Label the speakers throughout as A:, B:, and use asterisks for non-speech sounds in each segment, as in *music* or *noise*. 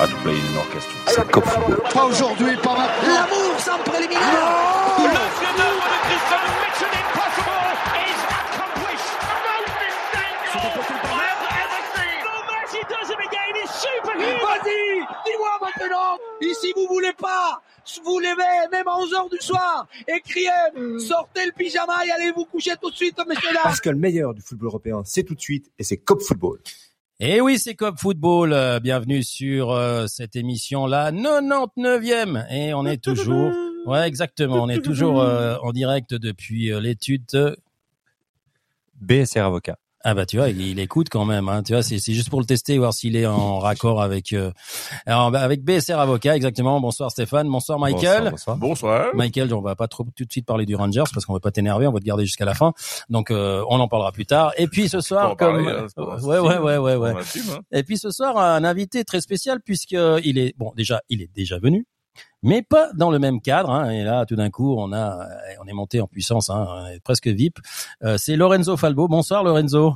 A: uh, to play in orchestra.
B: C'est Cop Football.
C: Pas aujourd'hui, pas maintenant.
D: L'amour sans préliminaire.
C: Vas-y, dis-moi maintenant. Ici, vous voulez pas. Vous levez même à 11h du soir et criez, sortez le pyjama et allez vous coucher tout de suite, messieurs.
E: Parce que le meilleur du football européen, c'est tout de suite et c'est Cop Football.
F: Et oui, c'est Cop Football. Euh, bienvenue sur euh, cette émission, la 99e. Et on est toujours, ouais, exactement, on est toujours euh, en direct depuis l'étude. de-
G: BSR Avocat.
F: Ah bah tu vois, il, il écoute quand même. Hein, tu vois, c'est c'est juste pour le tester, voir s'il est en raccord avec euh, alors, bah, avec BSR Avocat, exactement. Bonsoir Stéphane, bonsoir Michael.
G: Bonsoir, bonsoir.
H: Bonsoir.
F: Michael, on va pas trop tout de suite parler du Rangers parce qu'on va pas t'énerver, on va te garder jusqu'à la fin. Donc euh, on en parlera plus tard. Et puis ce soir, comme
H: parler, hein,
F: ouais, ouais ouais ouais ouais.
H: Assume, hein.
F: Et puis ce soir, un invité très spécial puisque il est bon déjà, il est déjà venu, mais pas dans le même cadre. Hein, et là, tout d'un coup, on a, euh, on est monté en puissance, hein, presque VIP. Euh, c'est Lorenzo Falbo. Bonsoir Lorenzo.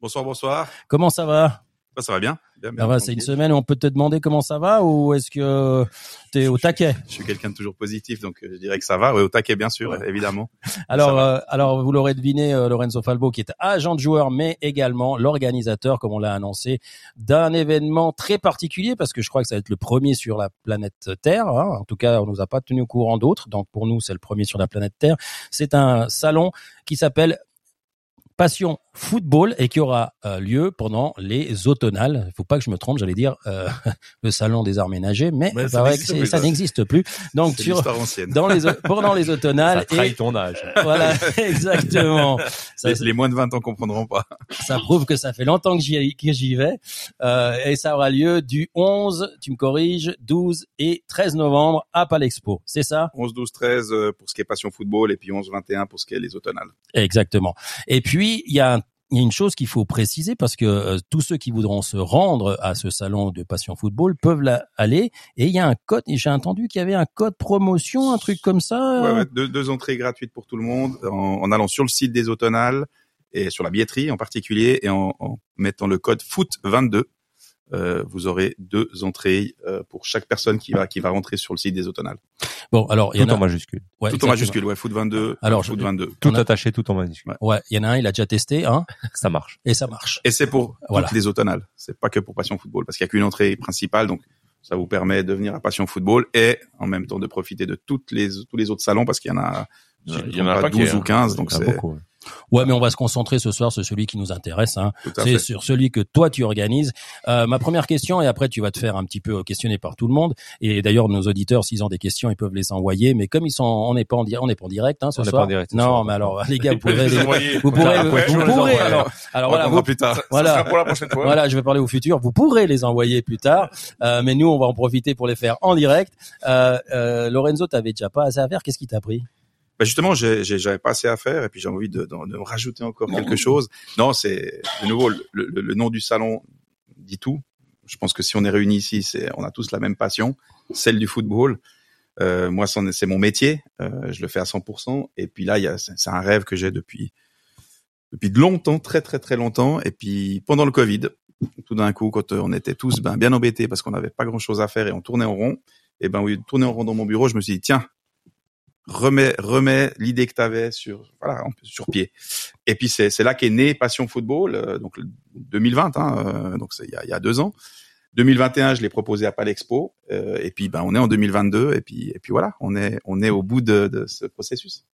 I: Bonsoir, bonsoir.
F: Comment ça va?
I: Ça, ça va bien, bien,
F: c'est une semaine où on peut te demander comment ça va ou est-ce que t'es au taquet?
I: Je suis quelqu'un de toujours positif, donc euh, je dirais que ça va. Ouais, au taquet, bien sûr, évidemment. *laughs*
F: Alors, euh, alors vous l'aurez deviné, euh, Lorenzo Falbo, qui est agent de joueur, mais également l'organisateur, comme on l'a annoncé, d'un événement très particulier, parce que je crois que ça va être le premier sur la planète Terre. hein. En tout cas, on nous a pas tenu au courant d'autres, donc pour nous, c'est le premier sur la planète Terre. C'est un salon qui s'appelle Passion Football et qui aura euh, lieu pendant les automnales. Il faut pas que je me trompe, j'allais dire euh, *laughs* le salon des arts ménagers, mais,
I: Mais
F: il
I: ça n'existe plus,
F: ça
I: ça.
F: n'existe plus. Donc
I: C'est
F: sur
I: l'histoire ancienne.
F: dans les pendant les automnales
G: Ça trahit
F: et
G: ton âge. *laughs*
F: voilà *laughs* exactement ça,
I: Les, les moins de 20 ans comprendront pas.
F: ça prouve que ça fait longtemps que j'y que j'y vais Euh, et ça aura lieu du 11 tu me corriges 12 et 13 novembre à Palexpo c'est ça?
I: 11, 12, 13 euh, pour ce qui est passion football et puis 11, 21 pour ce qui est les automnales.
F: exactement et puis il y a un- il y a une chose qu'il faut préciser parce que euh, tous ceux qui voudront se rendre à ce salon de Passion Football peuvent aller et il y a un code et j'ai entendu qu'il y avait un code promotion un truc comme ça
I: Ouais,
F: euh,
I: ouais, deux, deux entrées gratuites pour tout le monde en, allant sur le site des automnales et sur la billetterie en particulier et en, en mettant le code FOOT22. Euh, vous aurez deux entrées euh, pour chaque personne qui va qui va rentrer sur le site des automnales.
F: bon alors il y
G: Tout
F: en a
G: en majuscule.
F: ouais,
I: tout en majuscule, ouais, FOOT22.
F: Alors, je-
I: FOOT22.
G: Tout
F: a-
G: attaché, tout en majuscule.
F: ouais il y en a un il a déjà testé hein *laughs*
G: Ça marche.
F: et ça marche
I: Et c'est pour
F: Voilà.
I: toutes les automnales. C'est pas que pour Passion Football, parce qu'il y a qu'une entrée principale, donc ça vous permet de venir à Passion Football et en même temps de profiter de toutes les tous les autres salons, parce qu'il y en a,
H: Il y en a
I: trompe
H: un
I: pas,
H: paquet,
I: 12 ou
H: hein.
I: 15, donc
G: Il y en a
I: c'est
G: beaucoup. Ouais.
F: Mais on va se concentrer ce soir sur celui qui nous intéresse. Hein.
I: tout à
F: C'est sur celui que toi tu organises. Euh, ma première question, et après tu vas te faire un petit peu questionner par tout le monde. Et d'ailleurs, nos auditeurs, s'ils ont des questions, ils peuvent les envoyer. Mais comme ils sont, on n'est pas en, di- on n'est pas en direct hein, ce
G: On
F: soir.
G: pas en direct ce
F: non,
G: soir.
F: mais alors les gars, vous pourrez,
H: les
F: vous pourrez, vous
H: vous
F: pourrez. Alors, alors
I: On
F: voilà, vous,
I: plus tard.
H: Ça
F: Voilà.
H: sera pour la prochaine fois.
F: voilà, je vais parler au futur. Vous pourrez les envoyer plus tard, euh, mais nous, on va en profiter pour les faire en direct. Euh, euh, Lorenzo, t'avais déjà pas assez à faire. Qu'est-ce qui t'a pris?
I: Bah justement, j'avais pas assez à faire et puis j'ai envie de, de, de rajouter encore quelque chose. Non, c'est de nouveau le, le- le nom du salon dit tout. Je pense que si on est réunis ici, c'est on a tous la même passion, celle du football. Euh, moi, c'est mon métier, euh, je le fais à 100%. Et puis là, c'est un rêve que j'ai depuis depuis de longtemps, très très très longtemps. Et puis pendant le Covid, tout d'un coup, quand on était tous ben, bien embêtés parce qu'on n'avait pas grand chose à faire et on tournait en rond, et ben au lieu de tourner en rond dans mon bureau, je me suis dit tiens, remets remets l'idée que tu avais sur voilà sur pied. Et puis c'est c'est là qu'est né Passion Football, euh, donc le 2020, hein, euh, donc c'est il y a, y a deux ans. 2021, je l'ai proposé à Palexpo, euh, et puis ben on est en 2022, et puis et puis voilà, on est on est au bout de, de ce processus.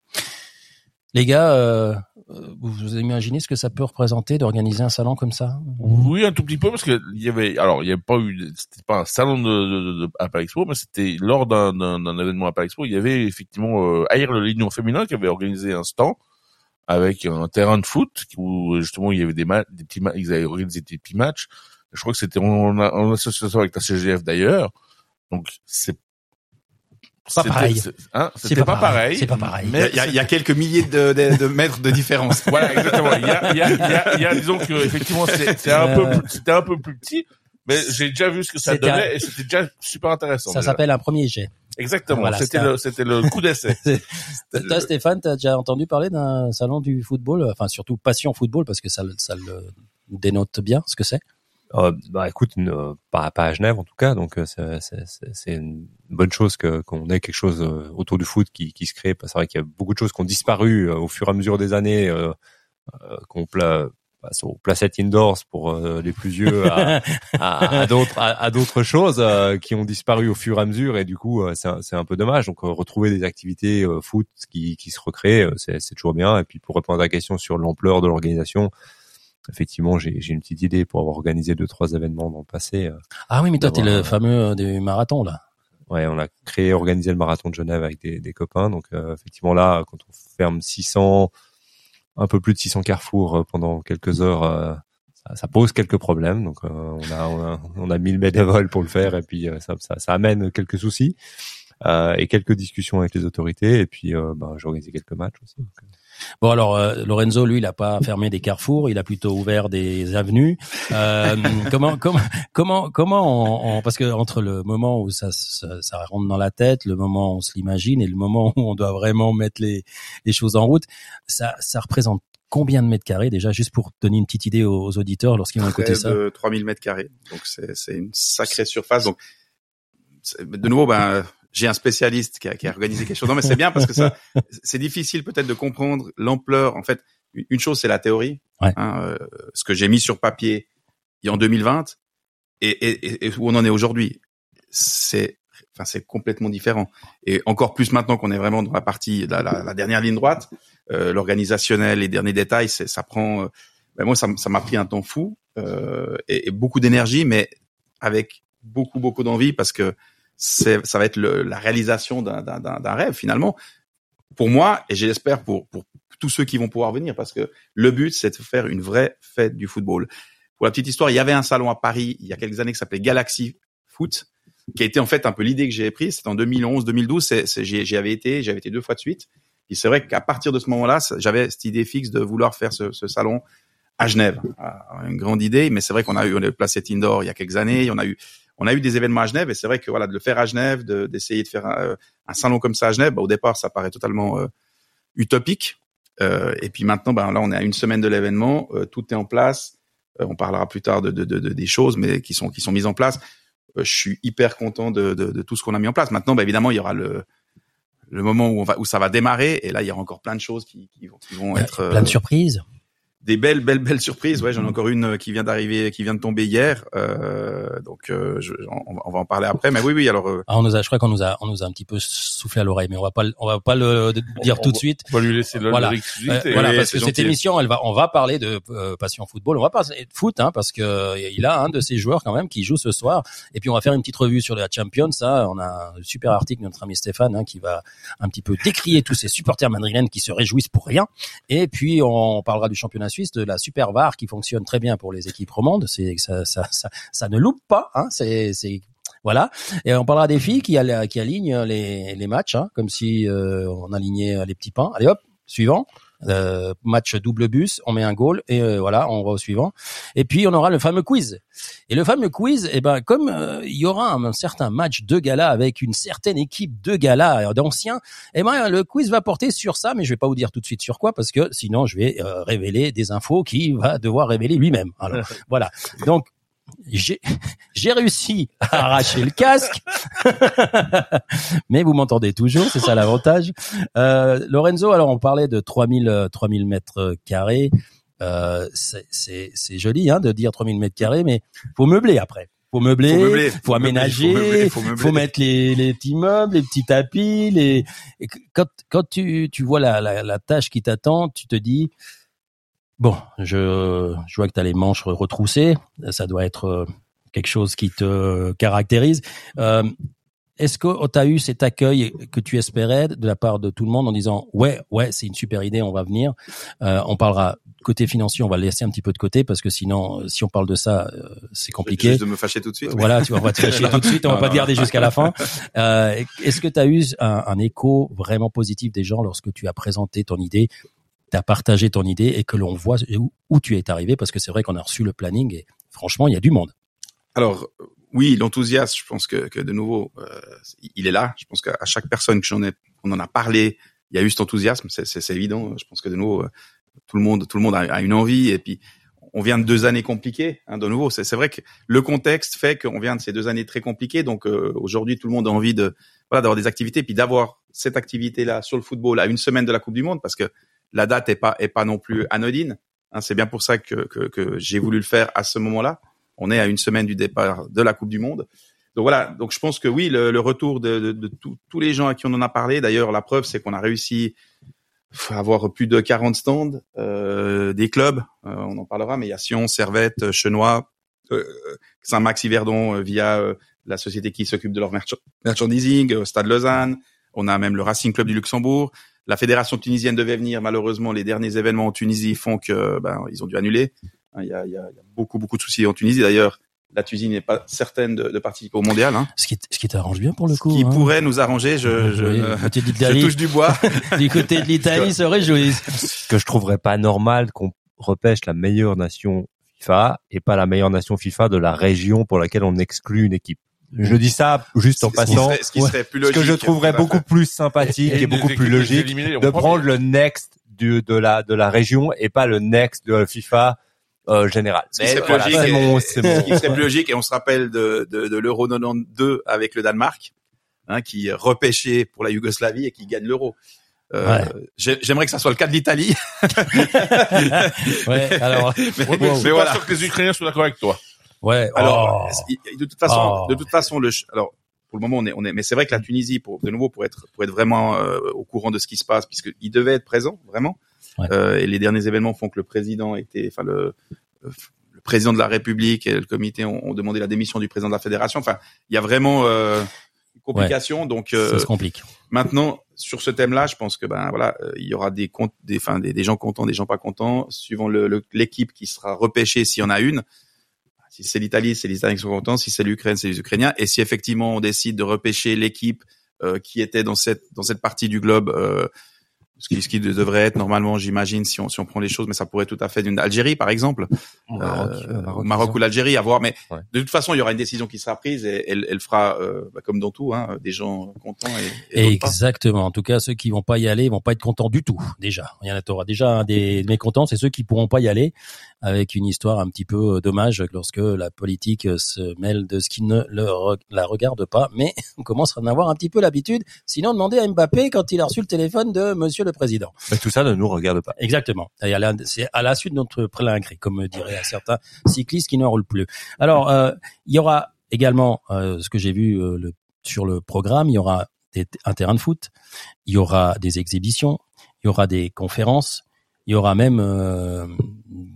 F: Les gars, euh, euh, vous imaginez ce que ça peut représenter d'organiser un salon comme ça?
H: Oui, un tout petit peu parce que il y avait, alors il y avait pas eu, c'était pas un salon de, de, de, à Palexpo, mais c'était lors d'un, événement à Palexpo, il y avait effectivement euh, Air le Lignon féminin qui avait organisé un stand avec un terrain de foot où justement il y avait des matchs, des petits matchs, ils avaient organisé des petits matchs. Je crois que c'était en, en association avec la CGF d'ailleurs. Donc c'est
F: Pas
H: c'était-
F: pareil.
H: c'est- Hein, pas, pareil.
F: C'est pas pareil.
I: Il y a, il y a- il y a quelques milliers de, de, de mètres de différence. *laughs*
H: Voilà, exactement. Il y a, il y a, il y a, il y a disons que effectivement, c'est c'est un peu, plus- c'était un peu plus petit, mais j'ai déjà vu ce que ça donnait
F: un-
H: et c'était déjà super intéressant.
F: Ça s'appelle un premier jet.
H: Exactement.
F: Voilà,
H: c'était
F: un-
H: le, c'était le coup d'essai. *laughs*
F: Toi, Stéphane, t'as déjà entendu parler d'un salon du football, enfin surtout passion football, parce que ça, le- ça le dénote bien ce que c'est?
G: Euh, bah écoute, pas, à Genève en tout cas, donc euh, c'est- une bonne chose qu'on ait quelque chose euh, autour du foot qui, qui se crée. C'est vrai qu'il y a beaucoup de choses qui ont disparu au fur et à mesure des années, qu'on pla passe aux placettes indoors pour les plus vieux à, d'autres à, d'autres choses qui ont disparu au fur et à mesure et du coup c'est un, un peu dommage. Donc retrouver des activités foot qui, qui se recréent, c'est c'est toujours bien. Et puis pour répondre à la question sur l'ampleur de l'organisation effectivement, j'ai j'ai une petite idée pour avoir organisé deux trois événements dans le passé. euh.
F: Ah oui, mais toi, t'es le
G: euh,
F: fameux euh, du marathon, là.
G: Ouais, on a créé, organisé le marathon de Genève avec des, des copains. Donc euh, effectivement là, quand on ferme 600, un peu plus de 600 carrefours pendant quelques heures, euh, ça, ça pose quelques problèmes. Donc euh, on a on a on a 1000 bénévoles pour le faire et puis ça, ça ça amène quelques soucis. Euh, et quelques discussions avec les autorités et puis ben, j'ai organisé quelques matchs aussi. Donc,
F: Bon alors euh, Lorenzo lui il a pas fermé des carrefours, il a plutôt ouvert des avenues. Euh, *laughs* comment comment comment comment on, on- parce que entre le moment où ça, ça ça rentre dans la tête, le moment où on se l'imagine et le moment où on doit vraiment mettre les les choses en route, ça ça représente combien de mètres carrés déjà juste pour donner une petite idée aux, auditeurs lorsqu'ils vont écouter ça?
I: de 3000 mètres carrés. Donc c'est c'est une sacrée surface. Donc de nouveau, ben j'ai un spécialiste qui a, qui a organisé quelque chose. Non, mais c'est bien parce que ça, *laughs* c'est difficile peut-être de comprendre l'ampleur. En fait, une chose c'est la théorie,
F: Ouais.
I: hein, euh, ce que j'ai mis sur papier il y a en 2020 et, et, et où on en est aujourd'hui. C'est Enfin, c'est complètement différent. Et encore plus maintenant qu'on est vraiment dans la partie, la, la, la dernière ligne droite, euh, l'organisationnel, les derniers détails, ça prend. euh, ben moi, ça m'a pris un temps fou euh, et, et beaucoup d'énergie, mais avec beaucoup, beaucoup d'envie parce que c'est, ça va être la réalisation d'un, rêve finalement pour moi et j'espère pour, pour tous ceux qui vont pouvoir venir parce que le but, c'est de faire une vraie fête du football. Pour la petite histoire, il y avait un salon à Paris il y a quelques années qui s'appelait Galaxy Foot qui a été en fait un peu l'idée que j'ai prise. C'était en 2011, 2012. C'est, c'est, j'y, j'y avais été, j'avais été deux fois de suite. Et c'est vrai qu'à partir de ce moment-là, j'avais cette idée fixe de vouloir faire ce, salon à Genève. Une grande idée, mais c'est vrai qu'on a eu, on a placé Indoor il y a quelques années. On a eu, on a eu des événements à Genève et c'est vrai que voilà, de le faire à Genève, de, d'essayer de faire un, un salon comme ça à Genève, bah, au départ, ça paraît totalement euh, utopique. Euh, et puis maintenant, ben là, on est à une semaine de l'événement, euh, tout est en place. Euh, on parlera plus tard de, de, de, de- des choses, mais qui sont qui sont mises en place. Euh, je suis hyper content de, de, de tout ce qu'on a mis en place. Maintenant, bah, évidemment, il y aura le le moment où on va où ça va démarrer, et là, il y aura encore plein de choses qui, qui vont, qui vont être
F: Plein de
I: euh,
F: surprises.
I: Des belles belles belles surprises. Ouais, j'en ai encore une euh, qui vient d'arriver, qui vient de tomber hier. Euh, donc, euh, je, on, va- on va en parler après. Mais oui, oui. Alors, euh,
F: Ah, on nous a, je crois qu'on nous a, on nous a un petit peu soufflé à l'oreille, mais on va pas, on va pas le dire tout de suite.
H: On va lui laisser le-
F: Voilà. voilà, parce que cette émission, elle va, on va parler de euh, passion football, on va parler de foot, hein, parce que il a un de ses joueurs quand même qui joue ce soir, et puis on va faire une petite revue sur la Champions. Ça, on a un super article de notre ami Stéphane hein, qui va un petit peu décrier tous ces supporters madrilènes qui se réjouissent pour rien, et puis on parlera du championnat de la super VAR qui fonctionne très bien pour les équipes romandes. C'est ça, ça, ça, ne loupe pas, hein, c'est, voilà. Et on parlera des filles qui, al- qui alignent les, les matchs, hein, comme si euh, on alignait les petits pains. Allez hop, suivant. Euh, match double bus, on met un goal et euh, voilà, on va au suivant. Et puis on aura le fameux quiz. Et le fameux quiz, eh ben comme euh, il y aura un, certain match de gala avec une certaine équipe de gala d'anciens, eh ben le quiz va porter sur ça, mais je vais pas vous dire tout de suite sur quoi parce que sinon je vais euh, révéler des infos qu'il va devoir révéler lui-même. Alors *laughs* voilà. Donc *laughs* j'ai réussi à arracher le casque, *laughs* mais vous m'entendez toujours, c'est ça l'avantage. Euh, Lorenzo, alors on parlait de 3000 euh, 3000 mètres carrés. Euh, c'est joli hein, de dire 3000 mètres carrés, mais faut meubler après. Faut meubler,
I: Faut meubler,
F: faut,
I: faut
F: aménager,
I: faut meubler, faut meubler.
F: faut mettre les, les petits meubles, les petits tapis, les. et quand quand tu tu vois la la, la tâche qui t'attend, tu te dis bon, je je vois que tu as les manches retroussées, ça doit être euh, quelque chose qui te caractérise. Euh, est-ce que tu as eu cet accueil que tu espérais de la part de tout le monde en disant ouais ouais c'est une super idée on va venir Euh, on parlera côté financier on va le laisser un petit peu de côté parce que sinon euh, si on parle de ça euh, c'est compliqué
I: juste de me fâcher tout de suite.
F: voilà, tu vois, on va te fâcher *laughs* tout de suite, on va pas te garder jusqu'à la fin. Euh, Est-ce que tu as eu un, un écho vraiment positif des gens lorsque tu as présenté ton idée, tu as partagé ton idée et que l'on voit où, tu es arrivé Parce que c'est vrai qu'on a reçu le planning et franchement, il y a du monde.
I: Alors euh, oui, l'enthousiasme, je pense que, de nouveau, euh, il est là. Je pense qu'à chaque personne que j'en ai, qu'on en a parlé, il y a eu cet enthousiasme. C'est, évident. Je pense que de nouveau, euh, tout le monde, tout le monde a, une envie. Et puis, on vient de deux années compliquées, hein, de nouveau. C'est vrai que le contexte fait qu'on vient de ces deux années très compliquées. Donc aujourd'hui, tout le monde a envie de voilà d'avoir des activités, puis d'avoir cette activité-là sur le football à une semaine de la Coupe du Monde, parce que la date est pas est pas non plus anodine. Hein, c'est bien pour ça que, que, que j'ai voulu le faire à ce moment-là. On est à une semaine du départ de la Coupe du Monde. Donc voilà. Donc je pense que oui, le, le retour de, de, de tous- les gens à qui on en a parlé. D'ailleurs, la preuve, c'est qu'on a réussi à avoir plus de 40 stands, euh, des clubs. euh, on en parlera, mais il y a Sion, Servette, Chenois, euh, Saint-Max Yverdon euh, via euh, la société qui s'occupe de leur merch- merchandising, euh, Stade Lausanne. On a même le Racing Club du Luxembourg. La fédération tunisienne devait venir. Malheureusement, les derniers événements en Tunisie font que ben, ils ont dû annuler. Hein, Il y a, il y a- il y a beaucoup beaucoup de soucis en Tunisie. D'ailleurs, la Tunisie n'est pas certaine de, de participer au mondial. Hein.
F: Ce qui, ce qui t'arrange bien pour le
I: Ce
F: coup.
I: qui
F: hein.
I: pourrait nous arranger. Je, je,
F: Oui, *laughs*
I: je touche du bois. *laughs*
F: du côté de l'Italie, se réjouissent.
G: que je trouverais pas normal qu'on repêche la meilleure nation FIFA et pas la meilleure nation FIFA de la région pour laquelle on exclut une équipe. Je dis ça juste en
I: Ce qui
G: passant.
I: serait, ce qui
G: Ouais.
I: serait plus
G: Ce
I: logique.
G: que je trouverais beaucoup plus sympathique et, beaucoup plus logique de prendre le next du, de la de la région et pas le next de la FIFA euh, général.
I: Ce qui
G: voilà,
I: logique,
G: mon, c'est
I: ce
G: mon-
I: qui serait plus *laughs* logique, et on se rappelle de, de, de l'Euro 92 avec le Danemark, hein, qui repêchait pour la Yougoslavie et qui gagne l'Euro. Euh, j'ai- J'aimerais que ça soit le cas de l'Italie. *laughs*
F: Ouais, *laughs* alors,
I: mais,
H: Ouais, mais
I: mais
H: je suis
I: voilà.
H: pas sûr que les Ukrainiens soient d'accord avec toi.
F: Ouais,
I: Alors,
F: oh.
I: de toute façon,
F: Oh.
I: de toute façon, le, alors pour le moment, on est, on est, mais c'est vrai que la Tunisie, pour de nouveau, pour être, pour être vraiment euh, au courant de ce qui se passe, puisqu'il devait être présent, vraiment.
F: Ouais.
I: Euh, et les derniers événements font que le président était, enfin le, le président de la République et le comité ont, ont demandé la démission du président de la fédération. Enfin, il y a vraiment euh, une complication. Donc euh,
F: ça se complique.
I: Maintenant, sur ce thème-là, je pense que ben voilà, euh, il y aura des comptes, des, enfin des, des gens contents, des gens pas contents, suivant le- le- l'équipe qui sera repêchée, s'il y en a une. Si c'est l'Italie, c'est les Italiens qui sont contents. Si c'est l'Ukraine, c'est les Ukrainiens. Et si effectivement on décide de repêcher l'équipe euh, qui était dans cette dans cette partie du globe, euh, ce qui, ce qui devrait être normalement, j'imagine, si on si on prend les choses, mais ça pourrait tout à fait d'une Algérie, par exemple,
G: Maroc,
I: euh,
G: euh, Maroc,
I: Maroc ou l'Algérie, à voir. Mais
G: Ouais.
I: de toute façon, il y aura une décision qui sera prise et elle, elle fera, euh, bah, comme dans tout, hein, des gens contents et, et pas.
F: Exactement. En tout cas, ceux qui vont pas y aller, vont pas être contents du tout. Déjà, il y en a t'auras déjà un des mécontents, c'est ceux qui pourront pas y aller, avec une histoire un petit peu euh, dommage lorsque la politique se mêle de ce qui ne le re- la regarde pas. Mais *laughs* on commence à en avoir un petit peu l'habitude. Sinon, demandez à Mbappé quand il a reçu le téléphone de Monsieur le Président.
G: Mais tout ça ne nous regarde pas.
F: Exactement. C'est à la suite de notre prélingré, comme dirait un certain cycliste qui ne roule plus. Alors, euh, il y aura également, euh, ce que j'ai vu euh, le, sur le programme, il y aura des, un terrain de foot, il y aura des exhibitions, il y aura des conférences, il y aura même euh,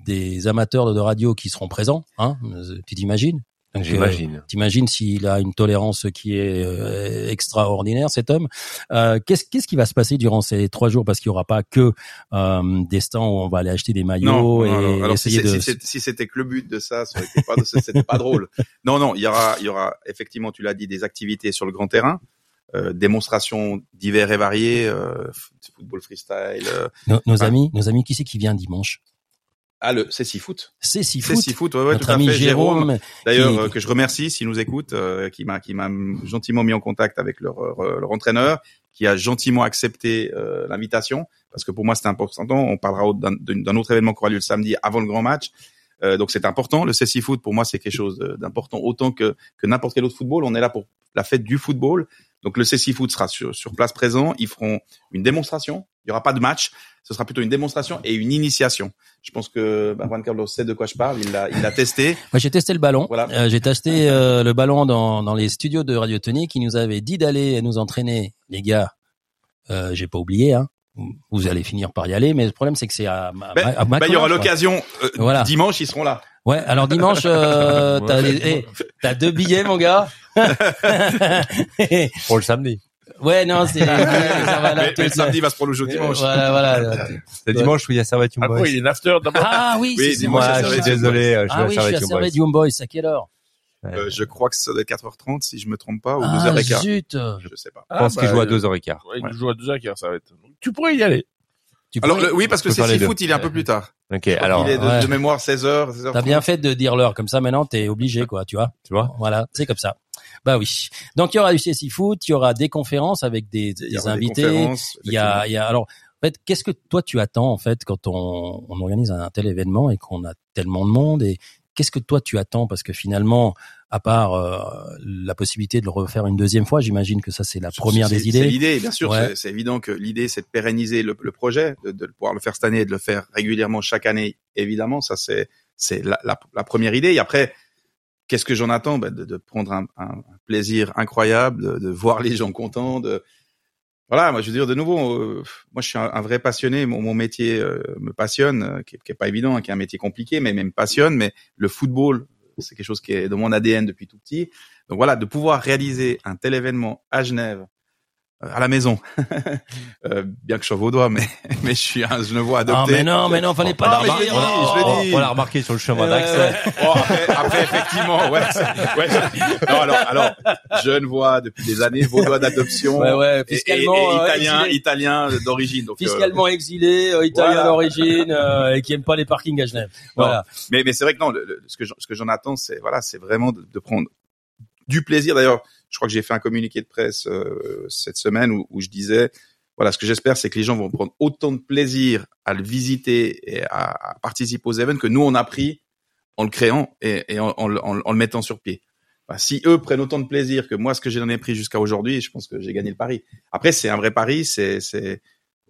F: des amateurs de radio qui seront présents. Hein, tu t'imagines?
G: J'imagine.
F: T'imagines s'il a une tolérance qui est euh, extraordinaire, cet homme. Euh, qu'est-ce, qu'est-ce qui va se passer durant ces trois jours? Parce qu'il n'y aura pas que euh, des stands où on va aller acheter des maillots
I: Non,
F: et
I: non, non. alors si,
F: essayer de...
I: si si c'était que le but de ça, ça été pas, c'était pas drôle. Non, non, il y aura, il y aura effectivement, tu l'as dit, des activités sur le grand terrain, euh, démonstrations divers et variées, euh, football freestyle. euh,
F: nos, nos amis, nos amis, qui c'est qui vient dimanche?
I: Ah, le c'est six foot.
F: C'est si
I: C'est
F: foot.
I: six foot, ouais, ouais,
F: Notre
I: tout à
F: ami
I: fait.
F: Jérôme,
I: D'ailleurs,
F: qui-
I: euh, que je remercie s'il nous écoute, euh, qui m'a qui m'a gentiment mis en contact avec leur euh, leur entraîneur, qui a gentiment accepté euh, l'invitation, parce que pour moi c'était important. On parlera d'un d'un autre événement qui aura lieu le samedi avant le grand match. Euh, donc c'est important. Le CSI Foot pour moi c'est quelque chose d'important autant que que n'importe quel autre football. On est là pour la fête du football. Donc le CSI Foot sera sur sur place présent. Ils feront une démonstration. Il y aura pas de match. Ce sera plutôt une démonstration et une initiation. Je pense que bah, Juan Carlos sait de quoi je parle. Il l'a il l'a testé. *laughs*
F: Moi, j'ai testé le ballon.
I: Voilà.
F: Euh, j'ai testé euh, le ballon dans, dans les studios de Radio Tony qui nous avait dit d'aller nous entraîner, les gars. Euh, j'ai pas oublié, hein. Vous allez finir par y aller, mais le problème c'est que c'est à, à,
I: Ben,
F: à
I: bah, il y aura l'occasion. euh,
F: Voilà.
I: Dimanche, ils seront là.
F: Ouais, alors dimanche, euh, *laughs* t'as, les- eh, t'as deux billets, mon gars. *laughs*
G: Pour le samedi.
F: ouais, non, c'est *laughs* ça va là,
I: mais, mais le samedi va se prolonger au dimanche.
F: Voilà, voilà.
G: C'est dimanche où il y a Servette Young
H: Après,
G: Boys.
H: il y a une after d'abord.
F: Ah oui,
I: Oui,
F: c'est
I: dimanche,
G: Moi,
I: à
G: je suis désolé, je
F: Ah
G: vais
F: oui, je suis à Servette. Young Boys. À quelle heure?
I: Euh, je crois que ça doit être 4h30 si je me trompe pas ou
F: Ah
I: 2h15.
F: zut.
I: Je sais pas.
G: Je pense qu'il joue à 2h15.
H: Ouais, il joue à 2 heures, ça va être. Donc, Tu pourrais y aller.
F: Tu
I: Alors
F: pourrais-
I: le- oui parce que c'est si foot, il est un peu plus tard.
G: Ok, alors,
I: qu'il est de,
F: ouais.
I: de mémoire 16h, 16h.
F: T'as bien fait de dire l'heure, comme ça maintenant t'es obligé quoi, tu vois.
G: tu vois,
F: Voilà, c'est comme ça. Bah oui. Donc il y aura du CSI Foot, il y aura des conférences avec des, des invités. Il y a, il y a alors En fait, qu'est-ce que toi tu attends en fait quand on, on organise un tel événement et qu'on a tellement de monde et qu'est-ce que toi tu attends? Parce que finalement à part euh, la possibilité de le refaire une deuxième fois, j'imagine que ça c'est la première des idées.
I: C'est l'idée, bien sûr.
F: Ouais.
I: c'est- évident que l'idée c'est de pérenniser le, le projet, de, de pouvoir le faire cette année et de le faire régulièrement chaque année. Évidemment, ça c'est c'est la, la, la première idée. Et après, qu'est-ce que j'en attends? Ben, de, de prendre un, un plaisir incroyable, de, de voir les gens contents, de voilà, moi je veux dire de nouveau, euh, moi je suis un, un vrai passionné, mon, mon métier euh, me passionne, euh, qui, est- qui est pas évident, hein, qui est un métier compliqué, mais, mais me passionne. Mais le football, c'est quelque chose qui est de mon ADN depuis tout petit. Donc voilà, de pouvoir réaliser un tel événement à Genève, à la maison, *laughs* euh, bien que je sois vaudois, mais *laughs* mais je suis un Genevois
F: Ah
I: adopté.
F: mais non, mais non, fallait
G: l'a
F: pas.
I: l'ai
G: on l'a-
I: l'ai
G: on- l'a remarqué sur le chemin
F: Ouais,
G: d'accès.
I: Bon, après, après, effectivement, ouais, ouais. Non, alors, alors, Genevois depuis des années, vaudois d'adoption.
F: Ouais, ouais,
I: et- et-
F: fiscalement,
I: et
F: euh,
I: italien,
F: exilé.
I: italien d'origine. Donc, euh,
F: fiscalement exilé, euh, italien
I: voilà.
F: d'origine euh, et qui aime pas les parkings à Genève. Voilà.
I: mais mais c'est vrai que non, le- le- ce que j'en- ce que j'en attends, c'est voilà, c'est vraiment de, de prendre du plaisir. D'ailleurs, je crois que j'ai fait un communiqué de presse euh, cette semaine où, où je disais voilà, ce que j'espère, c'est que les gens vont prendre autant de plaisir à le visiter et à, à participer aux événements que nous on a pris en le créant et, et en, en le- en le- en le mettant sur pied. Enfin, si eux prennent autant de plaisir que moi, ce que j'en ai pris jusqu'à aujourd'hui, je pense que j'ai gagné le pari. Après, c'est un vrai pari, c'est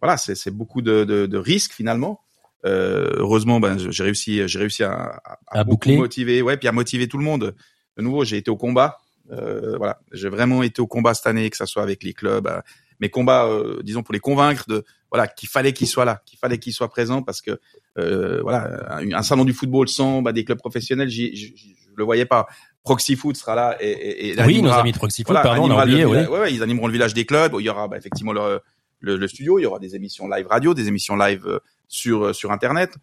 I: voilà, c'est beaucoup de, de, de risques finalement. Euh, heureusement, ben j'ai réussi, j'ai réussi à, à,
F: boucler.
I: motiver, ouais, puis à motiver tout le monde. De nouveau, j'ai été au combat. Euh, voilà, j'ai vraiment été au combat cette année, que ça soit avec les clubs, euh, mes combats, euh, disons pour les convaincre de voilà qu'il fallait qu'ils soient là, qu'il fallait qu'ils soient présents parce que euh, voilà un, un salon du football sans bah, des clubs professionnels, je le voyais pas. Proxy Foot sera là et, et, et
F: Oui, nos amis de Proxy Foot,
I: voilà,
F: pardon, on a
I: animera le
F: oublié, oui.
I: ouais, ouais, ils animeront le village des clubs. Il y aura bah, effectivement le, le, le studio, il y aura des émissions live radio, des émissions live sur sur internet.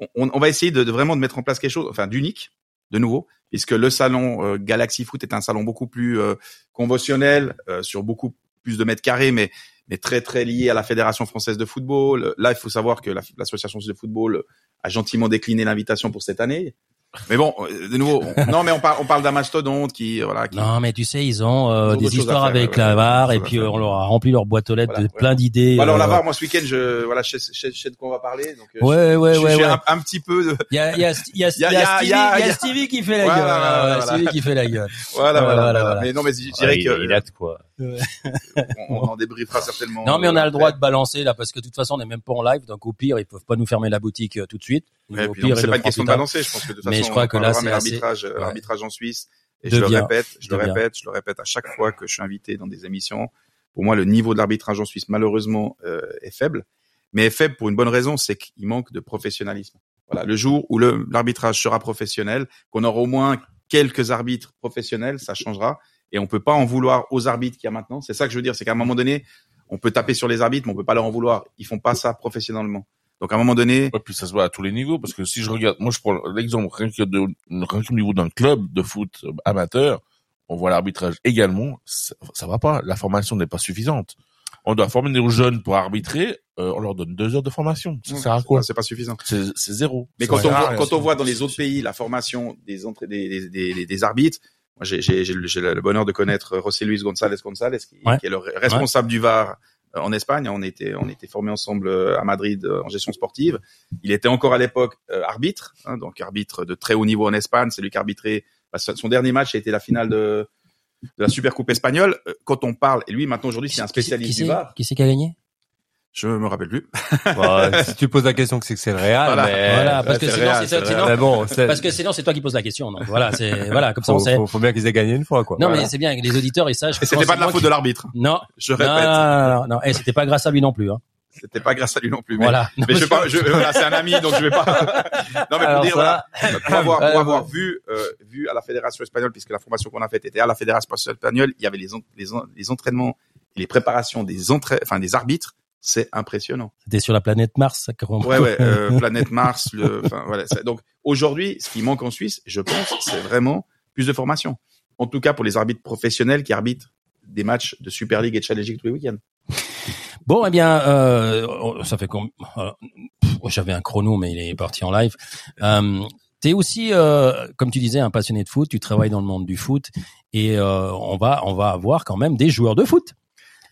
I: On, on- on va essayer de, de vraiment de mettre en place quelque chose, enfin d'unique, de nouveau, puisque le salon euh, Galaxy Foot est un salon beaucoup plus euh, conventionnel, euh, sur beaucoup plus de mètres carrés, mais mais très très lié à la Fédération française de football. Là, il faut savoir que la- l'association de football a gentiment décliné l'invitation pour cette année. Mais bon, euh, de nouveau, on- *laughs* non, mais on parle on parle d'un mastodonte qui euh, voilà qui,
F: Non, mais tu sais, ils ont euh, des histoires
I: faire,
F: avec
I: ouais,
F: la
I: ouais,
F: VAR et puis euh, on leur a rempli leur boîte aux lettres
I: Voilà,
F: de
I: ouais.
F: plein d'idées.
I: Bah alors la
F: euh,
I: VAR, moi ce week-end, je voilà, je sais, je sais- je sais de quoi on va parler. Donc,
F: Ouais, ouais,
I: je,
F: ouais,
I: je suis
F: ouais.
I: un, un petit peu. De...
F: Il y a, il y a, il y a, il y a,
I: Il y a-
F: Stevie, qui fait la
I: Voilà,
F: gueule.
I: voilà,
F: Ouais,
I: voilà,
F: Stevie qui fait la gueule. *laughs*
I: Voilà,
F: Ouais,
I: voilà,
F: voilà,
I: voilà.
F: voilà.
I: Mais non, mais je dirais
G: il,
I: que
G: il a de quoi. *laughs*
I: on, on en débriefera certainement.
F: Non, mais on a le droit de balancer là parce que de toute façon on n'est même pas en live, donc au pire ils peuvent pas nous fermer la boutique tout de suite.
I: Ouais, c'est pas une question de balancer. Je pense que de toute
F: Mais
I: façon,
F: je crois
I: on
F: que là, c'est assez-
I: l'arbitrage, euh, l'arbitrage en Suisse. Et je le répète, je le répète, je le répète à chaque fois que je suis invité dans des émissions. Pour moi, le niveau de l'arbitrage en Suisse, malheureusement, euh, est faible. Mais est faible pour une bonne raison, c'est qu'il manque de professionnalisme. Voilà, le jour où l'arbitrage sera professionnel, qu'on aura au moins quelques arbitres professionnels, ça changera. Et on peut pas en vouloir aux arbitres qu'il y a maintenant. C'est ça que je veux dire, c'est qu'à un moment donné, on peut taper sur les arbitres, mais on peut pas leur en vouloir. Ils font pas ça professionnellement. Donc à un moment donné,
H: Ouais, puis ça se voit à tous les niveaux, parce que si je regarde, moi je prends l'exemple rien que de, rien qu'au niveau d'un club de foot amateur, on voit l'arbitrage également, ça, ça va pas, la formation n'est pas suffisante. On doit former nos jeunes pour arbitrer, euh, on leur donne deux heures de formation. Ça sert à quoi
I: c'est pas suffisant.
H: C'est zéro.
I: Mais quand on, voit,
H: rien.
I: quand on voit dans les autres pays la formation des, entrées, des, des, des, des arbitres, moi j'ai j'ai- j'ai le le bonheur de connaître José Luis González González, qui,
F: Ouais.
I: qui est le responsable du VAR en Espagne. On était on était formés ensemble euh, à Madrid euh, en gestion sportive. Il était encore à l'époque euh, arbitre, hein, donc arbitre de très haut niveau en Espagne. C'est lui qui arbitrait. bah, son dernier match a été la finale de, de la Super Coupe espagnole. Euh, Quand on parle, et lui maintenant aujourd'hui c'est un
F: Qui-
I: spécialiste
F: qui
I: du VAR.
F: Qui c'est qui a gagné?
I: Je me rappelle plus. *laughs*
G: Bah, si tu poses la question que c'est que c'est le Real,
I: Voilà.
G: mais,
F: Voilà, parce que sinon c'est sinon-
G: mais bon,
F: parce que sinon c'est toi qui poses la question. Donc voilà, c'est *laughs* voilà comme ça
G: faut,
F: on sait.
G: faut, faut bien qu'ils aient gagné une fois, quoi.
F: Non
I: Voilà.
F: mais c'est bien que les auditeurs ils sachent.
I: Et c'était pas de la faute
F: qui-
I: de l'arbitre.
F: Non.
I: Je
F: Non,
I: répète.
F: non, non, non. Et c'était pas grâce à lui non plus. Hein.
I: C'était pas grâce à lui non plus. Mais,
F: Voilà.
I: mais je vais pas, je, voilà, c'est un ami, donc je vais pas. *laughs* non, mais pour
F: Alors
I: dire,
F: ça-
I: voilà, pour avoir, pour avoir vu, euh, vu à la fédération espagnole, puisque la formation qu'on a faite était à la fédération espagnole, il y avait les, les, les entraînements et les préparations des entra... enfin des arbitres. C'est impressionnant.
F: C'était sur la planète Mars. ça,
I: Ouais, ouais, euh, *laughs* planète Mars, le, enfin voilà. Donc aujourd'hui, ce qui manque en Suisse, je pense, c'est vraiment plus de formation. En tout cas pour les arbitres professionnels qui arbitrent des matchs de Super League et de Challenge League tous les week-ends.
F: Bon, eh bien, euh, ça fait com- euh, j'avais un chrono, mais il est parti en live. Euh, T'es aussi, euh, comme tu disais, un passionné de foot. Tu travailles dans le monde du foot, et euh, on va, on va avoir quand même des joueurs de foot.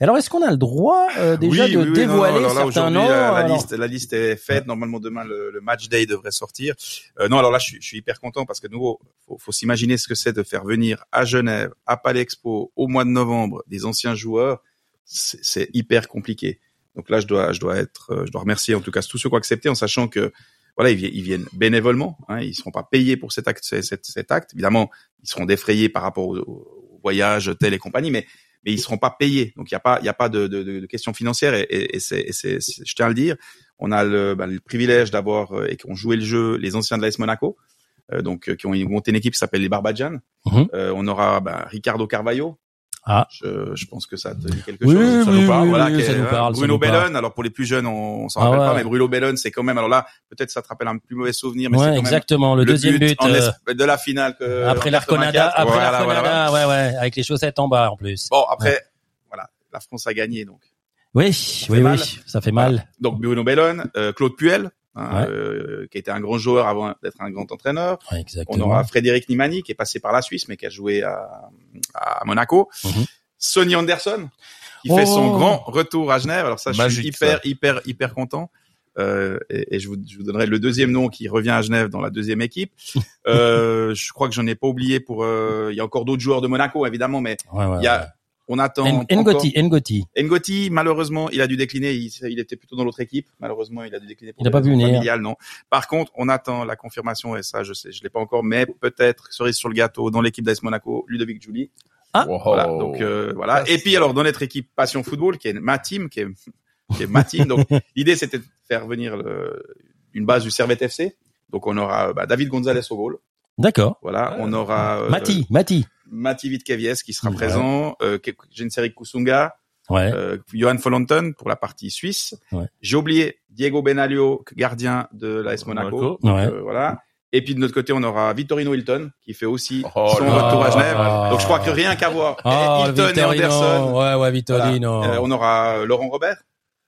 F: Alors, est-ce qu'on a le droit euh, déjà
I: Oui,
F: de
I: oui, oui, non,
F: dévoiler
I: non, alors là,
F: certains
I: aujourd'hui,
F: noms
I: la,
F: alors
I: liste, la liste est faite. Normalement, demain, le, le match day devrait sortir. Euh, non, alors là, je suis, je suis hyper content parce que de nouveau, faut, faut s'imaginer ce que c'est de faire venir à Genève, à Palais Expo, au mois de novembre, des anciens joueurs. C'est hyper compliqué. Donc là, je dois, je dois être, euh, je dois remercier en tout cas tous ceux qui ont accepté, en sachant que voilà, ils, vi- ils viennent bénévolement. Hein, ils seront pas payés pour cet acte, cet, cet acte. Évidemment, ils seront défrayés par rapport au, au voyage, hôtel et compagnie, mais mais ils seront pas payés. Donc il y a pas il y a pas de, de, de, question financière et, et, et c'est et c'est- c'est- je tiens à le dire. On a le, bah, le privilège d'avoir euh, et qui ont joué le jeu les anciens de l'AS Monaco. euh, donc euh, qui ont monté une équipe qui s'appelle les Barbadjan.
F: Mhm.
I: Euh, on aura bah, Ricardo Carvalho.
F: Ah.
I: Je, je pense que ça te dit quelque
F: Oui,
I: chose. Ça
F: oui,
I: nous parle.
F: oui,
I: voilà,
F: oui,
I: qui
F: ça
I: est,
F: nous parle, ça
I: Bruno. Bellone. Alors pour les plus jeunes, on, on s'en
F: Ah
I: rappelle
F: ouais.
I: pas, mais Bruno Bellone, c'est quand même. Alors là, peut-être ça te rappelle un plus mauvais souvenir, mais c'est
F: Ouais,
I: quand même
F: exactement. Le,
I: le
F: deuxième but, euh,
I: de la finale que
F: après l'Arconada,
I: 84.
F: après
I: Voilà,
F: l'Arconada,
I: voilà.
F: ouais, ouais, avec les chaussettes en bas en plus.
I: Bon après, voilà, la France a gagné donc.
F: Oui, oui,
I: mal.
F: oui, ça fait mal.
I: Donc Bruno Bellone, euh, Claude Puel, hein,
F: Ouais.
I: euh, qui était un grand joueur avant d'être un grand entraîneur.
F: Ouais,
I: On aura Frédéric Nimani qui est passé par la Suisse mais qui a joué à, à Monaco.
F: Mhm.
I: Sonny Anderson qui
F: Oh.
I: fait son grand retour à Genève. Alors ça, je suis hyper,
H: ça.
I: hyper, hyper content. Euh, et, et je, vous, je vous donnerai le deuxième nom qui revient à Genève dans la deuxième équipe. *laughs* euh, je crois que j'en ai pas oublié pour. euh, Il y a encore d'autres joueurs de Monaco évidemment, mais
F: Ouais, ouais,
I: il y a. On attend.
F: Ngoti, Ngoti.
I: Ngoti, malheureusement, il a dû décliner. Il, il était plutôt dans l'autre équipe. Malheureusement, il a dû décliner. Pour
F: Il a
I: des
F: pas pu
I: raisons
F: venir.
I: familiales, non. Par contre, on attend la confirmation et ça, je sais, je l'ai pas encore, mais peut-être cerise sur le gâteau dans l'équipe d'AS Monaco, Ludovic Julie.
F: Ah.
H: Wow.
I: Voilà. Donc euh, voilà. Et puis alors dans notre équipe Passion Football, qui est ma team, qui est, qui est ma team. Donc *laughs* l'idée c'était de faire venir le- une base du Servette FC. Donc on aura bah, David Gonzalez au goal.
F: D'accord.
I: Voilà. On aura euh,
F: Mati, Mati.
I: Mati Vitkevies qui sera
F: Ouais.
I: présent. Euh, Jenseric Kusunga.
F: Ouais.
I: Euh, Johan Follenton pour la partie suisse.
F: Ouais.
I: J'ai oublié Diego Benalio, gardien de l'AS Monaco.
H: Monaco.
F: Ouais.
I: Euh, voilà. Et puis de notre côté, on aura Vittorino Hilton qui fait aussi
H: Oh
I: son
H: là
I: retour à. Genève. Donc je crois que rien qu'à voir.
F: Oh,
I: Hilton et
F: Vittorino.
I: Anderson.
F: Ouais, ouais, Vittorino.
I: Voilà. Euh, on aura euh, Laurent Robert.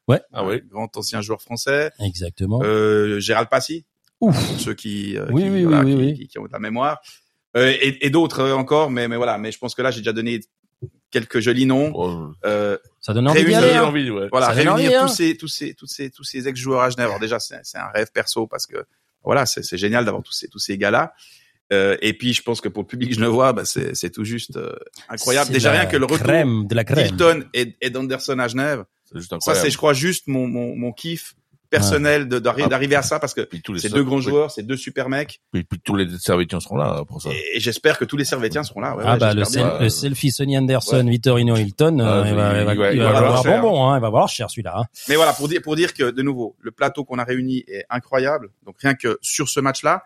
F: Ouais.
H: Ah oui.
I: Grand ancien joueur français.
F: Exactement.
I: Euh, Gérald Passy.
F: Ouf.
I: Pour ceux qui, euh,
F: Oui,
I: qui,
F: oui,
I: voilà,
F: oui,
I: qui,
F: oui, oui.
I: qui- qui ont de la mémoire. Euh, et et d'autres euh, encore, mais, mais voilà. Mais je pense que là, j'ai déjà donné quelques jolis noms.
H: Oh,
I: Euh,
F: Ça donne envie
I: réunir-
F: hein.
H: envie, ouais.
I: voilà,
F: Ça
I: réunir
F: envie, hein.
I: tous ces, tous ces, tous ces, tous ces ex-joueurs à Genève. Alors déjà, c'est c'est un rêve perso parce que voilà, c'est c'est génial d'avoir tous ces, tous ces gars-là. Euh, et puis, je pense que pour le public genevois, bah, c'est c'est tout juste euh, incroyable. Déjà rien que le retour
F: Crème, de la crème.
I: d'Hilton et, et d'Anderson à Genève.
H: C'est juste
I: Ça, c'est, je crois, juste mon, mon, mon kiff personnel de-
H: Ah.
I: d'arriver à ça parce que c'est deux grands
H: oui.
I: joueurs, c'est deux super mecs.
H: Puis, puis tous les Servetiens seront là pour ça.
I: Et, et j'espère que tous les Servétiens seront là. Ouais,
F: ah
I: ouais,
F: bah le,
I: bien.
F: selfie Sonny Anderson, Vittorino Hilton, euh,
H: Ah,
F: il va, il va,
H: il va-
F: il va valoir bonbon, hein, il va valoir cher celui-là. Hein.
I: Mais voilà, pour dire, pour dire que, de nouveau, le plateau qu'on a réuni est incroyable. Donc, rien que sur ce match-là.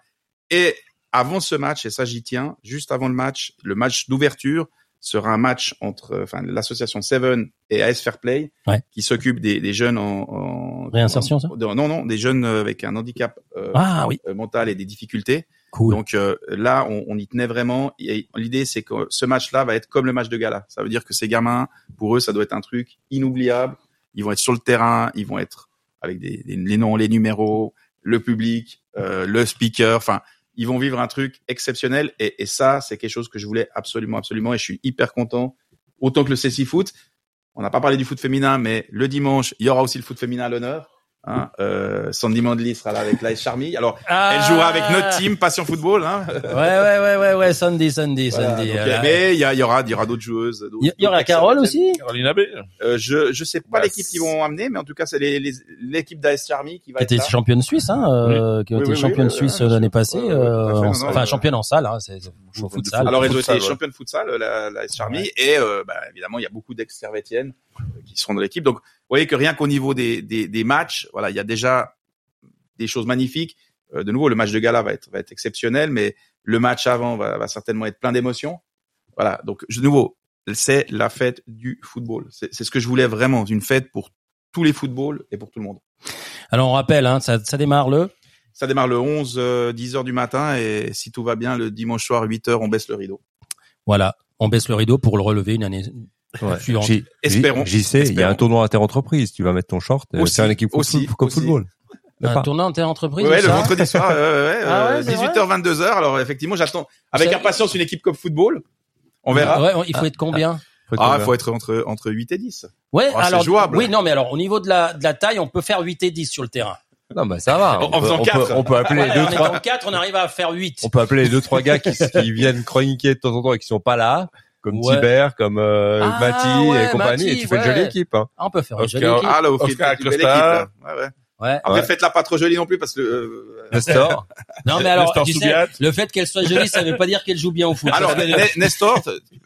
I: Et avant ce match, et ça, j'y tiens, juste avant le match, le match d'ouverture sera un match entre, enfin, l'association Seven et AS Fair Play,
F: Ouais.
I: qui s'occupe des, des jeunes en, en
F: Réinsertion, ça?
I: Non, non, des jeunes euh, avec un handicap euh,
F: Ah oui,
I: euh, mental et des difficultés.
F: cool.
I: Donc euh, là, on, on y tenait vraiment. Et l'idée, c'est que ce match-là va être comme le match de gala. Ça veut dire que ces gamins, pour eux, ça doit être un truc inoubliable. Ils vont être sur le terrain, ils vont être avec des, des- les noms, les numéros, le public, euh, le speaker. Enfin, ils vont vivre un truc exceptionnel. Et, ça, c'est quelque chose que je voulais absolument, absolument. Et je suis hyper content. Autant que le CC Foot. On n'a pas parlé du foot féminin, mais le dimanche, il y aura aussi le foot féminin à l'honneur. Hein, euh, Sandy Mandley sera là avec l'AS Charmy. Alors, elle jouera avec notre team Passion Football. Hein.
F: Ouais, ouais, ouais, ouais, ouais, Sunday, Sunday,
I: Voilà, donc,
F: euh,
I: mais il y, aura, il y aura d'autres joueuses.
F: Il y, aura Carole aussi,
H: Caroline Abbé.
I: Euh, je je sais pas
H: Bah,
I: l'équipe qu'ils vont amener, mais en tout cas c'est les- les- l'équipe d'AS Charmy qui va
F: qui était championne suisse, hein, euh, qui a
I: Oui,
F: été
I: oui,
F: championne suisse l'année passée, euh, enfin
I: non,
F: championne en salle, hein, c'est futsal.
I: Alors ils ont été championnes de futsal, la, la AS Charmy, et euh, bah, évidemment il y a beaucoup d'ex-servétiennes euh, qui seront dans l'équipe. Donc voyez que rien qu'au niveau des, des, des matchs, voilà, il y a déjà des choses magnifiques. Euh, de nouveau, le match de gala va être va être exceptionnel, mais le match avant va, va certainement être plein d'émotions. Voilà, donc de nouveau, c'est la fête du football. C'est c'est ce que je voulais vraiment, une fête pour tous les footballs et pour tout le monde.
F: Alors on rappelle, hein, ça, ça démarre le.
I: Ça démarre le 11, euh, 10 heures du matin et si tout va bien, le dimanche soir, 8 heures, on baisse le rideau.
F: Voilà, on baisse le rideau pour le relever une année
G: Ouais. J'y-
I: Espérons.
G: J'y sais, il y a un tournoi interentreprise. Tu vas mettre ton short, euh,
I: Aussi,
G: faire une équipe comme,
I: aussi,
G: comme
I: aussi.
G: football. *laughs*
F: Un
G: Pas.
F: tournant entreprise.
I: Ouais, le vendredi soir, ouais, ouais, ouais, *laughs*
F: Ah ouais,
I: euh,
F: c'est
I: 18h, 22h. Alors effectivement, j'attends avec impatience une équipe comme football. On verra.
F: Ouais, il faut être combien
G: Faut être
I: Ah,
G: combien
I: faut être entre entre 8 et 10.
F: Ouais,
I: Ah, c'est
F: alors
I: jouable.
F: oui, non, mais alors au niveau de la de la taille, on peut faire 8 et 10 sur le terrain.
G: Non, bah ça va.
I: En- en
G: On peut-
I: faisant
G: on peut-
I: quatre.
G: On peut appeler
F: Ouais,
G: deux
F: en
G: trois.
F: étant 4, on arrive à faire 8.
G: On peut appeler les deux trois gars qui, qui viennent chroniquer de temps en temps et qui sont pas là, comme
F: Ouais.
G: Tibert, comme euh,
F: Ah,
G: Mati
F: ouais,
G: et compagnie.
F: Mati,
G: et tu fais une jolie équipe. Hein.
F: Ah, on peut faire une
H: Oscar-
F: jolie équipe.
I: Ah là, au
H: Oscar
I: fil, belle
H: Acosta.
I: équipe, là. Ouais, ouais.
F: Ouais.
I: Après,
G: Ouais.
I: faites-la pas trop jolie non plus parce que euh,
G: Nestor. *laughs*
F: Non, mais alors,
H: Nestor
F: tu sais, le fait qu'elle soit jolie, ça veut pas dire qu'elle joue bien au foot.
I: Alors, Nestor,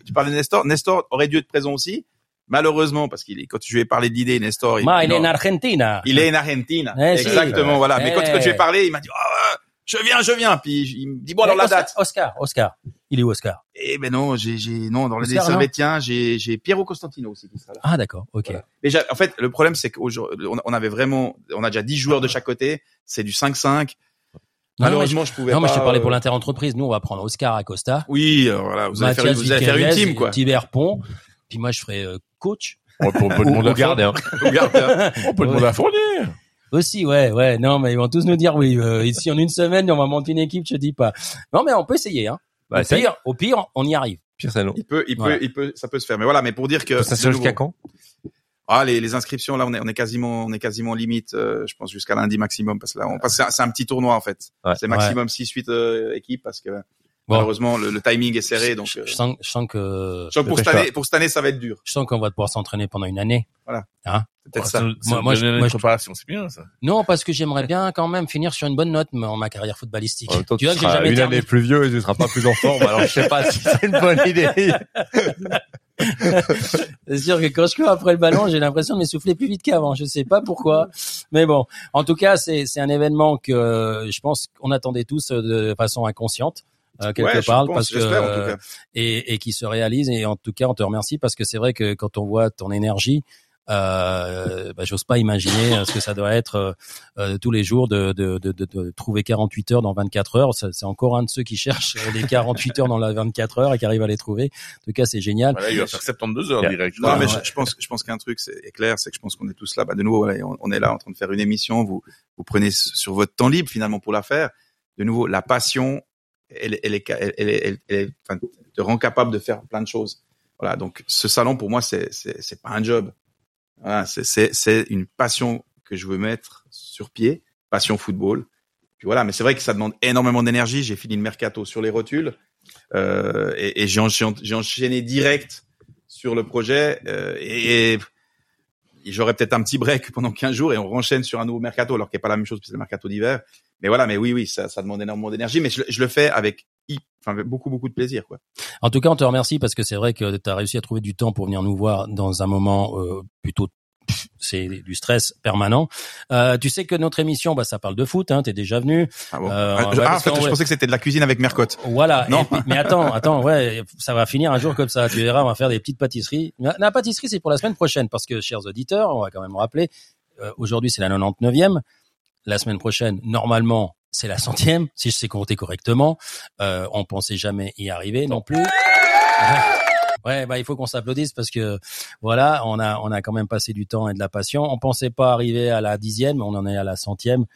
I: tu- parlais de Nestor, Nestor aurait dû être présent aussi. Malheureusement, parce qu'il est, quand je lui ai parlé d'idée, Nestor, il,
F: Ma, il est en Argentina.
I: il est en Argentine.
F: Eh, si.
I: Exactement, voilà. Mais quand,
F: Eh.
I: quand je lui ai parlé, il m'a dit, Ah, je viens, je viens. Puis il me dit, bon, alors la
F: Oscar,
I: date.
F: Oscar, Oscar. Il est où, Oscar?
I: Eh ben non, j'ai, j'ai, non, dans les
F: non?
I: Servétiens, j'ai, j'ai Piero Costantino aussi qui sera là.
F: Ah, d'accord, ok.
I: Voilà. Mais j'ai- en fait, le problème, c'est qu'on on avait vraiment, on a déjà 10 joueurs de chaque côté. C'est du 5-5.
F: Non,
I: Malheureusement, je pouvais
F: Non,
I: pas.
F: mais je te parlais pour
I: euh,
F: l'interentreprise. Nous, on va prendre Oscar Acosta.
I: Oui, alors voilà, vous allez faire, une-
F: Mathias
I: vous allez faire une
F: Viqueriez,
I: team, quoi.
F: Tibert Pont. Puis moi, je ferai euh, coach.
H: On peut, on peut demander à
G: gardien.
H: On peut demander à Fournier.
F: Aussi, ouais, ouais. Non, mais ils vont tous nous dire oui. Euh, ici, en une semaine, on va monter une équipe, je te dis pas. Non, mais on peut essayer, hein.
G: Bah,
F: au
G: c'est
F: pire, au pire, on y arrive.
G: pire, non.
I: Il peut, il peut,
F: Voilà.
I: il peut, ça peut se faire. Mais voilà, mais pour dire que
G: Ça se jusqu'à quand?
I: Ah, les, les inscriptions là, on est, on est quasiment, on est quasiment limite. euh, je pense jusqu'à lundi maximum parce que là, on passe. C'est un, c'est un petit tournoi en fait.
G: Ouais.
I: c'est maximum 6-8 euh, équipes parce que
F: Bon.
I: malheureusement le, le timing est serré. Donc,
F: je,
I: euh,
F: je sens, je sens que,
I: je sens que pour cette année, pour cette année, ça va être dur.
F: je sens qu'on va devoir s'entraîner pendant une année.
I: C'est Peut-être ça.
F: Moi-
H: Moi,
F: moi, je- moi, je-
H: préparation, c'est bien, ça.
F: Non, parce que j'aimerais bien quand même finir sur une bonne note dans ma carrière footballistique.
G: En temps,
F: tu
G: tu
F: vois que j'ai jamais
G: une
F: terminé.
G: année plus vieux et tu seras pas plus en forme. Alors, je sais pas si c'est une bonne idée. *laughs*
F: C'est sûr que quand je cours après le ballon, j'ai l'impression de m'essouffler plus vite qu'avant. Je sais pas pourquoi, mais bon. En tout cas, c'est c'est un événement que euh, je pense qu'on attendait tous euh, de façon inconsciente. Euh, quelque
I: Ouais,
F: part
I: pense,
F: parce que
I: j'espère, en tout cas.
F: et, et qui se réalise et en tout cas on te remercie parce que c'est vrai que quand on voit ton énergie euh, bah, j'ose pas imaginer euh, ce que ça doit être euh, euh, tous les jours de, de, de, de, de trouver 48 heures dans 24 heures c'est encore un de ceux qui cherchent euh, *laughs* les 48 heures dans la 24 heures et qui arrivent à les trouver en tout cas c'est génial
H: Voilà, il va faire 72 heures direct.
I: Non, mais
F: Ouais.
I: je, je pense, je pense qu'un truc c'est est clair, c'est que je pense qu'on est tous là. Bah, de nouveau, on, on est là en train de faire une émission. Vous, vous prenez sur votre temps libre finalement pour la faire. De nouveau, la passion, elle, est, te rend capable de faire plein de choses. Voilà. Donc, ce salon pour moi, c'est, c'est, pas un job. C'est, une passion que je veux mettre sur pied, passion football. Puis voilà, mais c'est vrai que ça demande énormément d'énergie. J'ai fini le mercato sur les rotules euh, et, j'ai, enchaîné, direct sur le projet euh, et, et j'aurais peut-être un petit break pendant 15 jours et on renchaîne sur un nouveau mercato alors qu'il n'y a pas la même chose puisque c'est le mercato d'hiver. Mais voilà, mais oui, oui, ça, ça demande énormément d'énergie, mais je, je le fais avec, enfin, beaucoup, beaucoup de plaisir, quoi.
F: En tout cas, on te remercie parce que c'est vrai que tu as réussi à trouver du temps pour venir nous voir dans un moment euh, plutôt c'est du stress permanent. Euh, tu sais que notre émission, bah, ça parle de foot. Hein, T'es déjà venu.
I: Ah bon?
F: Euh,
I: Ah,
F: ouais,
I: ah, en fait, je
F: ouais.
I: pensais que c'était de la cuisine avec Mercotte.
F: Voilà.
I: Non.
F: Puis- mais attends, attends, ouais, ça va finir un jour comme ça. Tu verras, on va faire des petites pâtisseries. La, la pâtisserie, c'est pour la semaine prochaine parce que, chers auditeurs, on va quand même rappeler. euh, Aujourd'hui, c'est la 99e. La semaine prochaine, normalement, c'est la centième, si je sais compter correctement. Euh, on pensait jamais y arriver non plus. Ouais, bah il faut qu'on s'applaudisse parce que voilà, on a on a quand même passé du temps et de la passion. On pensait pas arriver à la dixième, on en est à la centième.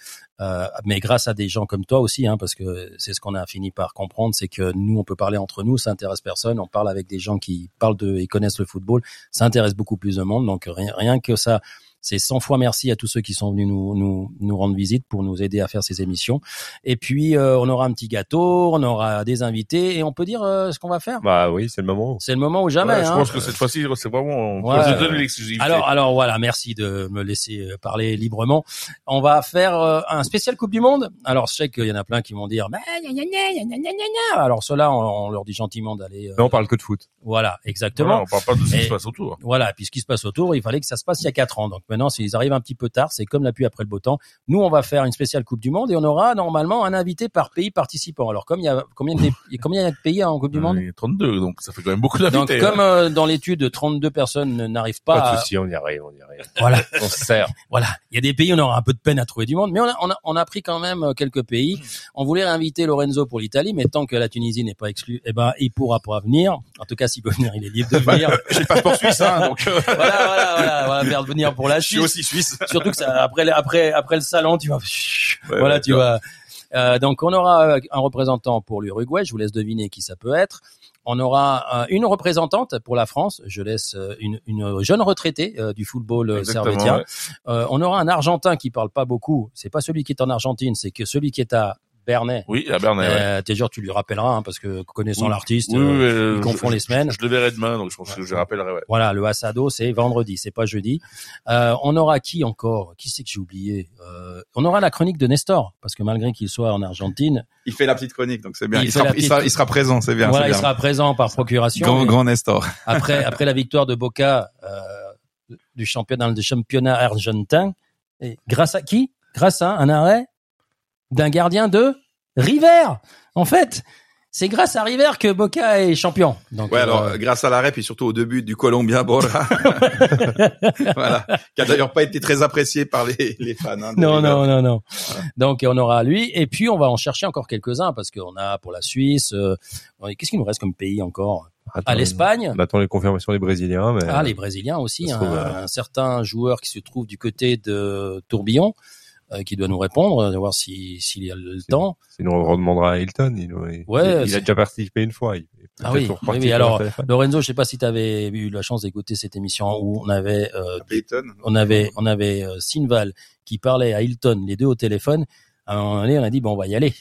F: Euh, mais grâce à des gens comme toi aussi, hein, parce que c'est ce qu'on a fini par comprendre, c'est que nous on peut parler entre nous, ça intéresse personne. On parle avec des gens qui parlent de et connaissent le football, ça intéresse beaucoup plus de monde. Donc rien, rien que ça, c'est 100 fois merci à tous ceux qui sont venus nous, nous, nous rendre visite pour nous aider à faire ces émissions. Et puis, euh, on aura un petit gâteau, on aura des invités et on peut dire euh, ce qu'on va faire.
G: Bah oui, c'est le moment.
F: C'est le moment ou jamais.
H: Ouais, je
F: hein.
H: pense que cette fois-ci, c'est vraiment, on
F: Ouais.
H: donner l'exclusivité.
F: Alors, alors voilà, merci de me laisser euh, parler librement. On va faire euh, un spécial Coupe du Monde. Alors, je sais qu'il y en a plein qui vont dire, bah, gna, gna, gna, alors ceux-là, on, on leur dit gentiment d'aller.
G: Mais on parle que de foot.
F: Voilà, exactement.
H: Voilà, on parle pas de ce qui se passe autour.
F: Voilà, puis ce qui se passe autour, il fallait que ça se passe il y a quatre ans. Donc maintenant, s'ils arrivent un petit peu tard, c'est comme la pluie après le beau temps. Nous, on va faire une spéciale Coupe du Monde et on aura normalement un invité par pays participant. Alors comme il y a combien de, il y a de pays en Coupe du Monde?
H: Il y a 32, donc ça fait quand même beaucoup
F: Donc
H: d'invités.
F: comme
H: hein.
F: euh, dans l'étude, 32 personnes n'arrivent pas.
G: Pas
F: à-
G: de souci, on y arrive, on y arrive.
F: Voilà.
G: On se sert.
F: Voilà, il y a des pays où on aura un peu de peine à trouver du monde, mais on a, on a, on a pris quand même euh, quelques pays. On voulait inviter Lorenzo pour l'Italie, mais tant que la Tunisie n'est pas exclue, eh ben il pourra pas venir. En tout cas, s'il peut venir, il est libre de *laughs* venir.
I: J'ai le passeport suisse, hein, donc euh,
F: voilà, voilà, voilà, faire venir pour la
I: je suis aussi suisse. *laughs*
F: Surtout que ça, après, après, après le salon, tu vas, voilà,
I: ouais,
F: tu vas. Euh, donc on aura euh, un représentant pour l'Uruguay. Je vous laisse deviner qui ça peut être. On aura euh, une représentante pour la France. Je laisse une, une jeune retraitée du football servétien.
H: ouais.
F: Euh, on aura un Argentin qui parle pas beaucoup. C'est pas celui qui est en Argentine, c'est que celui qui est à Bernay.
H: Oui, à Bernay. ouais.
F: Euh, t'es sûr, tu lui rappelleras hein, parce que connaissant
H: Oui.
F: l'artiste,
H: Oui,
F: euh, il confond
H: je-
F: les semaines.
H: Je, je le verrai demain, donc je pense que je rappellerai. Ouais.
F: Voilà, le Asado, c'est vendredi, c'est pas jeudi. Euh, on aura qui encore? Qui c'est que j'ai oublié? Euh, On aura la chronique de Nestor, parce que malgré qu'il soit en Argentine,
I: Il fait la petite chronique, donc c'est bien.
F: Il
I: sera, il, sera,
F: petite-
I: il sera présent, c'est bien.
F: voilà, il
I: bien.
F: sera présent par procuration.
I: Grand, grand Nestor. *laughs*
F: Après, après la victoire de Boca euh, du championnat du championnat argentin, et grâce à qui? Grâce à un arrêt d'un gardien de River. En fait, c'est grâce à River que Boca est champion. Donc,
I: Ouais,
F: euh,
I: alors, grâce à l'arrêt, puis surtout au début du Colombien Borja. *laughs* voilà. Qui a d'ailleurs pas été très apprécié par les, les fans. hein,
F: Non,
I: River.
F: non, non, non. Donc on aura lui et puis on va en chercher encore quelques-uns parce qu'on a pour la Suisse. euh, Qu'est-ce qu'il nous reste comme pays encore?
G: Attends,
F: À l'Espagne.
G: On attend les confirmations des Brésiliens, mais
F: Ah, les Brésiliens aussi. hein.
G: trouve, euh,
F: Un certain joueur qui se trouve du côté de Tourbillon euh, qui doit nous répondre, euh, de voir si s'il y a le temps.
G: sinon on redemandera à Hilton. Il, il-
F: Ouais,
G: il, a déjà participé une fois. Il,
F: Ah oui, oui, oui, alors. Lorenzo, je sais pas si tu avais eu la chance d'écouter cette émission où on avait euh,
I: Payton.
F: on avait on avait euh, Sinval qui parlait à Hilton, les deux au téléphone. À un moment donné, on a dit bon, on va y aller.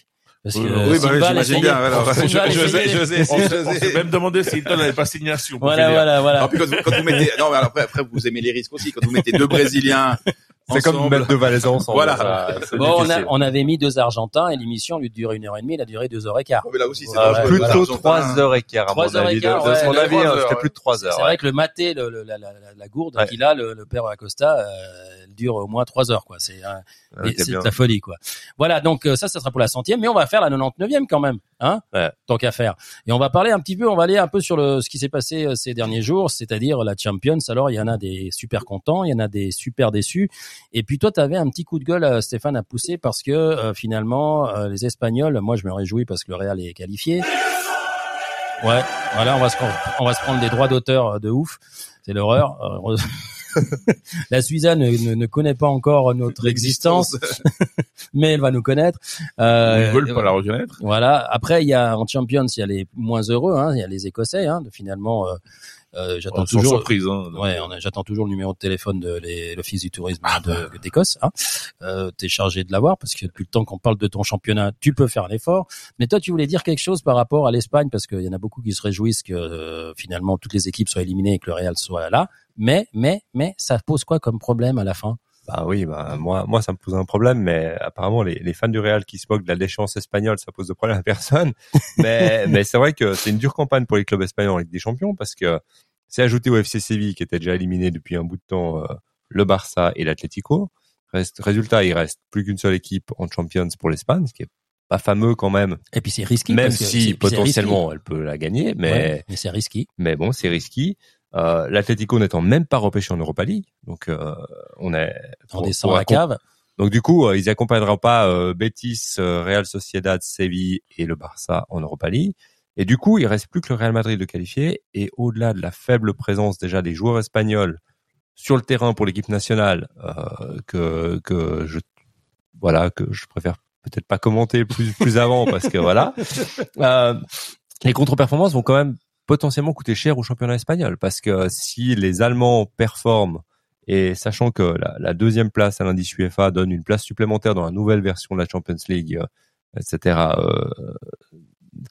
F: Parce que
H: Oui,
F: euh,
I: oui, bah,
F: Sinval
I: j'imagine
F: essayait-
I: bien, alors. Je- je sais,
H: On, s'est- on
I: sais.
H: s'est même demandé si Hilton n'avait pas signé un pour
F: Voilà, voilà, voilà.
I: Non, puis quand, vous- quand vous mettez, non, mais après, après, vous aimez les risques aussi. Quand vous mettez deux Brésiliens, *laughs*
G: C'est comme mettre deux Valaisans ensemble.
I: Voilà.
G: ça- c'est
F: Bon, on, a, on avait mis deux Argentins et l'émission, au lieu de durer une heure et demie, elle a duré deux heures et quart.
I: Oh, mais là aussi, c'est
G: plutôt trois heures et quart, à
F: Trois
G: mon
F: heures et
G: avis. De,
F: quart,
G: de
F: ouais,
G: son
F: de
G: avis,
H: trois
G: hein,
H: heures,
G: c'était
H: ouais.
G: plus de trois
F: C'est
G: heures.
F: vrai
G: ouais.
F: que le maté, le, le- la, la, la- la gourde
G: Ouais.
F: qu'il a, le, le père Acosta, euh, elle dure au moins trois heures, quoi. C'est
G: c'est bien.
F: de la folie, quoi. Voilà, donc euh, ça, ça sera pour la centième, mais on va faire la 99e quand même, hein,
G: Ouais.
F: tant qu'à faire. Et on va parler un petit peu, on va aller un peu sur le ce qui s'est passé euh, ces derniers jours, c'est-à-dire la Champions. Alors, il y en a des super contents, il y en a des super déçus. Et puis toi, tu avais un petit coup de gueule, euh, Stéphane, à pousser parce que euh, finalement, euh, les Espagnols, moi, je me réjouis parce que le Real est qualifié. Ouais, voilà, on va se prendre, on va se prendre des droits d'auteur euh, de ouf. C'est l'horreur. *laughs* La Suiza ne, ne, ne connaît pas encore notre existence, *laughs* mais elle va nous connaître. Euh,
H: Ils veulent pas la reconnaître.
F: voilà. Après, il y a en Champions, il y a les moins heureux, hein, il y a les Écossais. Hein, de, finalement, euh, euh, j'attends toujours.
H: surprise. Hein.
F: Ouais, j'attends toujours le numéro de téléphone de l'office du tourisme de- d'Écosse. Hein. Euh, T'es chargé de l'avoir parce que depuis le temps qu'on parle de ton championnat, tu peux faire un effort. Mais toi, tu voulais dire quelque chose par rapport à l'Espagne parce qu'il y en a beaucoup qui se réjouissent que euh, finalement toutes les équipes soient éliminées et que le Real soit là. Mais, mais, mais, ça pose quoi comme problème à la fin?
G: Bah oui, bah moi, moi ça me pose un problème, mais apparemment les, les fans du Real qui se moquent de la déchéance espagnole, ça pose de problème à personne. *laughs* Mais, mais c'est vrai que c'est une dure campagne pour les clubs espagnols en Ligue des Champions parce que c'est ajouté au FC Séville qui était déjà éliminé depuis un bout de temps, euh, le Barça et l'Atlético. Résultat, il reste plus qu'une seule équipe en Champions pour l'Espagne, ce qui est pas fameux quand même,
F: Et puis c'est risqué.
G: même
F: parce
G: si potentiellement elle peut la gagner, mais
F: Ouais, mais c'est risqué.
G: mais bon, c'est risqué. Euh, L'Atlético n'étant même pas repêché en Europa League, donc euh, on est
F: On descend la cave.
G: donc du coup, euh, ils accompagneront pas euh, Betis, euh, Real Sociedad, Séville et le Barça en Europa League. Et du coup, il reste plus que le Real Madrid de qualifier. Et au-delà de la faible présence déjà des joueurs espagnols sur le terrain pour l'équipe nationale, euh, que que je voilà que je préfère peut-être pas commenter plus plus avant parce que voilà, *laughs* euh, les contre-performances vont quand même potentiellement coûter cher au championnat espagnol parce que si les Allemands performent et sachant que la, deuxième place à l'indice UEFA donne une place supplémentaire dans la nouvelle version de la Champions League, euh, etc., euh,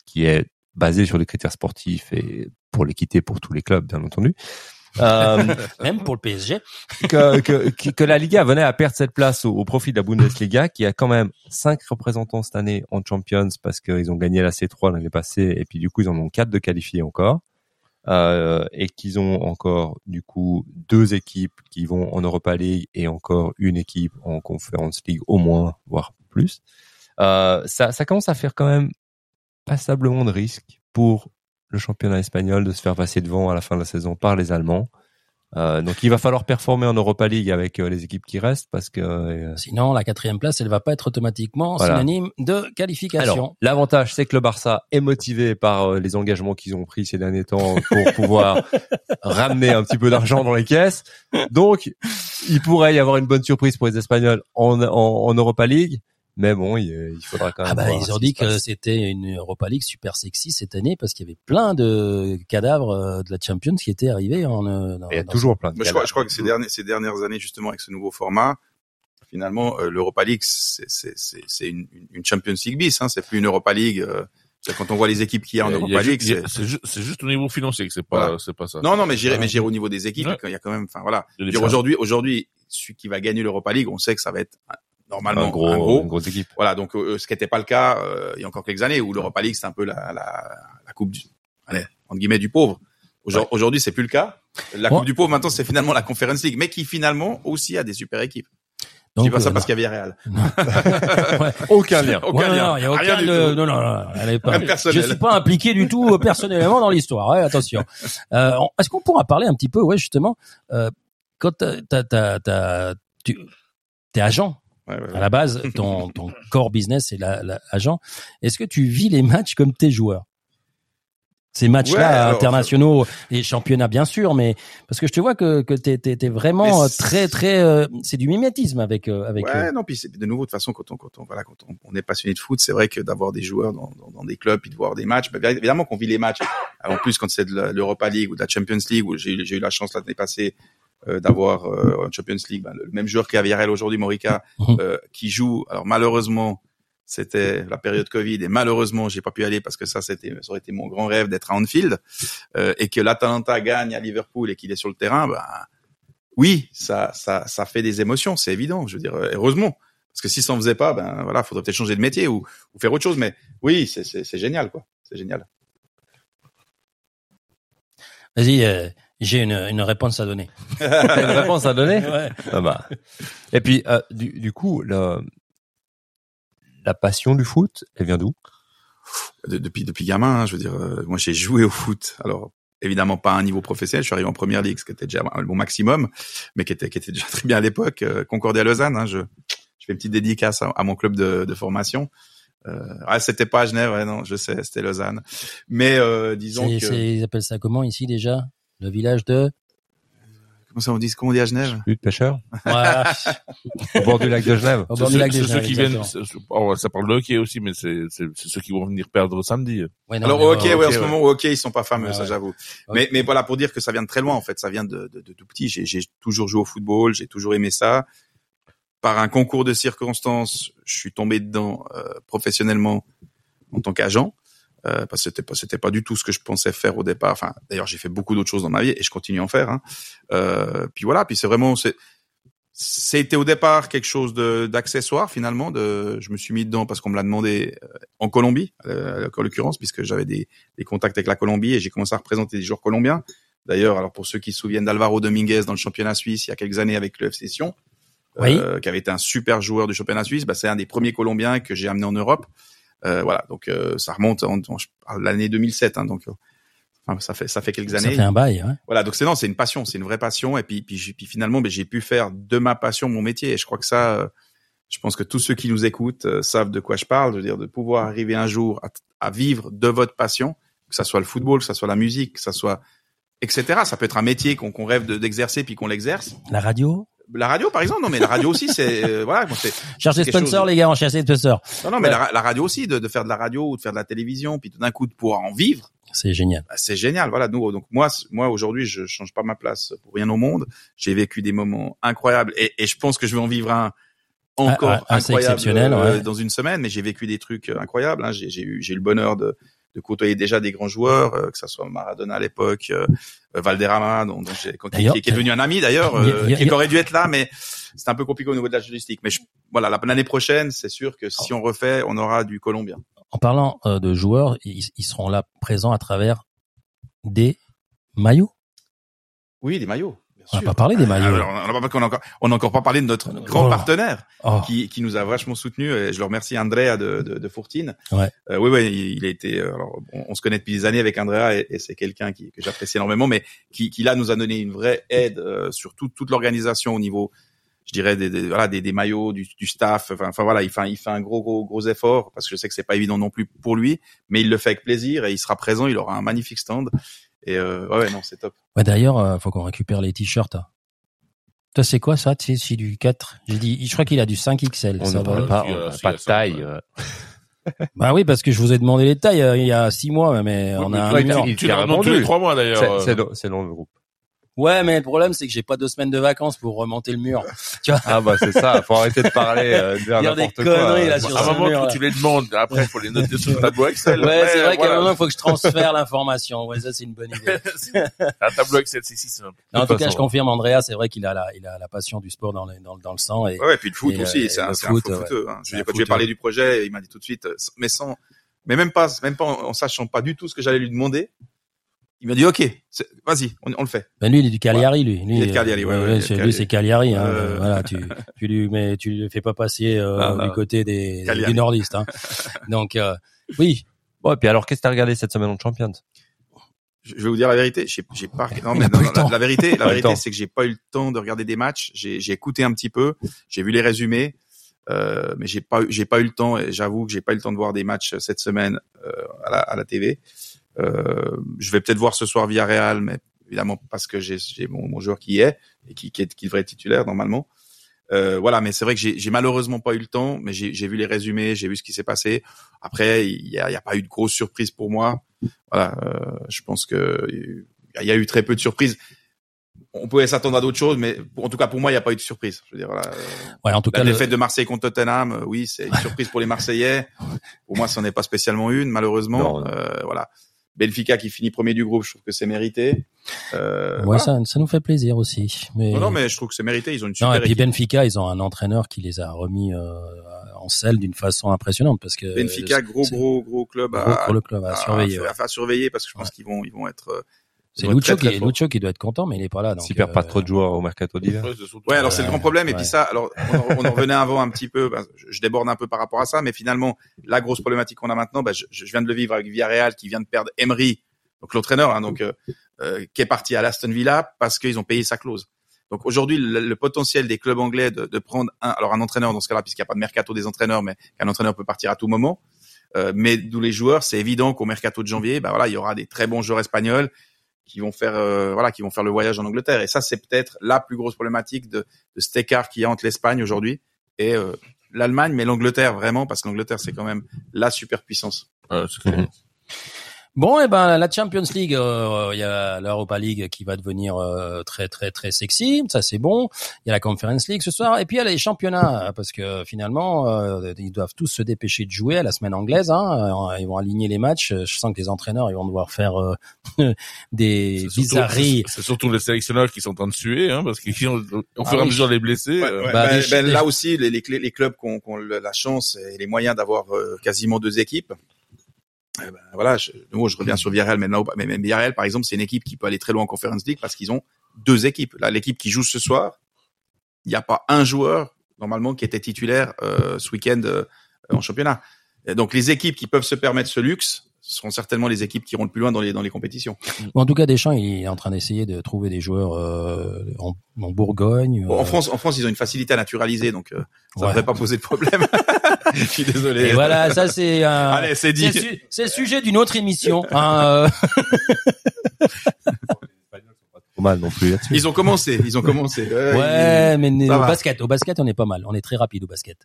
G: qui est basée sur les critères sportifs et pour l'équité pour tous les clubs, bien entendu. Euh, *laughs*
F: Même pour le PSG.
G: que, que, que- que la Liga venait à perdre cette place au, au profit de la Bundesliga, qui a quand même cinq représentants cette année en Champions parce qu'ils ont gagné la C3 l'année passée et puis du coup ils en ont quatre de qualifiés encore. Euh, et qu'ils ont encore du coup deux équipes qui vont en Europa League et encore une équipe en Conference League au moins, voire plus. Euh, ça, ça commence à faire quand même passablement de risques pour le championnat espagnol de se faire passer devant à la fin de la saison par les Allemands. Euh, donc il va falloir performer en Europa League avec euh, les équipes qui restent parce que euh,
F: Sinon, la quatrième place, elle va pas être automatiquement
G: Voilà.
F: synonyme de qualification.
G: l'avantage c'est que le Barça est motivé par euh, les engagements qu'ils ont pris ces derniers temps pour *laughs* pouvoir ramener un petit peu d'argent dans les caisses. Donc il pourrait y avoir une bonne surprise pour les Espagnols en, en, en Europa League. Mais bon, il, il faudra quand même.
F: Ah bah
G: voir
F: ils ont dit que c'était une Europa League super sexy cette année parce qu'il y avait plein de cadavres euh, de la Champions qui étaient arrivés en. euh, dans-
G: Il y a
F: dans-
G: toujours plein de.
I: Mais je crois, je crois que ces dernières, ces dernières années, justement, avec ce nouveau format, finalement, euh, l'Europa League, c'est, c'est, c'est, c'est une, une Champions League bis, hein, c'est plus une Europa League. euh, quand on voit les équipes qu'il y a en
H: a
I: Europa League, c'est...
H: c'est ju- c'est juste au niveau financier que c'est pas,
I: Voilà.
H: c'est pas ça.
I: Non, non, mais j'irai, mais j'irai au niveau des équipes.
H: Ouais.
I: Il y a quand même, enfin voilà. Aujourd'hui, aujourd'hui, celui qui va gagner l'Europa League, on sait que ça va être euh, normalement
G: un gros, une grosse équipe.
I: Voilà, donc euh, ce qui n'était pas le cas euh, il y a encore quelques années où l'Europa League c'est un peu la, la, la coupe du, allez, entre guillemets du pauvre. Aujourd- Aujourd'hui, c'est plus le cas. La
F: Bon.
I: coupe du pauvre maintenant c'est finalement la Conference League, mais qui finalement aussi a des super équipes. Je
F: Donc,
I: dis pas ça
F: euh,
I: parce qu'il y avait Real. *laughs*
F: ouais. *laughs*
G: Aucun lien.
I: Aucun
F: Ouais,
I: lien.
F: non, il y a aucun
I: Rien du
F: de-
I: tout.
F: non, non, non, elle est pas. Je suis pas impliqué du tout euh, personnellement dans l'histoire. Ouais, attention. Euh, on- Est-ce qu'on pourra parler un petit peu, ouais, justement, euh, quand t'as, t'as, t'as, t'as- tu, t'es agent
I: Ouais, ouais, ouais.
F: à la base, *laughs* ton, ton core business c'est la, la- agent. Est-ce que tu vis les matchs comme tes joueurs? Ces matchs-là
I: Ouais,
F: internationaux et championnats bien sûr, mais parce que je te vois que que t'es t'es, vraiment euh, très très euh, c'est du mimétisme avec euh, avec
I: ouais,
F: eux.
I: non, puis c'est de nouveau de toute façon quand on quand on voilà quand on, on est passionné de foot, c'est vrai que d'avoir des joueurs dans, dans, dans des clubs puis de voir des matchs, bah, évidemment qu'on vit les matchs. En plus quand c'est de l'Europa League ou de la Champions League où j'ai eu la chance l'année passée euh, d'avoir euh, en Champions League ben, le même joueur qui a Villarreal aujourd'hui, Morica,
F: Mhm.
I: euh, qui joue. Alors malheureusement c'était la période Covid et malheureusement j'ai pas pu aller parce que ça c'était ça aurait été mon grand rêve d'être à Anfield euh, et que l'Atalanta gagne à Liverpool et qu'il est sur le terrain ben oui ça ça ça fait des émotions c'est évident je veux dire heureusement parce que si ça en faisait pas ben voilà faudrait peut-être changer de métier ou, ou faire autre chose mais oui c'est c'est c'est génial quoi c'est génial
F: Vas-y, euh, j'ai une, une réponse à donner.
G: T'as *laughs* une réponse à donner
F: Ouais.
G: Ah bah. Et puis, euh, du, du coup, la, la passion du foot, elle vient d'où?
I: De- depuis depuis gamin hein, je veux dire euh, moi j'ai joué au foot. Alors évidemment pas à un niveau professionnel. Je suis arrivé en première ligue ce qui était déjà mon maximum mais qui était qui était déjà très bien à l'époque euh, Concordia Lausanne hein, je je fais une petite dédicace à, à mon club de, de formation. Euh, ah, c'était pas à Genève ouais, non je sais c'était Lausanne. Mais euh, disons que
F: ils appellent ça comment ici déjà? Le village de
I: comment ça on dit comment on dit à Genève
G: Plus de pêcheurs
F: Voilà. *laughs*
G: Au bord du lac de Genève.
F: Au bord du
H: ceux,
F: lac des
H: c'est ceux qui viennent, oh, ça parle de hockey aussi, mais c'est, ceux qui vont venir perdre samedi.
F: Ouais, non,
I: Alors au hockey,
F: ouais,
I: ouais, en ce
H: ouais.
I: moment au hockey ils sont pas fameux,
F: Ouais,
I: ça
F: ouais.
I: j'avoue. Mais mais voilà pour dire que ça vient de très loin en fait, ça vient de de, de tout petit. J'ai j'ai toujours joué au football, j'ai toujours aimé ça. Par un concours de circonstances, je suis tombé dedans euh, professionnellement en tant qu'agent. Euh, parce que c'était pas c'était pas du tout ce que je pensais faire au départ. Enfin, d'ailleurs, j'ai fait beaucoup d'autres choses dans ma vie et je continue à en faire. Hein. Euh, puis voilà, puis c'est vraiment c'est c'était au départ quelque chose de d'accessoire finalement. De, je me suis mis dedans parce qu'on me l'a demandé euh, en Colombie, euh, en l'occurrence, puisque j'avais des, des contacts avec la Colombie et j'ai commencé à représenter des joueurs colombiens. D'ailleurs, alors pour ceux qui se souviennent d'Alvaro Dominguez dans le championnat suisse il y a quelques années avec le FC Sion,
F: Oui.
I: euh, qui avait été un super joueur du championnat suisse, bah, c'est un des premiers Colombiens que j'ai amené en Europe. Euh, voilà, donc euh, ça remonte en, en- l'année 2007, hein, donc euh, enfin, ça fait ça fait quelques
F: Ça
I: années.
F: fait un bail. Ouais.
I: Voilà, donc c'est non, c'est une passion, c'est une vraie passion. Et puis, puis, puis finalement, ben, j'ai pu faire de ma passion mon métier. Et je crois que ça, euh, je pense que tous ceux qui nous écoutent euh, savent de quoi je parle. Je veux dire, de pouvoir arriver un jour à, à vivre de votre passion, que ça soit le football, que ça soit la musique, que ça soit etc. Ça peut être un métier qu'on qu'on rêve de- d'exercer puis qu'on l'exerce.
F: La radio?
I: La radio, par exemple, non, mais la radio aussi, c'est euh, *laughs* voilà, moi, c'est
F: Cherche des
I: quelque chose
F: sponsors,
I: de-
F: les gars, on cherche des sponsors.
I: non, non, mais
F: Ouais.
I: la, la radio aussi, de, de faire de la radio ou de faire de la télévision, puis tout d'un coup de pouvoir en vivre.
F: C'est génial.
I: Bah, c'est génial. Voilà, nous, donc moi, moi aujourd'hui, je change pas ma place pour rien au monde. J'ai vécu des moments incroyables et, et je pense que je vais en vivre un encore
F: Ah, ah, assez
I: incroyable
F: exceptionnel,
I: euh,
F: ouais.
I: dans une semaine. Mais j'ai vécu des trucs euh, incroyables. Hein. J'ai eu, j'ai eu le bonheur de, de côtoyer déjà des grands joueurs, euh, que ça soit Maradona à l'époque, euh, euh, Valderrama, dont, dont j'ai- qui, qui est devenu un ami d'ailleurs, qui aurait dû être là, mais c'est un peu compliqué au niveau de la logistique. Mais je, voilà, la- l'année prochaine, c'est sûr que si on refait, on aura du Colombien.
F: En parlant de joueurs, ils, ils seront là présents à travers des maillots.
I: Oui, des maillots.
F: On n'a pas parlé des maillots.
I: Alors, on n'a pas- on a encore, on n'a encore pas parlé de notre grand
F: Oh.
I: partenaire
F: Oh,
I: qui, qui nous a vachement soutenus. Et je le remercie, Andrea de, de, de Fourtine.
F: Ouais.
I: Euh, oui, oui, il, a été. euh, Alors, on, on se connaît depuis des années avec Andrea et, et c'est quelqu'un qui, que j'apprécie énormément, mais qui, qui là nous a donné une vraie aide euh, sur tout- toute l'organisation au niveau, je dirais des, des, voilà, des, des maillots, du, du staff. Enfin, enfin voilà, il fait, un- il fait un gros, gros, gros effort parce que je sais que c'est pas évident non plus pour lui, mais il le fait avec plaisir et il sera présent. Il aura un magnifique stand. Et euh, ouais, ouais, non, c'est top.
F: ouais, d'ailleurs, euh, faut qu'on récupère les t-shirts. Toi, c'est quoi ça Tu sais, c'est du 4 J'ai dit, je crois qu'il a du 5 XL.
G: On
F: ça
G: ne
F: va.
G: parle pas, on
H: euh,
G: parle
H: si,
G: pas de
H: a
G: taille. *laughs*
F: Bah oui, parce que je vous ai demandé les tailles euh, il y a 6 mois, mais on a un numéro.
G: il-
H: Tu
G: a
H: l'as tous les trois mois d'ailleurs.
G: C'est long le groupe.
F: Ouais, mais le problème, c'est que j'ai pas deux semaines de vacances pour remonter le mur. *laughs* Tu vois?
G: Ah bah c'est ça, faut arrêter de parler, euh, de dire
F: des
G: quoi.
F: conneries, là,
G: Euh,
F: sur
H: À un moment
F: mur,
H: tu les demandes, après il faut les noter *laughs* sur le tableau Excel.
F: Ouais, c'est vrai qu'à un moment, il faut que je transfère *laughs* l'information. Ouais, ça, c'est une bonne idée.
H: Un tableau Excel, c'est si simple.
F: En tout cas, je confirme, Andrea, c'est vrai qu'il a la, il a la passion du sport dans le, dans, dans le sang. Et,
I: Ouais, ouais, puis le foot
F: Et,
I: aussi,
F: euh,
I: c'est un,
F: foot,
I: un footeux, hein. Je
F: un
I: je lui ai parlé du projet, il m'a dit tout de suite, euh, mais sans, mais même pas, même pas en, en sachant pas du tout ce que j'allais lui demander. Il m'a dit, OK, vas-y, on, on le fait.
F: Ben lui, il est du Cagliari, lui. lui
I: Il est de Cagliari, ouais, ouais,
F: c'est-
I: Cagliari.
F: Lui, c'est Cagliari. Hein.
I: Euh.
F: Voilà, tu, *laughs* tu lui, mais tu le fais pas passer euh,
G: Ah, bah,
F: du côté des,
I: Cagliari.
F: des nordistes. Hein. *laughs* Donc, euh, oui.
G: Bon, et puis alors, qu'est-ce que t'as regardé cette semaine en Champions?
I: Je vais vous dire la vérité, j'ai j'ai pas, *laughs* non, mais non,
F: eu le
I: non,
F: temps.
I: la, la vérité, la vérité, c'est que j'ai pas eu le temps de regarder des matchs. J'ai j'ai écouté un petit peu, j'ai vu les résumés, euh, mais j'ai pas, eu- j'ai pas eu le temps. Et j'avoue que j'ai pas eu le temps de voir des matchs cette semaine euh, à, la, à la TV. Euh, je vais peut-être voir ce soir via Real, mais évidemment parce que j'ai j'ai mon, mon joueur qui y est et qui, qui, est, qui devrait être titulaire normalement. Euh, voilà, mais c'est vrai que j'ai j'ai malheureusement pas eu le temps, mais j'ai j'ai vu les résumés, j'ai vu ce qui s'est passé. Après, il y a, il y a pas eu de grosse surprise pour moi. Voilà, euh, je pense que il y a eu très peu de surprises. On pouvait s'attendre à d'autres choses, mais pour- en tout cas pour moi, il n'y a pas eu de surprise. Je veux dire, voilà, euh,
F: Ouais, en tout
I: la
F: cas, le-
I: défaite de Marseille contre Tottenham, euh, oui, c'est une surprise pour les Marseillais. Pour moi, c'en est pas spécialement une, malheureusement.
G: Non.
I: Euh, voilà. Benfica qui finit premier du groupe, je trouve que c'est mérité. Euh,
F: ouais,
I: voilà.
F: ça, ça nous fait plaisir aussi. Mais...
I: Non, non, mais je trouve que c'est mérité. Ils ont une
F: Non,
I: super
F: et puis
I: équipe.
F: Benfica, ils ont un entraîneur qui les a remis euh, en selle d'une façon impressionnante parce que
I: Benfica, gros, gros, gros club
F: gros
I: à,
F: le club à, surveiller.
I: à,
F: ouais.
I: à surveiller parce que je pense
F: Ouais.
I: qu'ils vont, ils vont être.
F: C'est Lucho
I: très, très
F: qui,
I: forts.
F: Lucho qui doit être content, mais il est pas là. Donc,
G: S'ils perdent pas
F: euh,
G: trop de joueurs au mercato d'hiver.
H: Ouais,
I: alors c'est le grand problème. Et
F: ouais.
I: puis ça, alors on en, on en revenait avant un petit peu. je, déborde un peu par rapport à ça, mais finalement, la grosse problématique qu'on a maintenant, bah, je, je viens de le vivre avec Villarreal qui vient de perdre Emery, donc l'entraîneur, hein, donc euh, euh, qui est parti à l'Aston Villa parce qu'ils ont payé sa clause. Donc aujourd'hui, le, le potentiel des clubs anglais de, de prendre un, alors un entraîneur dans ce cas-là, puisqu'il n'y a pas de mercato des entraîneurs, mais qu'un entraîneur peut partir à tout moment. Euh, mais d'où les joueurs, c'est évident qu'au mercato de janvier, bah voilà, il y aura des très bons joueurs espagnols qui vont faire euh, voilà qui vont faire le voyage en Angleterre et ça c'est peut-être la plus grosse problématique de, de cet écart qu'il y entre l'Espagne aujourd'hui et euh, l'Allemagne mais l'Angleterre vraiment parce que l'Angleterre c'est quand même la superpuissance.
G: Mhm.
F: Bon, et ben la Champions League, euh, il y a l'Europa League qui va devenir euh, très très très sexy, ça c'est bon. Il y a la Conference League ce soir, et puis il y a les championnats parce que finalement euh, ils doivent tous se dépêcher de jouer à la semaine anglaise. Hein. Euh, Ils vont aligner les matchs. Je sens que les entraîneurs ils vont devoir faire euh, *laughs* des bizarreries.
H: C'est surtout les sélectionneurs qui sont en train de suer, hein, parce qu'ils ont, au fur et à mesure les blessés.
I: Ouais,
H: euh,
I: ouais,
F: bah,
I: ben- ben, là aussi les, les, clubs qui ont, qui ont le- la chance et les moyens d'avoir euh, quasiment deux équipes. Eh ben, voilà, je, de nouveau, je reviens sur Villarreal, mais, là, mais même Villarreal, par exemple, c'est une équipe qui peut aller très loin en Conference League parce qu'ils ont deux équipes. Là, l'équipe qui joue ce soir, il n'y a pas un joueur normalement qui était titulaire euh, ce week-end euh, en championnat. Et donc les équipes qui peuvent se permettre ce luxe seront certainement les équipes qui iront le plus loin dans les dans les compétitions.
F: Bon, en tout cas, Deschamps il est en train d'essayer de trouver des joueurs euh, en, en Bourgogne.
I: Bon,
F: euh,
I: en France, en France, ils ont une facilité à naturaliser, donc euh, ça ne
F: Ouais.
I: devrait pas poser de problème. *laughs* Je suis désolé.
F: Et voilà, ça c'est un.
I: Allez, c'est dit.
F: C'est le su- c'est le sujet d'une autre émission. Hein, euh,
G: Trop mal non plus là-dessus.
I: Ils ont commencé, ils ont commencé. Ouais,
F: ouais, mais
I: ça
F: au
I: va.
F: basket, au basket, on est pas mal. On est très rapide au basket.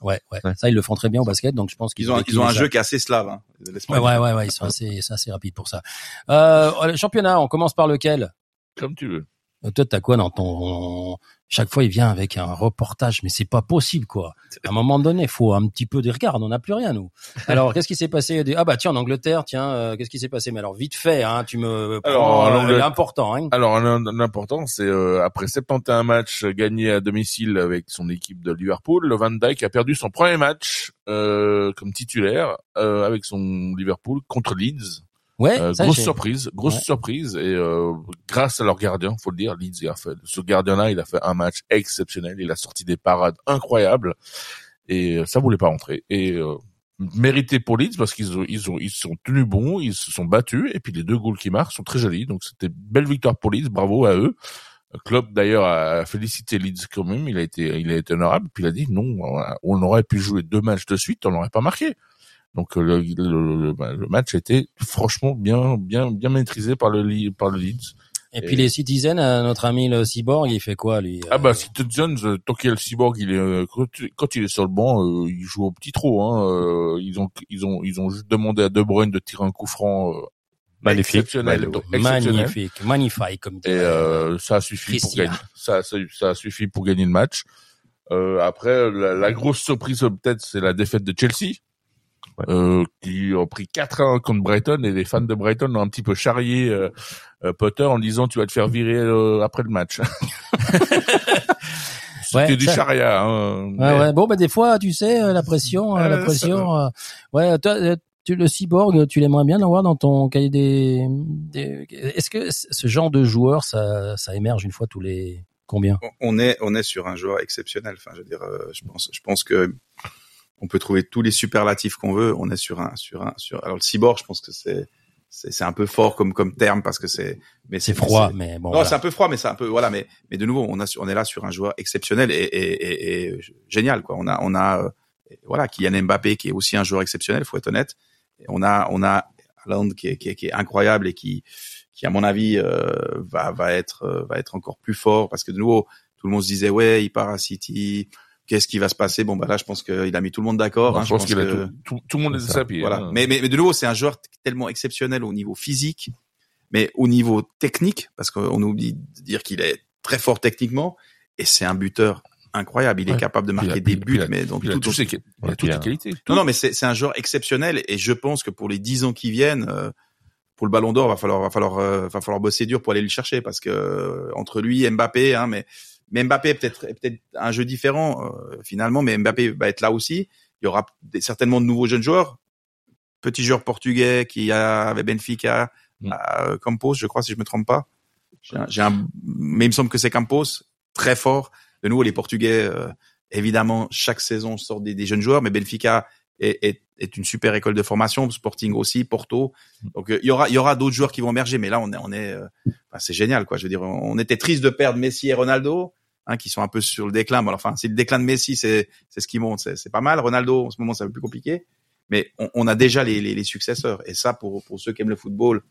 F: Ouais, ouais,
G: Ouais.
F: Ça, ils le font très bien au basket, donc je pense qu'ils
I: Ils ont, ils ont un
F: décliner
I: jeu
F: ça.
I: qui est assez slave. Hein,
F: Ouais, ouais, ouais, ouais, ils sont assez, assez rapide pour ça. Euh, championnat, on commence par lequel?
H: Comme tu veux.
F: Euh, Toi, t'as quoi dans ton Chaque fois, il vient avec un reportage, mais c'est pas possible, quoi. À un moment donné, faut un petit peu de regard. On n'a plus rien, nous. Alors, qu'est-ce qui s'est passé? Ah bah tiens, en Angleterre, tiens, euh, qu'est-ce qui s'est passé? Mais alors, vite fait, hein, tu me
H: Alors,
F: euh, l'important. Hein.
H: Alors, l'important, c'est euh, après 71 matchs gagnés à domicile avec son équipe de Liverpool, le Van Dijk a perdu son premier match euh, comme titulaire euh, avec son Liverpool contre Leeds.
F: Ouais,
H: Euh,
F: ça,
H: grosse surprise, grosse
F: Ouais.
H: surprise et euh, grâce à leur gardien, faut le dire, Leeds a fait ce gardien-là, il a fait un match exceptionnel, il a sorti des parades incroyables et euh, ça voulait pas rentrer et euh, mérité pour Leeds parce qu'ils ont ils ont ils se sont tenus bons, ils se sont battus et puis les deux goals qui marquent sont très jolis donc c'était belle victoire pour Leeds, bravo à eux. Club d'ailleurs a félicité Leeds quand même, il a été il a été honorable puis il a dit non, on aurait pu jouer deux matchs de suite, on n'aurait pas marqué. Donc euh, le, le, le- le match était franchement bien bien bien maîtrisé par le par le Leeds.
F: Et, puis les Citizens, euh, notre ami le Cyborg, il fait quoi lui
H: Ah bah
F: euh,
H: Citizens, tant qu'il y a le cyborg, il est quand, il est sur le banc, euh, il joue au petit trou. Hein, euh, ils ont ils ont ils ont juste demandé à De Bruyne de tirer un coup franc euh,
G: Magnifique.
H: exceptionnel,
G: Magnifique.
H: exceptionnel.
F: magnifique, magnifique comme.
H: Et euh, ça a suffi pour gagner. Ça, ça, ça a suffi pour gagner le match. Euh, après, la, la grosse surprise peut-être, c'est la défaite de Chelsea,
G: Ouais.
H: euh, qui ont pris 4-1 contre Brighton et les fans de Brighton ont un petit peu charrié euh, euh, Potter en disant tu vas te faire virer euh, après le match. *laughs* C'était
F: Ouais,
H: du
F: ça-
H: charia. Hein,
F: Ouais,
H: mais-
F: ouais. Bon, bah des fois, tu sais, euh, la pression, euh, la pression. euh, ouais, toi, tu, le cyborg, tu l'aimerais bien l'avoir dans ton cahier des. des- Est-ce que ce genre de joueur, ça, ça émerge une fois tous les combien?
I: On est on est sur un joueur exceptionnel. Enfin, je veux dire, euh, je pense je pense que on peut trouver tous les superlatifs qu'on veut. On est sur un sur un sur. Alors le cyborg, je pense que c'est c'est un peu fort comme comme terme parce que c'est mais
F: C'est froid, mais bon.
I: Non,
F: voilà.
I: c'est un peu froid, mais c'est un peu voilà, mais mais de nouveau, on a on est là sur un joueur exceptionnel et et, et, et génial quoi. On a on a euh, voilà Kylian Mbappé qui est aussi un joueur exceptionnel, faut être honnête. On a on a Haaland qui est, qui est qui est incroyable et qui qui à mon avis euh, va va être euh, va être encore plus fort parce que de nouveau tout le monde se disait ouais il part à City qu'est-ce qui va se passer? Bon bah là je pense qu'il a mis tout le monde d'accord
H: Bon,
I: hein,
H: je pense qu'il a tout, tout, tout le monde est pied.
I: voilà.
H: hein.
I: Mais, mais, mais de nouveau, c'est un joueur tellement exceptionnel au niveau physique, mais au niveau technique, parce qu'on oublie de dire qu'il est très fort techniquement, et c'est un buteur incroyable. Il est capable de
H: a-
I: marquer des buts,
H: a-
I: mais donc
H: il a
I: tout,
H: tous ses- il a
G: Ouais,
H: toutes
G: puis,
H: les qualités.
I: non, non, mais c'est c'est un joueur exceptionnel, et je pense que pour les dix ans qui viennent, euh, pour le Ballon d'Or, va falloir, va falloir, euh, va falloir bosser dur pour aller le chercher, parce que euh, entre lui, et Mbappé, hein, mais mais Mbappé est peut-être peut-être un jeu différent euh, finalement, mais Mbappé va être là aussi. Il y aura des- certainement de nouveaux jeunes joueurs, petit joueur portugais qui a, avait Benfica,
H: Mm.
I: à, Campos, je crois si je me trompe pas. J'ai un, mais il me semble que c'est Campos, très fort. De nouveau, les Portugais, euh, évidemment, chaque saison sortent des, des jeunes joueurs, mais Benfica est, est, est une super école de formation, Sporting aussi, Porto. Donc euh, il y aura il y aura d'autres joueurs qui vont émerger, mais là on est on est, euh, c'est génial quoi. Je veux dire, on, on était triste de perdre Messi et Ronaldo. Hein, qui sont un peu sur le déclin. Bon, enfin, si le déclin de Messi, c'est c'est ce qui monte, c'est c'est pas mal. Ronaldo, en ce moment, c'est un peu plus compliqué mais on, on a déjà les, les, les successeurs. Et ça, pour, pour ceux qui aiment le football.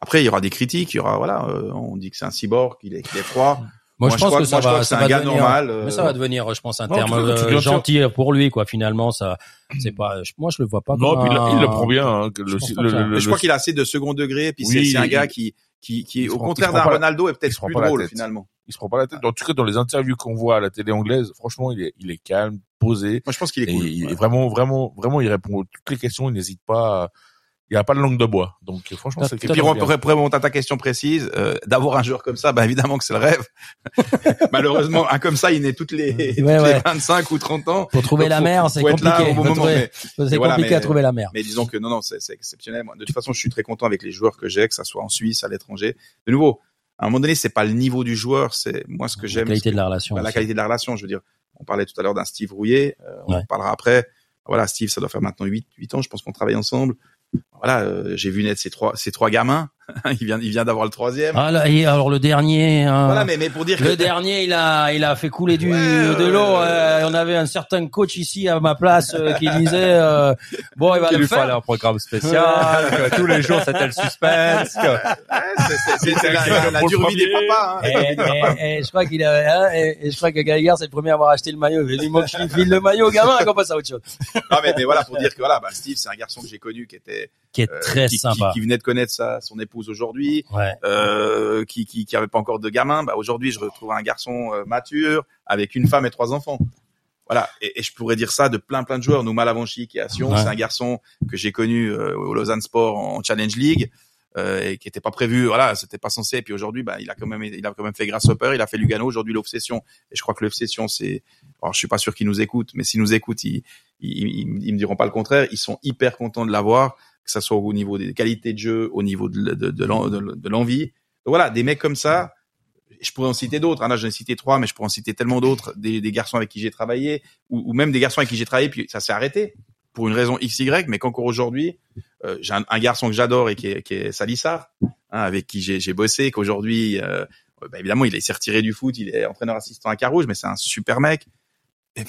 I: Après, il y aura des critiques. Il y aura voilà, euh, on dit que c'est un cyborg, qu'il est, qu'il est froid.
F: Moi,
I: Moi,
F: je
I: je
F: pense
I: crois-
F: que ça va,
I: que
F: ça
I: c'est
F: va
I: un gars
F: devenir,
I: normal, euh,
F: mais ça va devenir, je pense, un
H: Non,
F: terme
H: cas, tu
F: euh, gentil pour lui, quoi. Finalement, ça, c'est pas. je- Moi, je le vois pas.
H: Non,
F: comme
H: puis il,
F: un-
H: il le prend bien. Hein, que
F: Je
H: le,
F: que
I: je crois qu'il a assez de second degré. Puis c'est
H: Oui,
I: c'est un gars qui, qui, qui
H: se
I: au contraire d'un Ronaldo, est peut-être plus drôle finalement.
H: Il se prend pas la tête. En tout cas, dans les interviews qu'on voit à la télé anglaise, franchement, il est, il est calme, posé.
I: Moi, je pense qu'il est cool.
H: il-
I: ouais.
H: vraiment, vraiment, vraiment, il répond à toutes les questions. Il n'hésite pas. à- Il a pas de langue de bois. Donc, franchement,
F: T'as-
H: c'est
I: Et puis, pour remonter à ta question précise, euh, d'avoir un joueur comme ça, bah évidemment que c'est le rêve. *laughs* Malheureusement, un comme ça, il naît toutes les, toutes
F: Ouais,
I: les
F: ouais.
I: 25 ou 30 ans.
F: Pour trouver
I: Donc,
F: la
I: faut-
F: mer, c'est compliqué. C'est
I: voilà,
F: compliqué
I: mais-
F: à trouver la mer.
I: Mais disons que non, non, c'est c'est exceptionnel. Moi, de toute façon, je suis très content avec les joueurs que j'ai, que ça soit en Suisse, à l'étranger. De nouveau, à un moment donné, c'est pas le niveau du joueur, c'est moi ce que
F: La
I: j'aime.
F: qualité
I: c'est
F: de la relation.
I: bah, la qualité de la relation. Je veux dire, on parlait tout à l'heure d'un Steve Rouillet, euh, on
F: Ouais.
I: en parlera après. Voilà, Steve, ça doit faire maintenant 8, 8 ans, je pense qu'on travaille ensemble. Voilà, euh, j'ai vu naître ces trois, ces trois gamins. *laughs* il vient, il vient d'avoir le troisième.
F: Ah là, et alors le dernier. hein,
I: Voilà, mais, mais pour dire
F: Le
I: que
F: dernier, il a, il a fait couler du
I: Ouais,
F: de l'eau. euh, on avait un certain coach ici à ma place euh, qui disait euh, bon, il va
G: Il
F: le
G: lui fallait
F: faire.
G: un programme spécial, que tous les jours c'était le suspense. que-
I: c'est- c'est la, la, la dure vie des papas. Hein.
F: Et, et- et je crois qu'il a, hein, et, et je crois que Gaillard c'est le premier à avoir acheté le maillot. Il dit moi je lui file le maillot au gamin, qu'on passe à autre chose.
I: Non, mais, mais voilà, pour dire que voilà, bah, Steve, c'est un garçon que j'ai connu qui était
F: Qui est
I: euh,
F: très
I: qui, qui-
F: sympa.
I: qui venait de connaître sa, son épouse aujourd'hui.
F: Ouais.
I: euh, qui, qui, qui avait pas encore de gamin, bah aujourd'hui je retrouve un garçon euh, mature avec une femme et trois enfants. Voilà, et, et je pourrais dire ça de plein plein de joueurs. Nous Malavanchi qui est à Sion,
F: Ouais.
I: c'est un garçon que j'ai connu euh, au Lausanne Sport en Challenge League euh, et qui était pas prévu. Voilà, c'était pas censé. Et puis aujourd'hui, bah il a quand même il a quand même fait Grasshopper, il a fait Lugano. Aujourd'hui l'Obsession. Et je crois que l'Obsession c'est, alors je suis pas sûr qu'ils nous écoutent, mais s'ils nous écoutent, ils, ils, ils, ils me diront pas le contraire. Ils sont hyper contents de l'avoir, que ça soit au niveau des qualités de jeu, au niveau de, de, de, l'en- de- de l'envie. Voilà, des mecs comme ça, je pourrais en citer d'autres. Hein, là, j'en ai cité trois, mais je pourrais en citer tellement d'autres. Des, garçons avec qui j'ai travaillé, ou, même des garçons avec qui j'ai travaillé, puis ça s'est arrêté pour une raison X, Y, mais qu'encore aujourd'hui, euh, j'ai un, garçon que j'adore et qui est, qui est Salissard, hein, avec qui j'ai j'ai bossé, qu'aujourd'hui, euh, bah, évidemment, il s'est retiré du foot, il est entraîneur assistant à Carouge, mais c'est un super mec.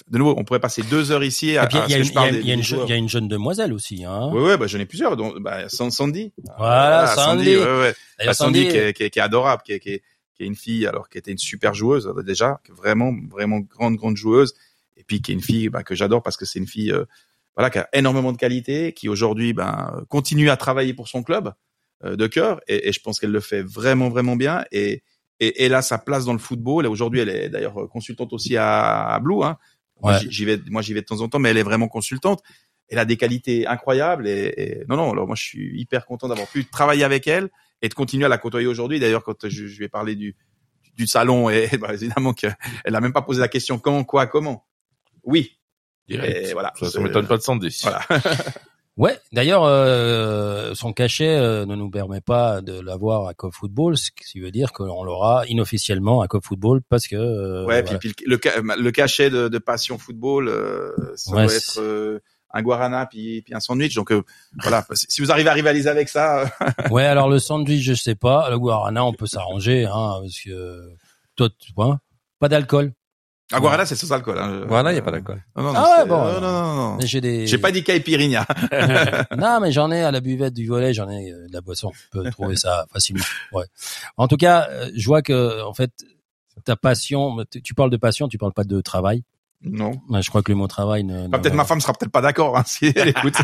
I: De nouveau, on pourrait passer deux heures ici à,
F: il y, a une- jeune- demoiselle aussi. Hein.
I: Ouais, ouais, bah, j'en ai plusieurs. Donc, bah, San- Sandy.
F: Voilà, Sandy.
I: ouais, Bah, Sandy,
F: Sandy,
I: qui, est, qui est- qui est adorable, qui est, qui, est, une fille, alors qui était une super joueuse euh, déjà, vraiment, vraiment grande, grande joueuse. Et puis qui est une fille bah, que j'adore parce que c'est une fille, euh, voilà, qui a énormément de qualité, qui aujourd'hui, ben, continue à travailler pour son club euh, de cœur. Et, et je pense qu'elle le fait vraiment, vraiment bien. Et, et elle a sa place dans le football. Et aujourd'hui, elle est d'ailleurs consultante aussi à, à Blue. Hein. Moi,
F: Ouais.
I: j'y- vais, moi, j'y vais de temps en temps, mais elle est vraiment consultante. Elle a des qualités incroyables. Et, et- non, non. Alors moi, je suis hyper content d'avoir pu travailler avec elle et de continuer à la côtoyer aujourd'hui. D'ailleurs, quand je, je lui ai parlé du, du salon, et *laughs* bah, évidemment qu'elle n'a même pas posé la question quand, quoi, comment. Oui.
H: Direct.
I: Et voilà.
H: Ça,
I: C'est-
H: m'étonne pas de Sandy.
I: Voilà. *laughs*
F: Ouais, d'ailleurs, euh, son cachet euh, ne nous permet pas de l'avoir à Cove Football, ce qui veut dire qu'on l'aura inofficiellement à Cove Football parce que. euh,
I: Ouais,
F: voilà.
I: puis, puis le, ca- le cachet de, de passion football, euh, ça
F: Ouais,
I: doit être un guarana puis, puis un sandwich. Donc euh, voilà, si vous arrivez à rivaliser avec ça,
F: Ouais, alors le *laughs* sandwich, je sais pas. Le guarana, on peut s'arranger, hein, parce que toi, tu vois, pas d'alcool.
I: Un guarana c'est sans alcool. Hein.
G: Voilà, il y a pas d'alcool.
I: Non, non, non,
F: Ah ouais, bon,
I: non,
F: alors.
I: non, non, non.
F: Mais j'ai des.
I: J'ai pas dit caipirinha. *laughs* *laughs*
F: non, mais j'en ai à la buvette du volet, j'en ai euh, de la boisson. On peut trouver ça facilement. Ouais. En tout cas, euh, je vois que en fait ta passion, tu tu parles de passion, tu parles pas de travail.
I: Non.
F: Je crois que le mot travail ne.
I: Bah,
F: ne-
I: peut-être ma femme sera peut-être pas d'accord hein, *laughs* si elle écoute.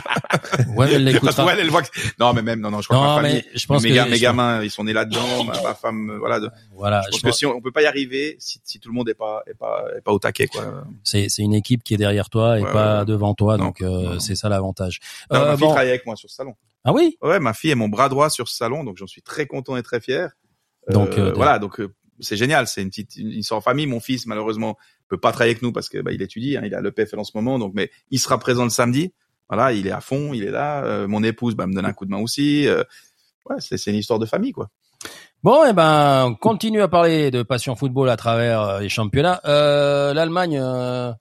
F: Ouais, elle *laughs*
I: Parce voit que- Non, mais même non, non, je crois
F: Non,
I: que ma
F: mais
I: famille,
F: je pense
I: mes,
F: que
I: mes gamins, ils sont nés là-dedans. ma, ma femme, euh, voilà. de-
F: Voilà,
I: je pense
F: je
I: que si on, on peut pas y arriver si, si tout le monde est pas est pas est pas au taquet quoi.
F: c'est c'est une équipe qui est derrière toi et
I: Ouais,
F: pas
I: ouais.
F: devant toi,
I: Non,
F: donc euh, c'est ça l'avantage.
I: Non,
F: Euh,
I: ma fille
F: bon.
I: travaille avec moi sur ce salon.
F: Ah oui?
I: Ouais, ma fille est mon bras droit sur ce salon, donc j'en suis très content et très fier.
F: Donc,
I: Euh, voilà, donc c'est génial, c'est une petite une histoire en famille. Mon fils malheureusement peut pas travailler avec nous parce que bah, il étudie, hein, il a le PFL en ce moment, donc mais il sera présent le samedi. Voilà, il est à fond, il est là. Euh, mon épouse bah, me donne un coup de main aussi. Euh, ouais, c'est c'est une histoire de famille quoi.
F: Bon, eh ben, on continue à parler de passion football à travers euh, les championnats. Euh, L'Allemagne, euh,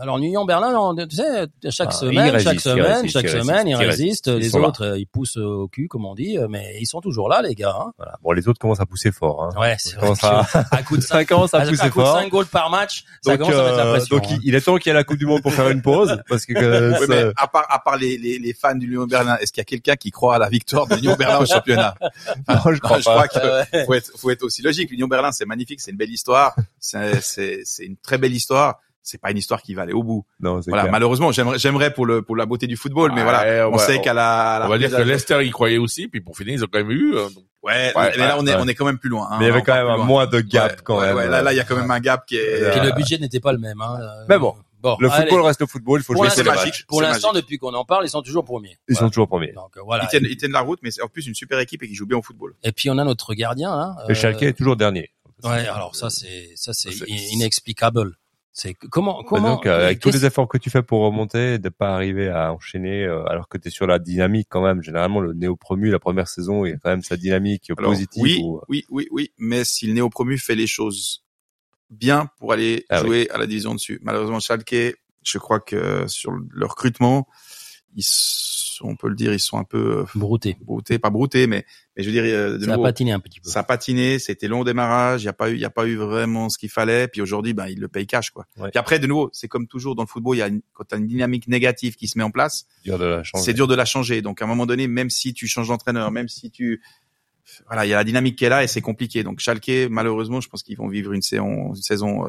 F: alors Union Berlin, tu sais, chaque
G: Ah,
F: semaine,
G: ils résistent,
F: chaque semaine,
G: résistent,
F: chaque semaine, ils résistent. Les autres, euh, ils poussent au cul, comme on dit, euh, mais ils sont toujours là, les gars. Hein.
G: Voilà. Bon, les autres commencent à pousser fort. Hein.
F: Ouais, c'est
G: Ça
F: vrai.
G: à,
F: À coup de
G: ça
F: cinq,
G: commence à
F: à
G: pousser
F: coup de
G: fort.
F: 5 goals par match, ça
G: Donc,
F: commence à mettre la
G: euh,
F: pression.
G: donc
F: hein.
G: il, est temps qu'il y ait la Coupe du Monde pour faire une pause, *laughs* parce que euh, ça-
I: mais à part à part les, les, les fans du Lyon Berlin, est-ce qu'il y a quelqu'un qui croit à la victoire de l'Union Berlin au championnat? *laughs*
G: Non, je crois
I: Je
G: pas.
I: crois que
F: Euh, ouais. *laughs*
I: faut être, faut être aussi logique. L'Union Berlin, c'est magnifique, c'est une belle histoire, c'est, c'est, c'est une très belle histoire. C'est pas une histoire qui va aller au bout.
G: Non, c'est
I: Voilà,
G: clair.
I: malheureusement, j'aimerais, j'aimerais pour le, pour la beauté du football, mais
H: Ouais,
I: voilà, on
H: ouais,
I: sait qu'à la, à la
H: On va dire que Leicester y croyait aussi, puis pour finir, ils ont quand même eu. euh, donc,
I: Ouais,
H: Ouais,
I: mais là, on est,
G: ouais.
I: on est quand même plus loin. hein.
G: Mais il y avait quand même un moins de gap
I: Ouais,
G: quand
I: ouais,
G: même.
I: ouais, là, là, il y a quand même un gap qui est.
F: Puis
G: Euh,
F: le budget n'était pas le même. Hein.
G: Mais bon,
F: bon
G: Le
F: allez.
G: football reste le football, il faut
F: Pour
G: jouer
I: c'est
G: ses matchs.
I: magique.
F: pour l'instant, depuis qu'on en parle, ils sont toujours premiers.
G: Ils sont toujours premiers.
F: Donc euh, voilà.
I: Ils tiennent, ils tiennent la route, mais c'est en plus une super équipe et qui joue bien au football.
F: Et puis on a notre gardien. Hein,
G: Le Schalke est toujours dernier.
F: Ouais, alors ça c'est ça c'est
I: C'est-
F: in- inexplicable. C'est comment
G: Bah,
F: comment
G: donc, euh, avec tous les efforts que tu fais pour remonter, de pas arriver à enchaîner, euh, alors que tu es sur la dynamique quand même. Généralement, le néo-promu, la première saison, il y a quand même sa dynamique
I: Alors,
G: positive.
I: oui,
G: ou-
I: oui, oui, oui, mais si le néo-promu fait les choses bien pour aller
G: Ah
I: jouer à la division dessus. Malheureusement, Schalke, je crois que sur le recrutement, ils sont, on peut le dire, ils sont un peu euh,
F: brouté.
I: broutés, pas broutés, mais, mais je veux dire, euh, de
F: Ça a
I: nouveau,
F: patiné un petit peu.
I: ça a patiné, c'était long au démarrage, il y a pas eu, il y a pas eu vraiment ce qu'il fallait, puis aujourd'hui, ben, ils le payent cash, quoi.
G: Ouais.
I: Puis après, de nouveau, c'est comme toujours dans le football, il y a une, quand t'as une dynamique négative qui se met en place,
G: dur de la changer.
I: c'est dur de la changer. Donc à un moment donné, même si tu changes d'entraîneur, même si tu voilà, il y a la dynamique qui est là et c'est compliqué. Donc Schalke, malheureusement, je pense qu'ils vont vivre une saison, une saison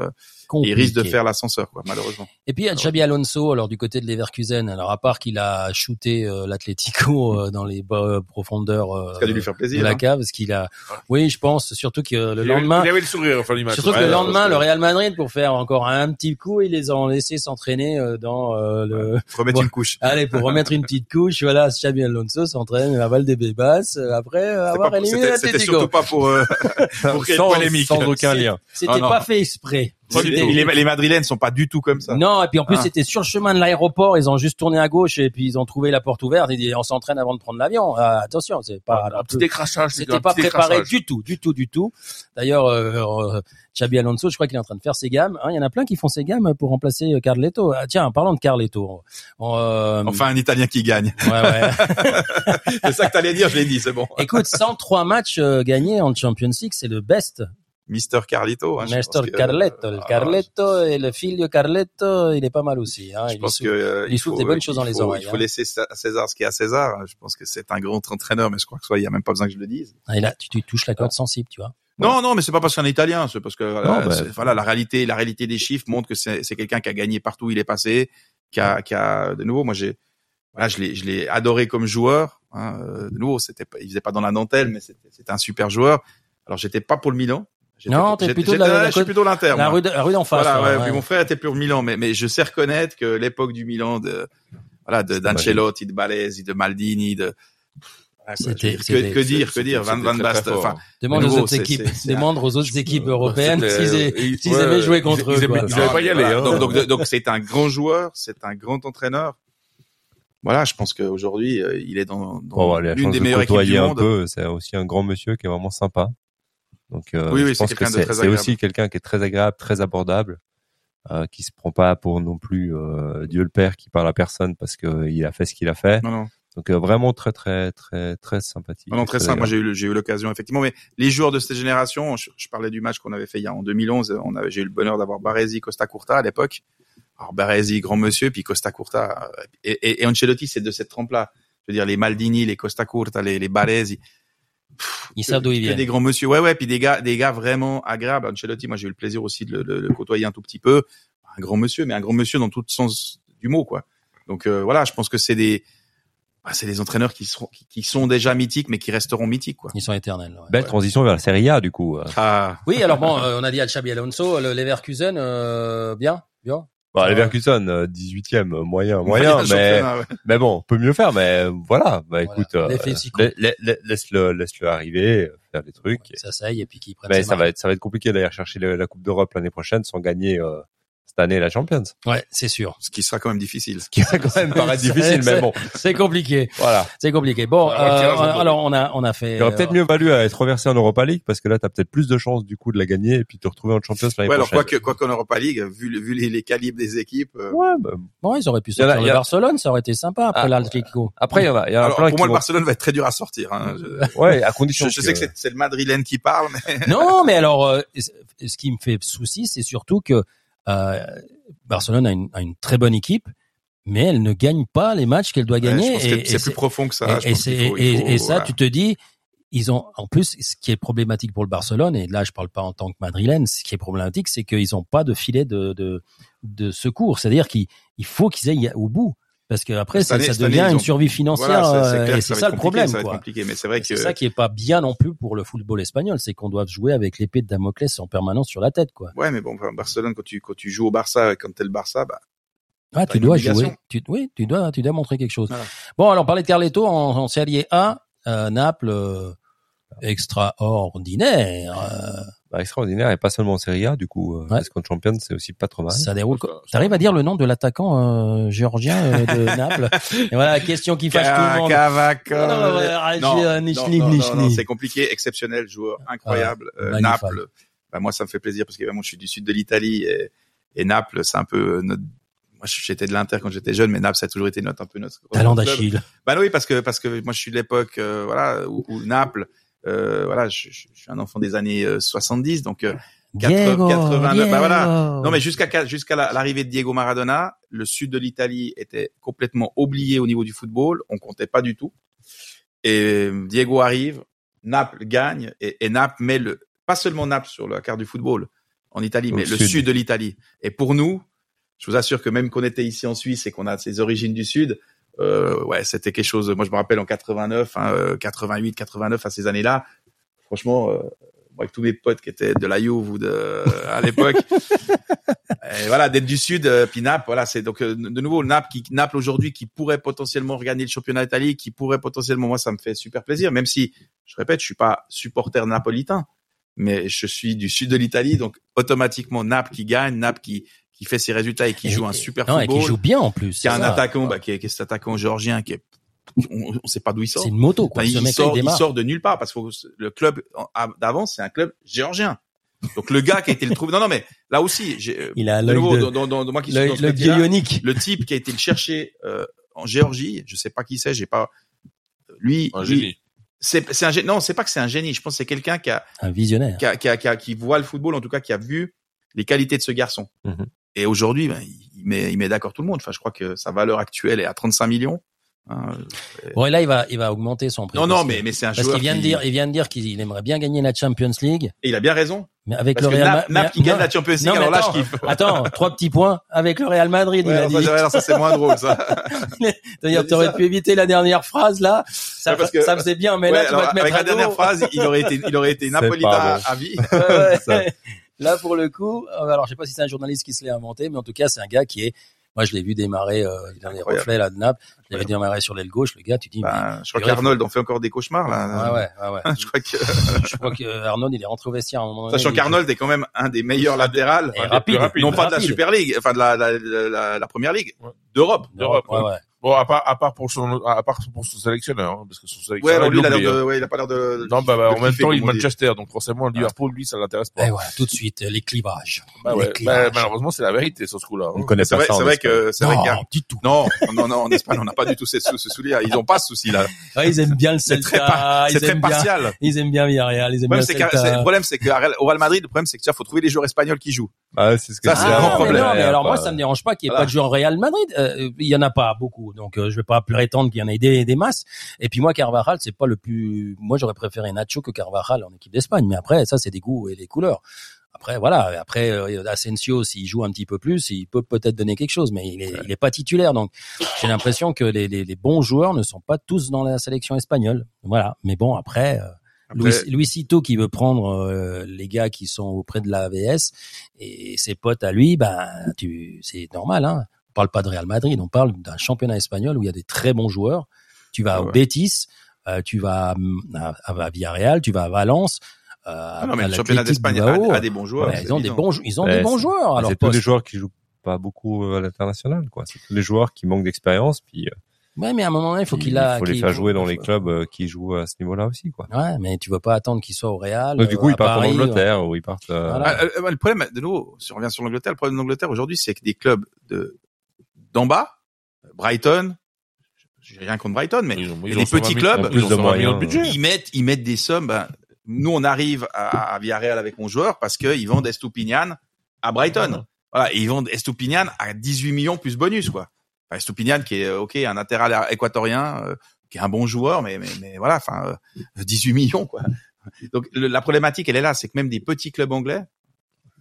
I: euh, et ils
F: Compliqué.
I: risquent de faire l'ascenseur, quoi, malheureusement.
F: Et puis il y a Xabi Alonso, alors du côté de Leverkusen. Alors à part qu'il a shooté euh, l'Atlético euh, dans les bas profondeurs euh,
I: Ça a dû lui faire
F: de
I: plaisir.
F: la
I: hein.
F: cave, parce qu'il a. Oui, je pense surtout que le
H: il avait-
F: lendemain.
H: il avait le sourire, enfin, l'image.
F: Surtout que
I: Ouais,
F: le
I: ouais,
F: lendemain,
I: que-
F: le Real Madrid, pour faire encore un petit coup, ils les ont laissés s'entraîner euh, dans euh, le.
I: Remettre
F: Bon.
I: une couche.
F: Allez, pour remettre une petite couche, voilà, Xabi Alonso s'entraîne à Val des Bébas euh, après euh, avoir
I: pas-
F: éliminé
I: C'était c'était
F: l'Atlético.
I: surtout pas pour, euh, *laughs* pour créer
G: sans,
I: une polémique.
G: sans aucun lien.
F: C'était
I: Ah non.
F: pas fait exprès.
I: Les, les, les Madrilènes sont pas du tout comme ça.
F: Non, et puis en plus
I: Ah.
F: c'était sur le chemin de l'aéroport, ils ont juste tourné à gauche et puis ils ont trouvé la porte ouverte et dit on s'entraîne avant de prendre l'avion. Ah, attention, c'est pas
H: Un petit décrachage.
F: c'était
H: un
F: pas préparé
H: décrachage.
F: du tout, du tout, du tout. D'ailleurs, euh, euh, Xabi Alonso, je crois qu'il est en train de faire ses gammes. hein. Il y en a plein qui font ses gammes pour remplacer euh, Carletto. Ah, tiens, en parlant de Carletto, on, euh,
I: Enfin, un Italien qui gagne.
F: ouais, ouais. *laughs*
I: c'est ça que t'allais dire, je l'ai dit, c'est bon.
F: Écoute, 103 matchs gagnés en Champions League, c'est le best
I: Mister Carlito. Hein, que-
F: Carletto, le
I: ah,
F: Carletto et le figlio Carletto, il est pas mal aussi. Hein.
I: Je
F: il
I: pense que euh,
F: il souffle des bonnes choses dans les
I: faut-
F: oreilles,
I: Il faut
F: hein.
I: laisser à César ce qui est à César. Je pense que c'est un grand entraîneur, mais je crois que soit il y a même pas besoin que je le dise.
F: Ah, et là, tu, tu touches la corde sensible, tu vois.
I: Non, non, mais c'est pas parce qu'un Italien, c'est parce que
G: Non,
I: euh,
G: bah,
I: voilà la réalité, la réalité des chiffres montre que c'est quelqu'un qui a gagné partout où il est passé, qui a, qui a de nouveau, moi j'ai, voilà, je l'ai, je l'ai adoré comme joueur. Hein, euh, de nouveau, c'était, pas, il faisait pas dans la dentelle, mais c'était, c'était un super joueur. Alors j'étais pas pour le Milan.
F: Non, t'es plutôt de la-
I: j'étais-
F: la
I: je suis plutôt l'Inter.
F: La rue, de- la rue d'en face.
I: Voilà,
F: là,
I: ouais,
F: ouais.
I: puis mon frère était pour le Milan, mais, mais je sais reconnaître que l'époque du Milan de, voilà, de, d'Ancelotti, de Balesi, de Maldini, de,
F: C'était- c'était-
I: que, que dire, que dire, Van Van Basten, enfin,
F: Demande
I: de
F: aux autres équipes, demande aux autres équipes européennes s'ils,
H: ils-
F: s'ils
H: ouais,
F: avaient joué contre
H: ils
F: eux. quoi.
H: ils avaient pas y aller,
I: Voilà,
H: hein.
I: Donc, donc, donc, c'est un grand joueur, c'est un grand entraîneur. Voilà, je pense qu'aujourd'hui, euh, il est dans, dans
G: Bon, la
I: l'une des
G: de
I: meilleures équipes du monde.
G: peu, c'est aussi un grand monsieur qui est vraiment sympa. Donc, euh,
I: Oui, oui,
G: je pense que c'est
I: très
G: aussi quelqu'un qui est très agréable, très abordable, euh, qui se prend pas pour non plus euh, Dieu le Père qui parle à personne parce que il a fait ce qu'il a fait.
I: Non, non,
G: Donc euh, vraiment très très très très sympathique.
I: non, non,
G: et
I: très simple. Moi, j'ai eu, le- j'ai eu l'occasion, effectivement. Mais les joueurs de cette génération, je, je parlais du match qu'on avait fait il y a en 2011. On avait, j'ai eu le bonheur d'avoir Baresi, Costa Curta à l'époque. Alors Baresi, grand monsieur, puis Costa Curta euh, et, et, et Ancelotti, c'est de cette trempe-là. Je veux dire, les Maldini, les Costa Curta, les, les Baresi.
F: Ils savent d'où ils viennent.
I: des grands monsieur. Ouais, ouais, puis des gars, des gars vraiment agréables. Ancelotti, moi, j'ai eu le plaisir aussi de le, le- le côtoyer un tout petit peu. Un grand monsieur, mais un grand monsieur dans tout le sens du mot, quoi. Donc euh, voilà, je pense que c'est des, bah, c'est des entraîneurs qui seront, qui, qui sont déjà mythiques, mais qui resteront mythiques, quoi.
F: Ils sont éternels. ouais.
G: Belle transition vers la Serie A du coup. euh.
I: Ah,
F: Oui, alors bon, euh, on a dit à Xabi Alonso, le Leverkusen, euh, bien, bien.
G: Bah,
F: Ouais.
G: Leverkusen, euh, 18e, euh, moyen,
I: moyen
G: moyen, mais mais bon, on peut mieux faire. Mais euh, voilà, bah
F: Voilà.
G: écoute, euh, laisse-le laisse-le arriver, euh, faire des trucs.
F: Ça s'aille et puis qu'ils prennent
G: Mais ça va être ça va être compliqué d'aller chercher la Coupe d'Europe l'année prochaine sans gagner euh, cette année la Champions.
F: Ouais, c'est sûr.
I: Ce qui sera quand même difficile.
G: Ce qui va quand même paraître *laughs* difficile, mais bon,
F: C'est compliqué.
G: voilà.
F: C'est compliqué. Bon,
H: Alors, le
F: euh, alors on a, on a fait.
G: Il aurait
F: euh,
G: peut-être mieux valu à être reversé en Europa League parce que là, t'as peut-être plus de chances du coup de la gagner et puis de te retrouver en Champions l'année
I: Ouais, alors
G: prochaine.
I: quoi que, quoi qu'en Europa League, vu, le- vu les, les calibres des équipes, euh,
G: Ouais, bah,
F: Bon, ils auraient pu sortir
G: il y
F: le
G: a-
F: Barcelone, ça aurait été sympa après
G: Ah,
F: l'Atlético.
G: Après, il y en a, il y en a
I: alors,
G: plein
I: pour moi, le
G: vont-
I: Barcelone va être très dur à sortir. Hein. *laughs* Je,
G: Ouais, à condition.
I: je, je sais que c'est, le Madrilène qui parle, mais
F: Non, *laughs* mais alors, euh, ce qui me fait souci, c'est surtout que euh, Barcelone a une, a une très bonne équipe, mais elle ne gagne pas les matchs qu'elle doit gagner.
I: que c'est plus profond que ça.
F: et,
I: faut- faut-
F: ça,
I: voilà.
F: tu te dis, ils ont, en plus, ce qui est problématique pour le Barcelone, et là, je parle pas en tant que madrilène, ce qui est problématique, c'est qu'ils ont pas de filet de, de, de secours. C'est-à-dire qu'il il faut qu'ils aillent au bout. Parce que après, ça,
I: année-
F: ça
I: cette année,
F: devient une
I: ont-
F: survie financière,
I: Voilà,
F: euh,
I: clair
F: et c'est ça le problème,
I: Ça
F: quoi.
I: mais c'est vrai que
F: C'est ça qui est pas bien non plus pour le football espagnol, c'est qu'on doit jouer avec l'épée de Damoclès en permanence sur la tête, quoi.
I: Ouais, mais bon, enfin, Barcelone, quand tu, quand tu joues au Barça, quand t'es le Barça, bah,
F: Ah, tu dois jouer. Tu, oui, tu dois, tu dois montrer quelque chose.
I: Voilà.
F: Bon, alors, on parlait de Carletto en, en Serie A, euh, Naples, euh, extraordinaire. euh,
G: extraordinaire et pas seulement en Serie A du coup. Euh, Parce qu'en Champions, c'est aussi pas trop mal.
F: ça déroule. T'arrives à dire le nom de l'attaquant euh, géorgien euh, de *laughs* Naples Et voilà, question qui fâche tout le monde. Non, non, ouais, arrête,
I: Non, c'est compliqué, exceptionnel, joueur incroyable. Euh,
F: magnifique.
I: Naples, bah, moi ça me fait plaisir parce que vraiment je suis du sud de l'Italie et, et Naples, c'est un peu notre. Moi j'étais de l'Inter quand j'étais jeune, mais Naples ça a toujours été notre un peu notre.
F: Talent d'Achille.
I: Bah oui, parce que parce que moi je suis de l'époque euh, voilà où, où Naples, voilà, je, je- je suis un enfant des années euh, 70, donc euh, 80, 89, bah voilà. Non, mais jusqu'à jusqu'à la- l'arrivée de Diego Maradona, le sud de l'Italie était complètement oublié au niveau du football. On comptait pas du tout. Et Diego arrive, Naples gagne et, et Naples met le pas seulement Naples sur la carte du football en Italie,
G: Au
I: mais le
G: sud.
I: de l'Italie. Et pour nous, je vous assure que même qu'on était ici en Suisse et qu'on a ses origines du sud, euh, ouais, c'était quelque chose. Moi, je me rappelle en 89, hein, euh, 88, 89, à ces années-là. Franchement, euh, moi, avec tous mes potes qui étaient de la Juve ou de à l'époque, *laughs* et voilà, d'être du sud, euh, puis Naples, voilà, c'est donc euh, de nouveau Naples qui Naples aujourd'hui qui pourrait potentiellement regagner le championnat d'Italie, qui pourrait potentiellement, moi, ça me fait super plaisir, même si je répète, je suis pas supporter napolitain, mais je suis du sud de l'Italie, donc automatiquement Naples qui gagne, Naples qui qui fait ses résultats et qui
F: Et-
I: joue un super
F: non, et
I: football,
F: qui joue bien en plus.
I: qui a un
F: ça.
I: attaquant, bah, qui est, qui est cet attaquant géorgien qui est, on, on sait pas d'où il sort.
F: C'est une moto, quoi.
I: Enfin, il, sort,
F: il
I: sort de nulle part parce que le club d'avant c'est un club géorgien. Donc le gars qui a été le trouvé. Non non mais là aussi j'ai euh,
F: Il a
I: de nouveau
F: de-
I: dans, dans, dans- moi qui suis dans
F: le bionique.
I: le type qui a été le chercher euh, en Géorgie, je sais pas qui c'est, j'ai pas lui
H: Un
I: lui c'est c'est un non, c'est pas que c'est un génie. Je pense que c'est quelqu'un qui a,
F: Un visionnaire.
I: qui a, qui a- qui a- qui voit le football, en tout cas, qui a vu les qualités de ce garçon.
G: Mhm.
I: Et aujourd'hui, ben, il met, il met d'accord tout le monde. Enfin, je crois que sa valeur actuelle est à 35 millions. Hein,
F: Bon, et là, il va, il va augmenter son prix.
I: non, non,
F: parce
I: mais mais c'est un
F: Parce
I: joueur.
F: qu'il vient de dire, il vient de dire qu'il aimerait bien gagner la Champions League,
I: Et il a bien raison.
F: mais avec
I: Parce
F: le Real
I: Nap,
F: Ma-
I: Nap qui gagne
F: non,
I: la Champions League,
F: non, mais
I: alors là,
F: attends,
I: je kiffe. *laughs*
F: Attends, trois petits points avec le Real Madrid,
I: Ouais,
F: il a dit.
I: ça, ça, c'est moins *laughs* drôle, ça.
F: D'ailleurs, t'aurais pu éviter la dernière phrase là. Ça,
I: Ouais, parce que-
F: ça faisait bien, mais
I: Ouais,
F: là, tu
I: alors,
F: vas te mettre
I: avec
F: à
I: la dernière phrase, il aurait été, il aurait été *laughs* napolitain à vie.
F: Là, pour le coup, euh, alors je sais pas si c'est un journaliste qui se l'est inventé, mais en tout cas, c'est un gars qui est. Moi, je l'ai vu démarrer euh, dans les
I: Incroyable.
F: reflets là de Naples. Je l'avais démarré sur l'aile gauche. Le gars, tu dis.
I: Ben, je crois qu'Arnold en fait encore des cauchemars, là.
F: Ouais, ouais, ouais, ouais. *laughs*
I: Je crois que,
F: je crois que Arnold, il est rentré au vestiaire à un moment donné.
I: sachant qu'Arnold est quand même un des meilleurs latérales,
F: rapide,
I: non pas de la. Super League, enfin de la, la, la, la- la première ligue,
H: Ouais.
I: d'Europe.
H: d'Europe,
F: Ouais, ouais.
H: Bon, à part, à part pour son, à part pour son sélectionneur, hein, parce que son
I: Ouais,
H: sélectionneur,
I: alors lui, il a l'air
H: l'oublie,
I: de,
H: hein.
I: ouais, il a pas l'air de.
H: Non, bah, bah,
I: de
H: en même temps, il est. Manchester, donc forcément, Liverpool, lui, ça l'intéresse pas.
F: Et voilà, tout de suite, les clivages.
H: Bah
F: les
H: ouais, bah, malheureusement, c'est la vérité sur ce coup-là.
G: On
H: hein.
G: connaît
I: C'est
G: pas
I: vrai,
G: ça.
I: c'est vrai que, c'est vrai qu'il y a-
F: Non, du tout.
I: non, non, non, en Espagne, on n'a pas du tout ce, ce, ce souci-là. Ils ont pas ce souci-là. *laughs*
F: Ouais, ils aiment bien le
I: C'est
F: Celta.
I: très, par-
F: ils
I: c'est très
F: aiment bien-
I: partial. *laughs*
F: Ils aiment bien Villarreal. Ils
I: Le
F: aiment bien
I: c'est c'est- le problème, c'est que à Real- au Real Madrid, le problème, c'est que, il faut trouver les joueurs espagnols qui jouent.
G: Ah, c'est ce que
I: Ça,
G: je
I: c'est un problème.
F: Mais non, mais alors moi, ça me dérange pas qu'il n'y ait pas de joueurs Real Madrid. Euh, il y en a pas beaucoup, donc euh, je vais pas prétendre qu'il y en ait des, des masses. Et puis moi, Carvajal, c'est pas le plus. Moi, j'aurais préféré Nacho que Carvajal en équipe d'Espagne. Mais après, ça, c'est des goûts et des couleurs. Après, voilà. Après, euh, Asensio, s'il joue un petit peu plus, il peut peut-être donner quelque chose, mais il est, il est pas titulaire. Donc, j'ai l'impression que les, les, les bons joueurs ne sont pas tous dans la sélection espagnole. Voilà. Mais bon, après. euh,
I: Après-
F: Luisito qui veut prendre euh, les gars qui sont auprès de la AVS et ses potes à lui, ben tu c'est normal. Hein. On parle pas de Real Madrid, on parle d'un championnat espagnol où il y a des très bons joueurs. Tu vas au
I: Ouais.
F: Betis, euh, tu vas à, à, à Villarreal, tu vas à Valence. Euh,
I: Ah non, mais le championnat d'Espagne a, a des bons joueurs.
F: Ouais, ils ont des bons, ils ont
G: Ouais,
F: des bons
G: c'est-
F: joueurs. Alors
G: c'est tous les joueurs qui jouent pas beaucoup à l'international, quoi. C'est tous les joueurs qui manquent d'expérience, puis euh,
F: Ouais, mais à un moment donné, il faut
G: il
F: qu'il a.
G: faut les faire jouer dans les clubs euh, qui jouent à ce niveau-là aussi, quoi.
F: Ouais, mais tu vas pas attendre qu'il soit au Real.
G: Donc, du
F: euh,
G: coup, ils partent en Angleterre ou ils partent. euh,
F: Voilà.
I: Ah, euh, le problème, de nouveau, si on revient sur l'Angleterre, le problème de l'Angleterre aujourd'hui, c'est que des clubs de d'en bas, Brighton, j'ai rien contre Brighton, mais
H: Ils ont,
I: Et
H: ils
I: les
H: ont 120
I: petits
H: 000
I: clubs,
H: ils ont
G: plus de
H: 120 millions
G: moyens,
H: de budget.
I: ils mettent ils mettent des sommes. Ben, nous, on arrive à, à Villarreal avec mon joueur parce qu'ils vendent Estupinian à Brighton. Voilà, et ils vendent Estupinian à 18 millions plus bonus, quoi. Enfin, Estupinian qui est euh, ok, un latéral équatorien, euh, qui est un bon joueur, mais mais, mais voilà, enfin, euh, 18 millions, quoi. Donc le- la problématique, elle est là, c'est que même des petits clubs anglais,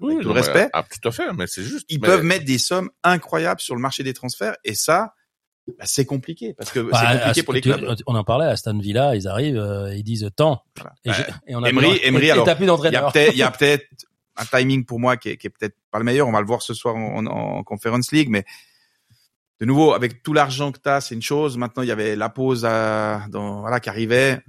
H: Oui,
I: tout le respect.
H: Ah, tout à fait, mais c'est juste.
I: ils
H: mais-
I: peuvent mettre des sommes incroyables sur le marché des transferts, et ça, bah, c'est compliqué parce que
F: Bah,
I: c'est compliqué
F: à-
I: pour les
F: tu-
I: clubs.
F: On en parlait à Aston Villa, ils arrivent, euh, ils disent tant.
I: Voilà.
F: Et,
I: Bah,
F: et on a
I: Emery-
F: plus
I: Emery, *laughs* alors, Il y a peut-être, il y a peut-être un timing pour moi qui est, qui est peut-être pas le meilleur. On va le voir ce soir en, en, en Conference League, mais de nouveau, avec tout l'argent que tu as, c'est une chose. Maintenant, il y avait la pause à, dans, voilà, qui arrivait.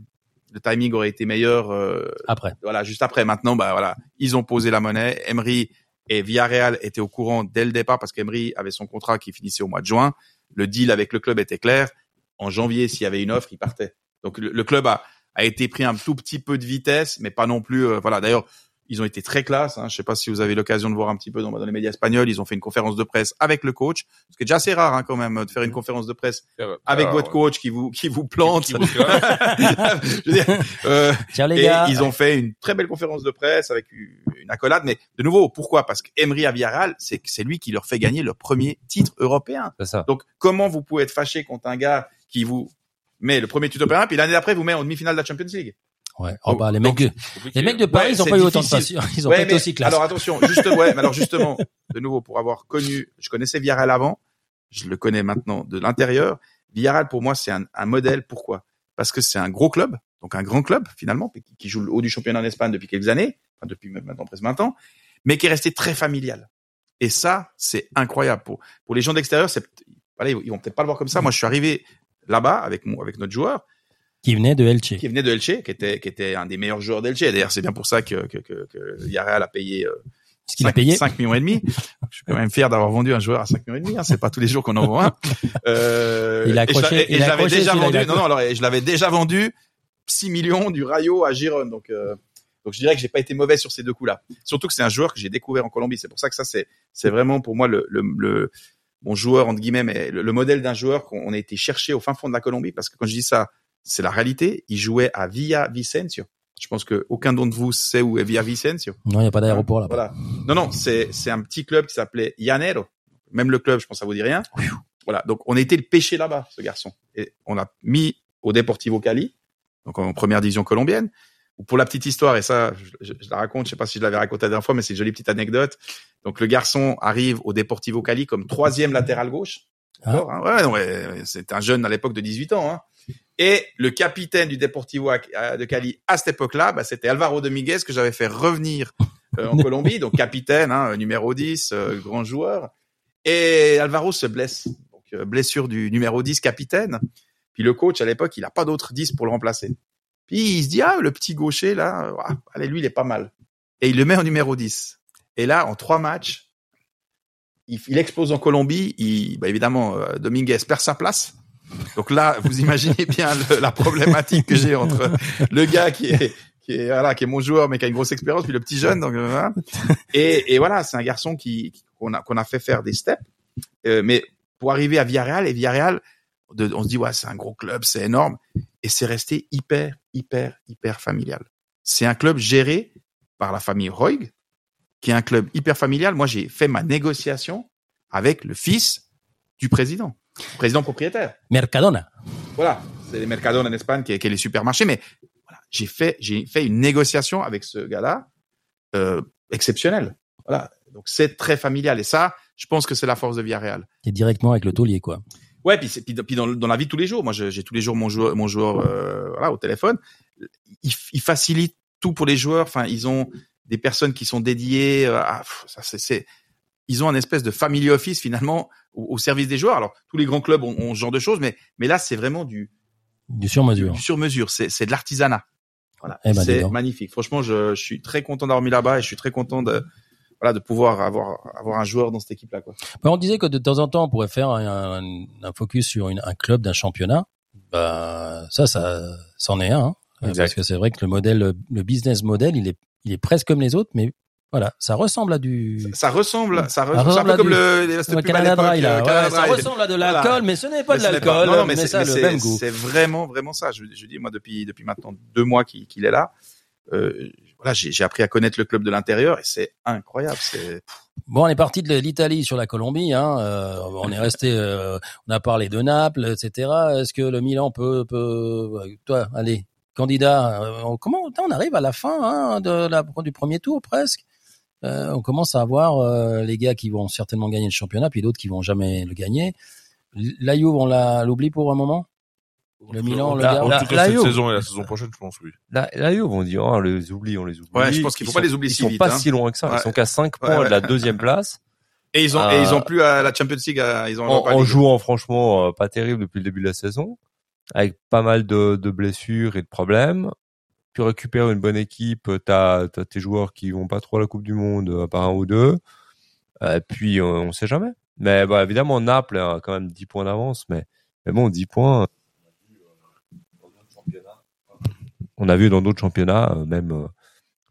I: Le timing aurait été meilleur, euh,
F: Après.
I: voilà, juste après. Maintenant, bah voilà, ils ont posé la monnaie. Emery et Villarreal étaient au courant dès le départ parce qu'Emery avait son contrat qui finissait au mois de juin. Le deal avec le club était clair. En janvier, s'il y avait une offre, il partait. Donc le, le club a, a été pris un tout petit peu de vitesse, mais pas non plus. euh, voilà. D'ailleurs, ils ont été très classe. Hein. Je sais pas si vous avez l'occasion de voir un petit peu dans, dans les médias espagnols. Ils ont fait une conférence de presse avec le coach, ce qui est déjà assez rare hein, quand même de faire une conférence de presse avec
H: Alors,
I: votre coach qui vous qui vous plante.
H: qui vous claque. *laughs*
I: Je veux dire, euh,
F: Tiens les
I: et
F: gars.
I: ils ont fait une très belle conférence de presse avec une accolade. Mais de nouveau, pourquoi? Parce qu'Emery à Villarreal, c'est que c'est lui qui leur fait gagner leur premier titre européen.
G: C'est ça.
I: Donc, comment vous pouvez être fâché contre un gars qui vous met le premier titre européen, puis l'année d'après vous met en demi-finale de la Champions League?
F: Ouais. Oh,
I: Donc-
F: bah, les mecs, de, les mecs de Paris,
I: Ouais,
F: ils ont pas eu autant de. Ils ont
I: Ouais,
F: pas été
I: mais
F: aussi classe.
I: Alors attention, juste, ouais, mais alors justement, de nouveau, pour avoir connu, je connaissais Villarreal avant, je le connais maintenant de l'intérieur. Villarreal, pour moi, c'est un, un modèle. Pourquoi? Parce que c'est un gros club, donc un grand club finalement, qui, joue le haut du championnat en Espagne depuis quelques années, enfin depuis maintenant presque 20 ans, mais qui est resté très familial. Et ça, c'est incroyable pour pour les gens d'extérieur. C'est voilà, ils vont peut-être pas le voir comme ça. Moi, je suis arrivé là-bas avec mon avec notre joueur
F: Qui venait de Elche.
I: qui venait de Elche, qui était qui était un des meilleurs joueurs d'Elche. D'ailleurs, c'est bien pour ça que que que, a payé euh,
F: Ce qu'il a
I: 5,
F: payé.
I: 5 millions et demi. Je suis quand même fier d'avoir vendu un joueur à 5 millions et demi. Hein. C'est pas tous les jours qu'on en vend un. Euh, *laughs*
F: Il a accroché-
I: et je l'avais déjà
F: celui-là,
I: vendu. Non, non, alors, je l'avais déjà vendu 6 millions du Rayo à Giron. Donc, euh, donc je dirais que j'ai pas été mauvais sur ces deux coups-là. Surtout que c'est un joueur que j'ai découvert en Colombie. C'est pour ça que ça, c'est, c'est vraiment pour moi le, le, le mon joueur entre guillemets, mais le, le modèle d'un joueur qu'on on a été chercher au fin fond de la Colombie. Parce que quand je dis ça, c'est la réalité. Il jouait à Villa Vicencio. Je pense que aucun d'entre vous sait où est Villa Vicencio.
F: Non, il n'y a pas d'aéroport là.
I: Voilà. Non, non, c'est c'est un petit club qui s'appelait Llanero. Même le club, je pense, ça vous dit rien. Voilà. Donc, on était le pêché là-bas, ce garçon. Et on a mis au Deportivo Cali, donc en première division colombienne. Ou Pour la petite histoire, et ça, je, la raconte, je sais pas si je l'avais raconté la dernière fois, mais c'est une jolie petite anecdote. Donc, le garçon arrive au Deportivo Cali comme troisième latéral gauche.
F: Ah.
I: Hein. ouais, non, ouais, c'est un jeune à l'époque de 18 ans. Hein. Et le capitaine du Deportivo de Cali à cette époque-là, bah, c'était Alvaro Dominguez que j'avais fait revenir euh, en *laughs* Colombie, donc capitaine, hein, numéro 10, euh, grand joueur. Et Alvaro se blesse, donc euh, blessure du numéro 10, capitaine. Puis le coach à l'époque, il a pas d'autre 10 pour le remplacer. Puis il se dit ah le petit gaucher là, euh, ah, allez lui il est pas mal. Et il le met en numéro 10. Et là en trois matchs, il, il explose en Colombie. Il, bah, évidemment euh, Dominguez perd sa place. Donc là, vous imaginez bien la problématique que j'ai entre le gars qui est qui est voilà qui est mon joueur mais qui a une grosse expérience puis le petit jeune donc voilà. et, et voilà c'est un garçon qui qu'on a qu'on a fait faire des steps. Euh, mais pour arriver à Villarreal et Villarreal on se dit ouais c'est un gros club c'est énorme. Et c'est resté hyper hyper hyper familial. C'est un club géré par la famille Roig qui est un club hyper familial. Moi j'ai fait ma négociation avec le fils du président président propriétaire
F: Mercadona.
I: voilà, c'est les Mercadona en Espagne qui est, qui est les supermarchés, mais voilà, j'ai fait j'ai fait une négociation avec ce gars-là euh, exceptionnelle. Voilà, donc c'est très familial et ça, je pense que c'est la force de Villarreal.
F: Et directement avec le taulier, quoi.
I: Ouais, puis, puis, puis dans, dans la vie de tous les jours, moi j'ai tous les jours mon joueur mon joueur euh, voilà au téléphone, il, il facilite tout pour les joueurs. Enfin, ils ont des personnes qui sont dédiées. euh, à, ça c'est ils ont un espèce de family office finalement au, au service des joueurs. Alors tous les grands clubs ont, ont ce genre de choses, mais mais là c'est vraiment du
F: Du sur-mesure.
I: du sur mesure. C'est c'est de l'artisanat. Voilà,
F: Eh ben,
I: c'est magnifique. Franchement, je, je suis très content d'avoir mis là-bas et je suis très content de voilà de pouvoir avoir avoir un joueur dans cette équipe-là. Quoi.
F: Bah, on disait que de temps en temps, on pourrait faire un, un- focus sur une- un club d'un championnat. Bah, ça, ça, c'en est un. hein. Parce que c'est vrai que le modèle, le business model, il est, il est presque comme les autres, mais voilà, ça ressemble à du.
I: Ça, ça ressemble, ça, un
F: ressemble
I: peu comme
F: du-
I: le, le,
F: le Canada Dry, là. Ouais, ça ressemble à de l'alcool,
I: Voilà.
F: mais ce n'est pas
I: Mais
F: de l'alcool.
I: Non, non,
F: mais,
I: mais, c'est- vraiment, vraiment ça. Je, je dis, moi, depuis, depuis maintenant deux mois qu'il qu'il est là, euh, voilà, j'ai j'ai appris à connaître le club de l'intérieur et c'est incroyable. C'est
F: Bon, on est parti de l'Italie sur la Colombie. Hein. euh, on est resté, euh, on a parlé de Naples, etc. Est-ce que le Milan peut, peut toi, allez, candidat euh, Comment on arrive à la fin hein, de la, du premier tour presque? Euh, On commence à avoir euh, les gars qui vont certainement gagner le championnat, puis d'autres qui vont jamais le gagner. La Juve, on la l'oublie pour un moment? Le Milan,
H: en,
F: le
H: en
F: gars.
H: tout
G: la-
H: cas
G: la
H: cette
G: Juve.
H: saison et la saison prochaine, je pense oui.
G: Là, là, Juve, on dit, oh, on les oublie, on les oublie.
I: Ouais, je pense qu'il faut
G: Ils
I: pas
G: sont-
I: les oublier
G: Ils
I: si
G: sont
I: vite,
G: pas
I: hein.
G: si loin que ça.
I: Ouais.
G: Ils sont qu'à 5
I: Ouais,
G: points
I: ouais.
G: de la deuxième place.
I: et ils ont
G: Euh,
I: et ils ont plus à la Champions League. à- ils ont
G: En, en jouant franchement euh, pas terrible depuis le début de la saison, avec pas mal de, de blessures et de problèmes. Tu récupères une bonne équipe, t'as as tes joueurs qui vont pas trop à la Coupe du Monde, à part un ou deux. Euh, puis euh, on sait jamais. Mais bah, évidemment Naples a quand même 10 points d'avance, mais, mais bon 10 points. On a vu dans d'autres championnats, euh, même euh,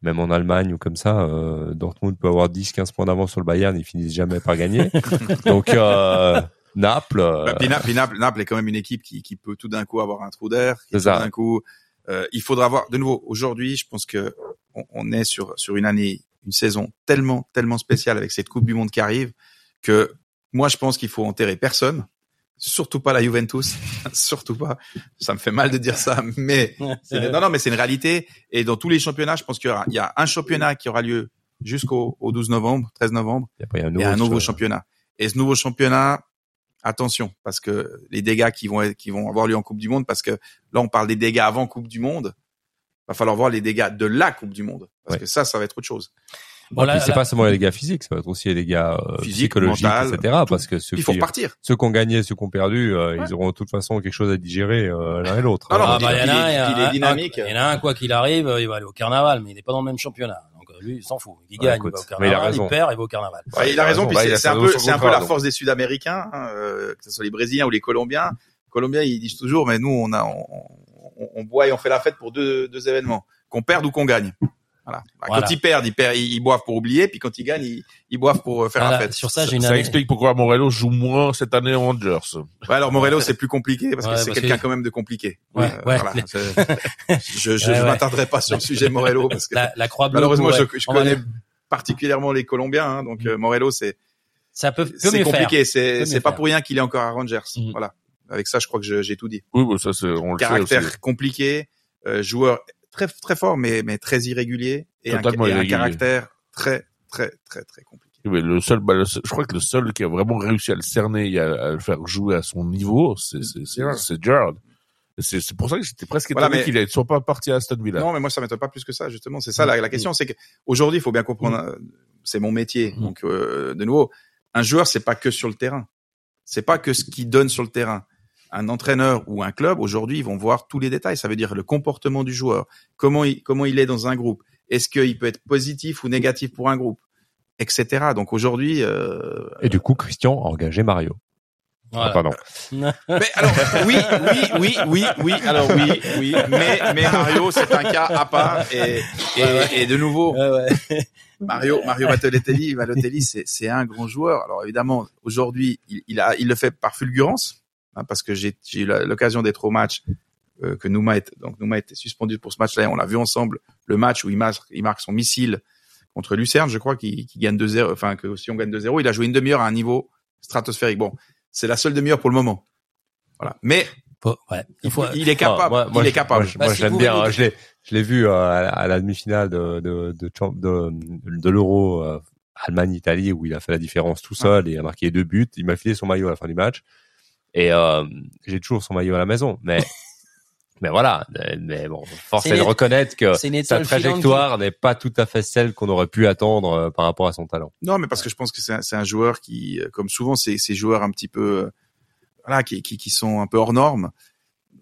G: même en Allemagne ou comme ça, euh, Dortmund peut avoir 10-15 points d'avance sur le Bayern, ils finissent jamais par gagner. *laughs* Donc euh, Naples, euh,
I: Bah, puis Naples, puis Naples, Naples est quand même une équipe qui, qui peut tout d'un coup avoir un trou d'air. qui
G: C'est
I: Tout
G: ça.
I: d'un coup, euh, il faudra voir. De nouveau, aujourd'hui, je pense que on, on est sur sur une année, une saison tellement tellement spéciale avec cette Coupe du Monde qui arrive que moi, je pense qu'il faut enterrer personne. Surtout pas la Juventus, *laughs* surtout pas. Ça me fait mal de dire ça, mais *laughs* c'est- non, non, mais c'est une réalité. Et dans tous les championnats, je pense qu'il y, aura- il y a un championnat qui aura lieu jusqu'au au 12 novembre, 13 novembre
G: il y a pas- il y a un
I: et
G: nouveau,
I: un nouveau championnat. Et ce nouveau championnat, attention, parce que les dégâts qui vont être- qui vont avoir lieu en Coupe du Monde, parce que là on parle des dégâts avant Coupe du Monde, va falloir voir les dégâts de la Coupe du Monde, parce
G: Ouais.
I: que ça, ça va être autre chose.
F: Bon,
G: c'est pas seulement les dégâts physiques, ça va être aussi les dégâts euh,
I: Physique,
G: psychologiques,
I: mental,
G: etc.
I: tout.
G: Parce que ceux
I: Il faut
G: qui,
I: repartir.
G: ceux qui ont gagné, ceux qui ont perdu, euh,
I: Ouais.
G: ils auront de toute façon quelque chose à digérer euh, l'un et l'autre.
I: Non,
F: Ah,
I: il-
F: bah, il y en a
I: il
F: un,
I: est-
F: il
I: il dynamique.
F: Il y en a un, quoi qu'il arrive, il va aller au carnaval, mais il n'est pas dans le même championnat. Lui, il s'en fout. Il
G: Ouais,
F: gagne,
G: écoute,
F: il va au
G: mais il a
F: carnaval,
G: raison.
F: il perd, il va au carnaval.
I: Ouais, il a raison, puis c'est- un peu, un la force des Sud-Américains, hein, euh, que ce soit les Brésiliens ou les Colombiens. Les Colombiens, ils disent toujours, mais nous, on a, on, on- on boit et on fait la fête pour deux, deux événements, qu'on perde ou qu'on gagne. Voilà. Bah,
F: Voilà.
I: Quand ils perdent, ils perdent, ils, ils boivent pour oublier, puis quand ils gagnent, ils, ils boivent pour euh, faire
F: Voilà,
I: la fête.
F: sur ça, j'ai une
H: Ça
F: année-
H: explique pourquoi Morello joue moins cette année aux Rangers.
I: Ouais, alors Morello, c'est plus compliqué parce
F: Ouais,
I: que c'est quelqu'un
F: que-
I: quand même de compliqué.
F: Ouais,
I: Euh,
F: ouais.
I: voilà, *laughs* je je,
F: Ouais,
I: je m'attarderai pas sur le sujet Morello parce que
F: La, la croix bleue.
I: malheureusement,
F: ouais.
I: je, je connais
F: aller-
I: particulièrement les Colombiens, hein, donc euh, Morello, c'est
F: Ça peut, peut
I: c'est compliqué. C'est c'est pas
F: faire.
I: pour rien qu'il est encore à Rangers.
F: Mhm.
I: Voilà. Avec ça, je crois que j'ai tout dit.
H: Oui, bah, ça c'est, on le sait
I: Caractère
H: aussi.
I: compliqué, euh, joueur très très fort, mais mais très irrégulier et, un, et caractère très très très très compliqué.
H: Oui, le seul, bah, le seul- je crois que le seul qui a vraiment réussi à le cerner et à, à le faire jouer à son niveau, c'est, c'est, c'est, c'est pour ça que j'étais presque étonné
I: Voilà,
H: qu'il ne soit pas parti à Aston Villa.
I: Non, mais moi ça m'étonne pas plus que ça justement. C'est ça la, la question, c'est que aujourd'hui, il faut bien comprendre. euh, C'est mon métier, donc euh, de nouveau, un joueur c'est pas que sur le terrain. C'est pas que ce qu'il donne sur le terrain. Un entraîneur ou un club aujourd'hui, ils vont voir tous les détails. Ça veut dire le comportement du joueur, comment il comment il est dans un groupe. Est-ce qu'il peut être positif ou négatif pour un groupe, etc. Donc aujourd'hui, euh,
G: Et du coup, Christian a engagé Mario.
F: Voilà.
G: Ah, pardon. *laughs*
I: Mais alors, oui, oui, oui, oui, oui, alors oui, oui, mais, mais Mario, c'est un cas à part et, et, et de nouveau,
F: Ouais, ouais.
I: Mario, Mario Balotelli, Balotelli, c'est, c'est un grand joueur. Alors évidemment, aujourd'hui, il, il a, il le fait par fulgurance, hein, parce que j'ai, j'ai eu l'occasion d'être au match, euh, que Nouma est, donc Nouma était suspendu pour ce match-là et on l'a vu ensemble, le match où il marque, il marque son missile contre Lucerne, je crois, qui, qui gagne 2-0, enfin, que si on gagne 2-0, il a joué une demi-heure à un niveau stratosphérique. Bon, c'est la seule demi-heure pour le moment. Voilà. Mais
F: ouais. Il faut.
I: il est capable.
G: Moi, moi,
I: il est capable.
G: Moi,
F: Bah,
G: moi,
F: si
G: je l'aime
F: vous
G: bien. hein. Je l'ai, je l'ai vu euh, à, la- à la demi-finale de de de, champ- de, de l'Euro euh, Allemagne-Italie où il a fait la différence tout seul et il a marqué deux buts. Il m'a filé son maillot à la fin du match et euh, j'ai toujours son maillot à la maison. Mais *laughs* mais voilà. Mais, bon, force est de reconnaître que sa trajectoire n'est pas tout à fait celle qu'on aurait pu attendre euh, par rapport à son talent.
I: Non, mais parce que je pense que c'est un, joueur qui, euh, comme souvent, c'est ces joueurs un petit peu, euh, voilà, qui, qui, qui sont un peu hors normes.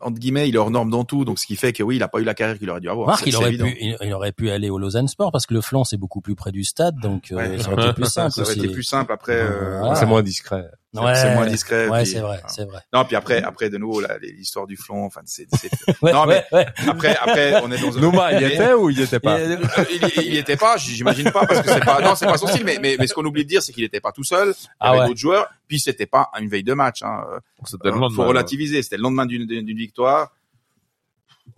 I: Entre guillemets, il est hors norme dans tout, donc ce qui fait que oui, il a pas eu la carrière qu'il aurait dû avoir.
F: Marc, il aurait
I: évident.
F: pu, il, il aurait pu aller au Lausanne Sport parce que le flanc c'est beaucoup plus près du stade, donc euh,
I: Ouais.
F: ça aurait été plus *laughs* simple
I: Ça aurait
F: aussi.
I: été plus simple après. euh,
F: Voilà.
G: C'est moins discret.
I: C'est-
F: Ouais.
I: c'est moins discret.
F: Ouais, c'est vrai, c'est vrai.
I: Non, puis après, après de nouveau, là, l'histoire du flanc, enfin, c'est, c'est- *laughs*
F: Ouais,
I: Non, mais-
F: ouais,
I: après, après, on est dans un.
G: Noma, il y était ou il y était pas?
F: Et, euh,
I: il, il y était pas, j'imagine pas, parce que c'est pas, non, c'est pas son style, mais, mais, mais ce qu'on oublie de dire, c'est qu'il était pas tout seul, il y
F: Ah
I: avait
F: ouais.
I: d'autres joueurs, puis c'était pas une veille de match, hein.
H: C'était le
I: Euh,
H: lendemain,
I: faut relativiser, c'était le lendemain d'une, d'une victoire.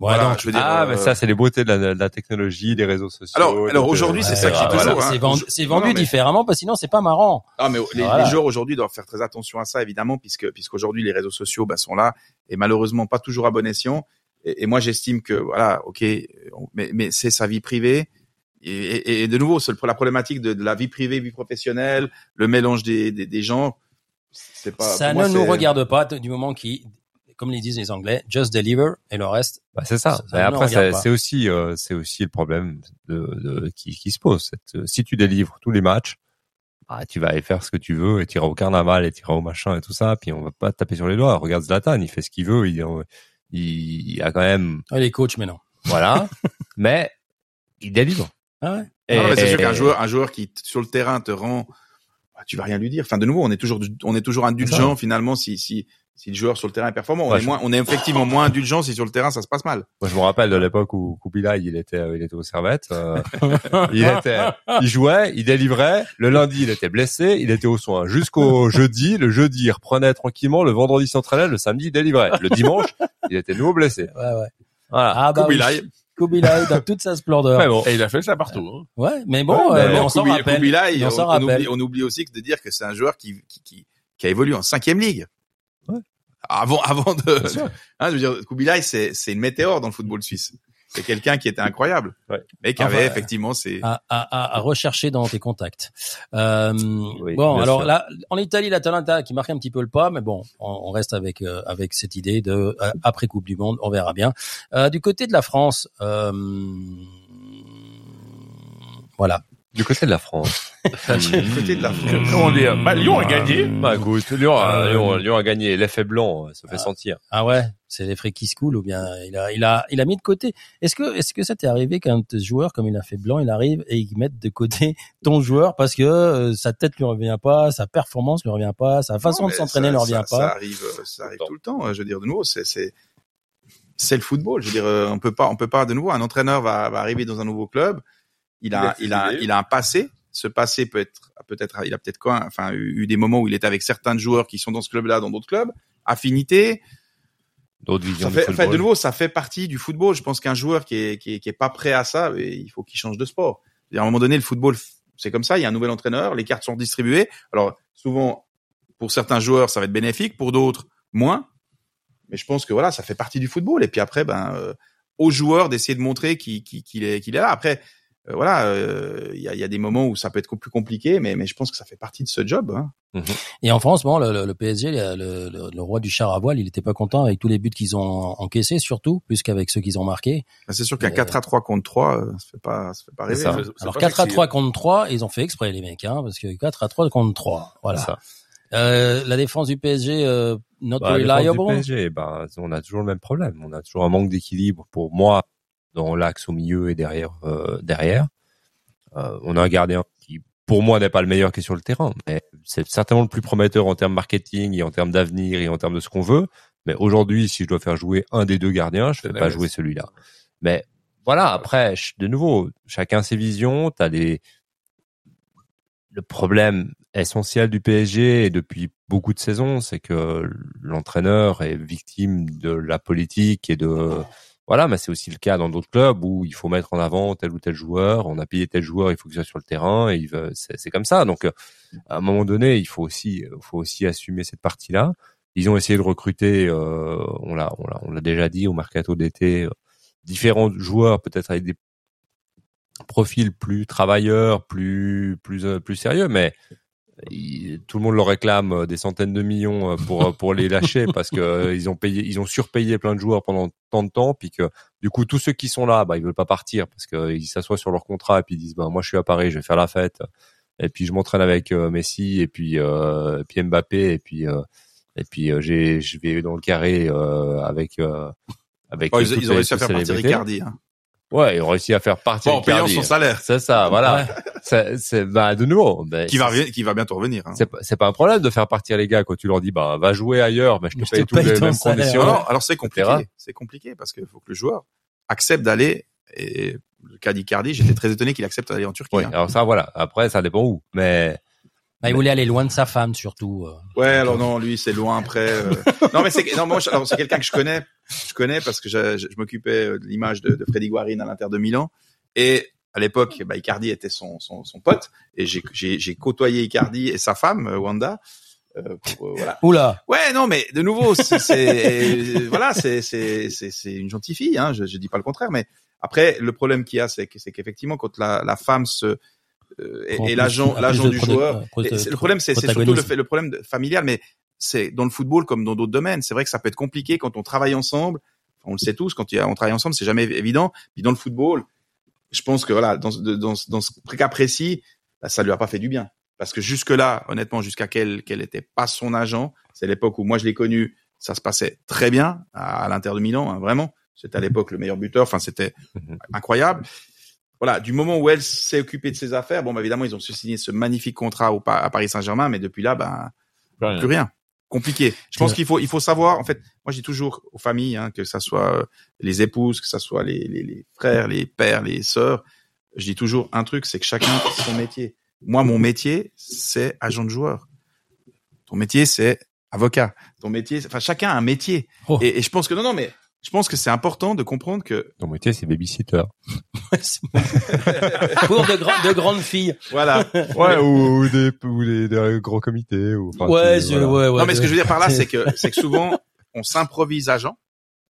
F: Ouais,
I: Voilà, je veux dire,
G: Ah,
I: euh,
G: mais ça, c'est les beautés de la, de la technologie, des réseaux sociaux.
I: Alors- aujourd'hui,
G: euh,
I: c'est
F: ouais,
I: ça que je dis
F: voilà,
I: toujours, hein.
F: C'est vendu,
I: Je-
F: c'est vendu
I: non, mais-
F: différemment parce que sinon c'est pas marrant.
I: Ah, mais les,
F: Voilà.
I: les joueurs aujourd'hui doivent faire très attention à ça, évidemment, puisque puisqu'aujourd'hui les réseaux sociaux bah, sont là et malheureusement pas toujours à bon escient. Et, et moi, j'estime que voilà, ok, on- mais, mais c'est sa vie privée. Et, et, et de nouveau, c'est la problématique de, de la vie privée, vie professionnelle, le mélange des, des, des gens. C'est pas.
F: ça
I: moi,
F: ne nous regarde pas du moment qui, comme les disent les Anglais, just deliver et le reste.
G: Bah, c'est ça. Après, c'est aussi, euh, c'est aussi le problème de, de- qui, qui se pose. Euh, si tu délivres tous les matchs, bah, tu vas aller faire ce que tu veux et tu iras au carnaval et tu iras au machin et tout ça. Puis on va pas te taper sur les doigts. Regarde Zlatan, il fait ce qu'il veut. Il, il, il a quand même,
F: Ah, les coachs, mais non.
G: voilà. *laughs* mais il délivre.
F: Ah ouais.
G: Et,
I: c'est sûr qu'un joueur, un joueur qui sur le terrain te rend, bah, tu vas rien lui dire. Enfin, de nouveau, on est toujours, on est toujours indulgent finalement si si si le joueur sur le terrain est performant. On
G: Ouais,
I: est
G: je-
I: moins, on est effectivement moins indulgent si sur le terrain ça se passe mal.
G: Moi, je me rappelle de l'époque où Koubila, il était, euh, il était aux servettes. euh, il *laughs* était, il jouait, il délivrait. Le lundi, il était blessé, il était au soin jusqu'au jeudi. Le jeudi, il reprenait tranquillement. Le vendredi, il s'entraînait. Le samedi, il délivrait. Le dimanche, il était nouveau blessé.
F: Ouais, ouais.
G: Voilà.
F: Ah bah oui.
I: Kubilai.
F: Dans toute sa splendeur.
G: Mais bon.
H: Et il a fait ça partout. Hein.
F: Ouais, mais bon,
G: Ouais,
F: euh,
G: mais
F: on s'en rappelle.
I: Kubilai,
F: on
I: on, on oublie, on oublie aussi de dire que c'est un joueur qui, qui, qui, qui a évolué en cinquième ligue.
G: Ouais.
I: Avant, avant de, *laughs* hein, je veux dire, Kubilai, c'est, c'est une météore dans le football suisse. C'est quelqu'un qui était incroyable.
G: Ouais.
I: Mais qui
F: Enfin,
I: avait effectivement ses,
F: à, à, à, rechercher dans tes contacts. Euh,
G: Oui,
F: bon, alors
G: sûr.
F: là, en Italie, l'Atalanta qui marque un petit peu le pas, mais bon, on, on reste avec euh, avec cette idée de euh, après Coupe du Monde, on verra bien. Euh, du côté de la France, euh, voilà.
G: Du côté de la France. *laughs*
I: du côté de la France.
H: Comment dire? Bah, Lyon a gagné.
G: Bah, écoute, Lyon a,
F: Euh,
G: Lyon, Lyon a gagné. L'effet blanc euh, se fait
F: Ah.
G: sentir.
F: Ah ouais, c'est frais qui se coulent ou bien il a il a il a mis de côté. Est-ce que est-ce que ça t'est arrivé qu'un de tes joueurs comme il a fait blanc, il arrive et il mette de côté *laughs* ton joueur parce que euh, sa tête lui revient pas, sa performance lui revient pas, sa façon
I: Non,
F: de s'entraîner ne revient
I: ça,
F: pas?
I: Ça arrive, euh, ça arrive tout le temps. euh, Je veux dire, de nouveau, c'est, c'est, c'est le football. Je veux dire, euh, on peut pas, on peut pas, de nouveau, un entraîneur va, va arriver dans un nouveau club il
H: Il
I: a, il a, il a un passé. Ce passé peut être, peut-être, il a peut-être quoi, enfin, eu eu des moments où il était avec certains joueurs qui sont dans ce club-là, dans d'autres clubs. Affinité.
G: D'autres visions
I: Ça
G: du
I: fait, enfin, de nouveau, ça fait partie du football. Je pense qu'un joueur qui est, qui est, qui est pas prêt à ça, il faut qu'il change de sport. À un moment donné, le football, c'est comme ça. Il y a un nouvel entraîneur, les cartes sont distribuées. Alors, souvent, pour certains joueurs, ça va être bénéfique, pour d'autres, moins. Mais je pense que voilà, ça fait partie du football. Et puis après, ben, euh, aux joueurs d'essayer de montrer qu'il est, qu'il est là. Après, voilà, euh, il y, a, il y a des moments où ça peut être plus compliqué, mais, mais je pense que ça fait partie de ce job. Hein.
F: Et en France, bon, le, le- le PSG, le, le- le roi du char à voile, il était pas content avec tous les buts qu'ils ont encaissés, surtout, plus qu'avec ceux qu'ils ont marqués.
I: Ben, C'est sûr qu'un
F: Euh,
I: 4 à 3 contre 3, euh, ça fait pas, ça fait pas rêver.
G: ça.
I: hein.
F: Alors
H: pas
F: 4 à
H: sexy,
F: 3 contre 3, ils ont fait exprès les mecs, hein, parce que 4 à 3 contre 3, voilà.
G: Ça.
F: Euh, la défense du PSG, euh, not
G: Bah,
F: reliable.
G: du PSG, bah, on a toujours le même problème. On a toujours un manque d'équilibre pour moi dans l'axe au milieu et derrière. euh, derrière, Euh, on a un gardien qui, pour moi, n'est pas le meilleur qui est sur le terrain, mais c'est certainement le plus prometteur en termes marketing et en termes d'avenir et en termes de ce qu'on veut. Mais aujourd'hui, si je dois faire jouer un des deux gardiens, je ne vais pas jouer celui-là. Mais voilà, après, de nouveau, chacun ses visions. T'as des le problème essentiel du PSG et depuis beaucoup de saisons, c'est que l'entraîneur est victime de la politique et de voilà, mais c'est aussi le cas dans d'autres clubs où il faut mettre en avant tel ou tel joueur. On a payé tel joueur, il faut qu'il soit sur le terrain et il veut, c'est, c'est comme ça. Donc, euh, à un moment donné, il faut aussi, faut aussi assumer cette partie-là. Ils ont essayé de recruter, euh, on l'a, on l'a, on l'a déjà dit au mercato d'été, euh, différents joueurs, peut-être avec des profils plus travailleurs, plus, plus, euh, plus sérieux, mais il- tout le monde leur réclame euh, des centaines de millions euh, pour euh, pour les lâcher *laughs* parce que ils ont payé ils ont surpayé plein de joueurs pendant tant de temps puis que du coup tous ceux qui sont là bah ils veulent pas partir parce que ils s'assoient sur leur contrat et puis ils disent bah moi je suis à Paris je vais faire la fête et puis je m'entraîne avec euh, Messi et puis euh, et puis Mbappé et puis euh, et puis euh, j'ai je vais dans le carré euh, avec euh, avec
I: Oh, ils, ils ont réussi à faire partir. Ricardi. Hein.
G: Ouais ils ont réussi à faire partir
I: Bon, en payant son salaire,
G: c'est ça voilà c'est c'est bah de nouveau ben,
I: qui va, qui va bientôt revenir. Hein.
G: c'est pas, c'est pas un problème de faire partir les gars quand tu leur dis bah va jouer ailleurs mais je te
F: Je te
G: paye toutes
F: paye
G: les mêmes
F: salaire.
G: conditions
I: Alors, alors c'est
G: etc.
I: compliqué. C'est compliqué parce qu'il faut que le joueur accepte d'aller. Et le cas d'Icardi, j'étais très étonné qu'il accepte d'aller en Turquie.
G: oui
I: hein.
G: alors ça voilà après ça dépend où mais
F: Bah, il voulait aller loin de sa femme, surtout. euh.
I: Ouais, alors non, lui c'est loin après. euh. *laughs* non mais c'est non moi c'est quelqu'un que je connais, je connais parce que je, je, je m'occupais euh, de l'image de, de Freddy Guarin à l'Inter de Milan et à l'époque bah, Icardi était son, son, son pote et j'ai j'ai j'ai côtoyé Icardi et sa femme Wanda. Euh, pour, voilà.
F: Oula
I: Ouais, non, mais de nouveau, c'est voilà, c'est c'est c'est c'est une gentille fille, hein. Je, je dis pas le contraire, mais après le problème qu'il y a, c'est que c'est qu'effectivement quand la la femme se et,
F: Prend
I: et l'agent l'agent du joueur,
F: euh,
I: le problème c'est surtout le fait le problème de- familial, mais c'est dans le football comme dans d'autres domaines. C'est vrai que ça peut être compliqué quand on travaille ensemble. On le sait tous, quand on travaille ensemble, c'est jamais évident. Puis dans le football, je pense que voilà, dans, ce- dans, ce- dans ce cas précis, bah, ça lui a pas fait du bien. Parce que jusque-là, honnêtement, jusqu'à qu'elle qu'elle était pas son agent, c'est l'époque où moi je l'ai connu, ça se passait très bien à, à l'Inter de Milan, hein, vraiment. C'était à l'époque le meilleur buteur, enfin c'était *laughs* incroyable. Voilà, du moment où elle s'est occupée de ses affaires, bon, bah, évidemment, ils ont signé ce magnifique contrat au, à Paris Saint-Germain, mais depuis là, ben,
H: Plus rien.
I: plus rien. Compliqué. Je pense
F: Ouais.
I: qu'il faut, il faut savoir. En fait, moi, je dis toujours aux familles, hein, que ça soit euh, les épouses, que ça soit les, les, les frères, les pères, les sœurs. Je dis toujours un truc, c'est que chacun a son métier. Moi, mon métier, c'est agent de joueur. Ton métier, c'est avocat. Ton métier, enfin, chacun a un métier.
F: Oh.
I: Et, et je pense que non, non, mais je pense que c'est important de comprendre que *laughs*
G: ton métier c'est babysitter *laughs*
F: Pour de, grands- de grandes filles.
I: voilà.
G: ouais ou, ou des ou des, des gros comités ou enfin,
F: ouais,
G: tu-
F: je-
G: voilà.
F: ouais, ouais.
I: non, mais ce que je veux dire par là,
F: c'est-
I: que c'est que souvent on s'improvise agent.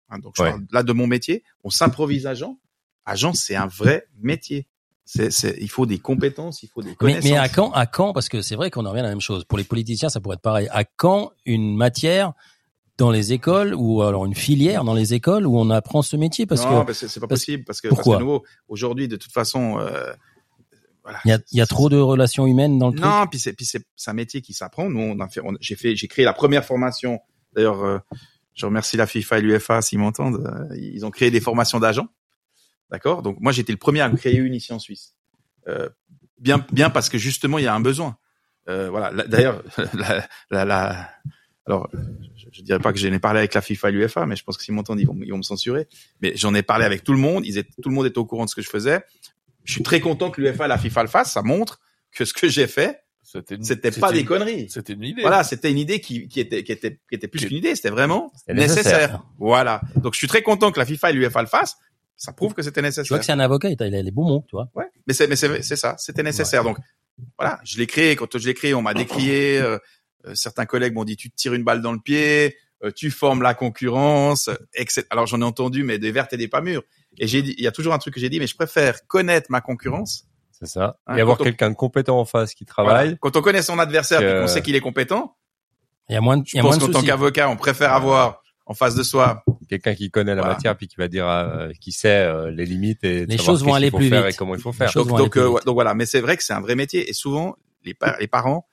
I: Hein, donc je
G: Ouais.
I: parle là de mon métier, on s'improvise agent. Agent, c'est un vrai métier. C'est, c'est, il faut des compétences, il faut des
F: Mais,
I: connaissances.
F: mais à quand, à quand? Parce que c'est vrai qu'on en revient à la même chose. Pour les politiciens, ça pourrait être pareil. À quand une matière dans les écoles ou alors une filière dans les écoles où on apprend ce métier Parce
I: non,
F: que
I: bah, c'est, pas
F: parce-
I: possible parce que,
F: Pourquoi
I: parce que aujourd'hui, de toute façon, euh, voilà.
F: il y a, il y a trop de relations humaines dans le.
I: Non, puis c'est, puis c'est, un métier qui s'apprend. Nous, on a fait, j'ai fait, j'ai créé la première formation. D'ailleurs, euh, je remercie la FIFA et l'UFA s'ils m'entendent. euh, ils ont créé des formations d'agents. D'accord? Donc moi, j'étais le premier à créer une ici en Suisse. Bien, bien parce que justement, il y a un besoin. Voilà. *laughs* La- D'ailleurs, la, la, la- alors, je, dirais pas que j'en ai parlé avec la FIFA et l'UFA, mais je pense que s'ils m'entendent, ils vont, ils vont me censurer. Mais j'en ai parlé avec tout le monde. Ils étaient, tout le monde était au courant de ce que je faisais. je suis très content que l'UEFA et la FIFA le fassent. Ça montre que ce que j'ai fait,
H: C'était
I: pas des conneries.
H: C'était une idée.
I: Voilà, c'était une idée qui, qui était qui était qui était plus qu'une idée, c'était vraiment nécessaire.
G: nécessaire.
I: Voilà. Donc je suis très content que la FIFA et l'UEFA le fassent. Ça prouve que c'était
F: Tu vois
I: nécessaire.
F: que c'est un avocat, il a les bons mots, tu vois.
I: Ouais. Mais c'est mais c'est c'est ça, c'était nécessaire. Donc voilà, je l'ai créé. Quand je l'ai créé, on m'a décrié. *clears throat* euh, certains collègues m'ont dit tu te tires une balle dans le pied, euh, tu formes la concurrence, euh, etc. Alors j'en ai entendu, mais des vertes et des pas mûres. Et j'ai dit, il y a toujours un truc que j'ai dit, mais je préfère connaître ma concurrence.
G: C'est ça.
I: Hein,
G: et avoir
I: quand on-
G: quelqu'un de compétent en face qui
I: Voilà.
G: travaille.
I: Quand on connaît son adversaire et
G: Que-
I: qu'on sait qu'il est compétent,
F: Il y a moins de,
I: je
F: y a moins
I: pense qu'en tant qu'avocat, on préfère avoir en face de soi.
G: quelqu'un qui connaît la
I: Voilà.
G: matière puis qui va dire euh, qui sait euh, les limites et
F: Les choses vont aller
G: qu'il faut
F: plus
G: faire
F: vite.
G: et comment il faut faire.
I: Donc, donc, euh, donc voilà, mais c'est vrai que c'est un vrai métier et souvent les, pa- les parents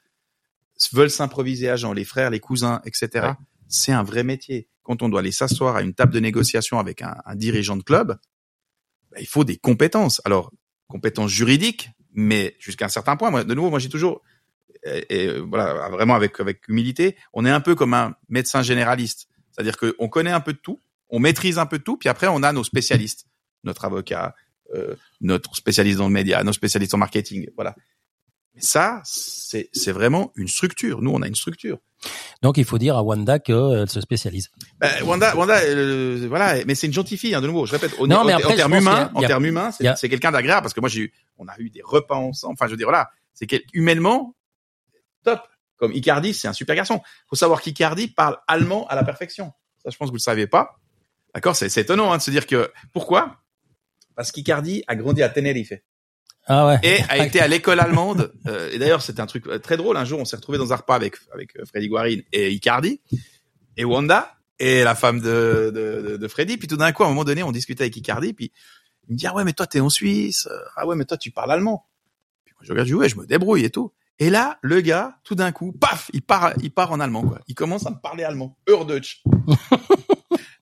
I: veulent s'improviser agents, les frères, les cousins, etc.
G: Ouais.
I: C'est un vrai métier. Quand on doit aller s'asseoir à une table de négociation avec un, un dirigeant de club, bah, il faut des compétences. Alors compétences juridiques, mais jusqu'à un certain point. Moi, de nouveau, moi j'ai toujours et, et, voilà vraiment avec avec humilité, on est un peu comme un médecin généraliste, c'est-à-dire qu'on connaît un peu de tout, on maîtrise un peu de tout, puis après on a nos spécialistes, notre avocat, euh, notre spécialiste dans le média, nos spécialistes en marketing, voilà. Mais ça, c'est vraiment une structure. Nous, on a une structure.
F: Donc il faut dire à Wanda qu'elle se spécialise.
I: Ben, Wanda, Wanda, euh, voilà, mais c'est une gentille fille, hein, de nouveau. Je répète, au-
F: Non, mais
I: en-
F: après,
I: en
F: je
I: termes humains, en termes humains, c'est quelqu'un d'agréable parce que moi j'ai eu, on a eu des repas ensemble. Enfin, je veux dire, voilà, c'est humainement top. Comme Icardi, c'est un super garçon. Faut savoir qu'Icardi parle allemand à la perfection. Ça, je pense que vous le savez pas. D'accord, c'est c'est étonnant hein, de se dire que pourquoi? Parce qu'Icardi a grandi à Tenerife
F: Ah ouais.
I: et a été à *laughs* l'école allemande. Euh, et d'ailleurs, c'était un truc euh, très drôle. Un jour, on s'est retrouvé dans un repas avec avec euh, Freddy Guarin et Icardi et Wanda et la femme de de, de, de Freddy. Puis tout d'un coup, à un moment donné, on discutait avec Icardi. Puis il me dit ah ouais, mais toi t'es en Suisse. Ah ouais, mais toi tu parles allemand. Puis moi, je regarde, je dis ouais, je me débrouille et tout. Et là, le gars, tout d'un coup, paf, il part, il part en allemand quoi. Il commence à me parler allemand. Hördeutsch. *laughs*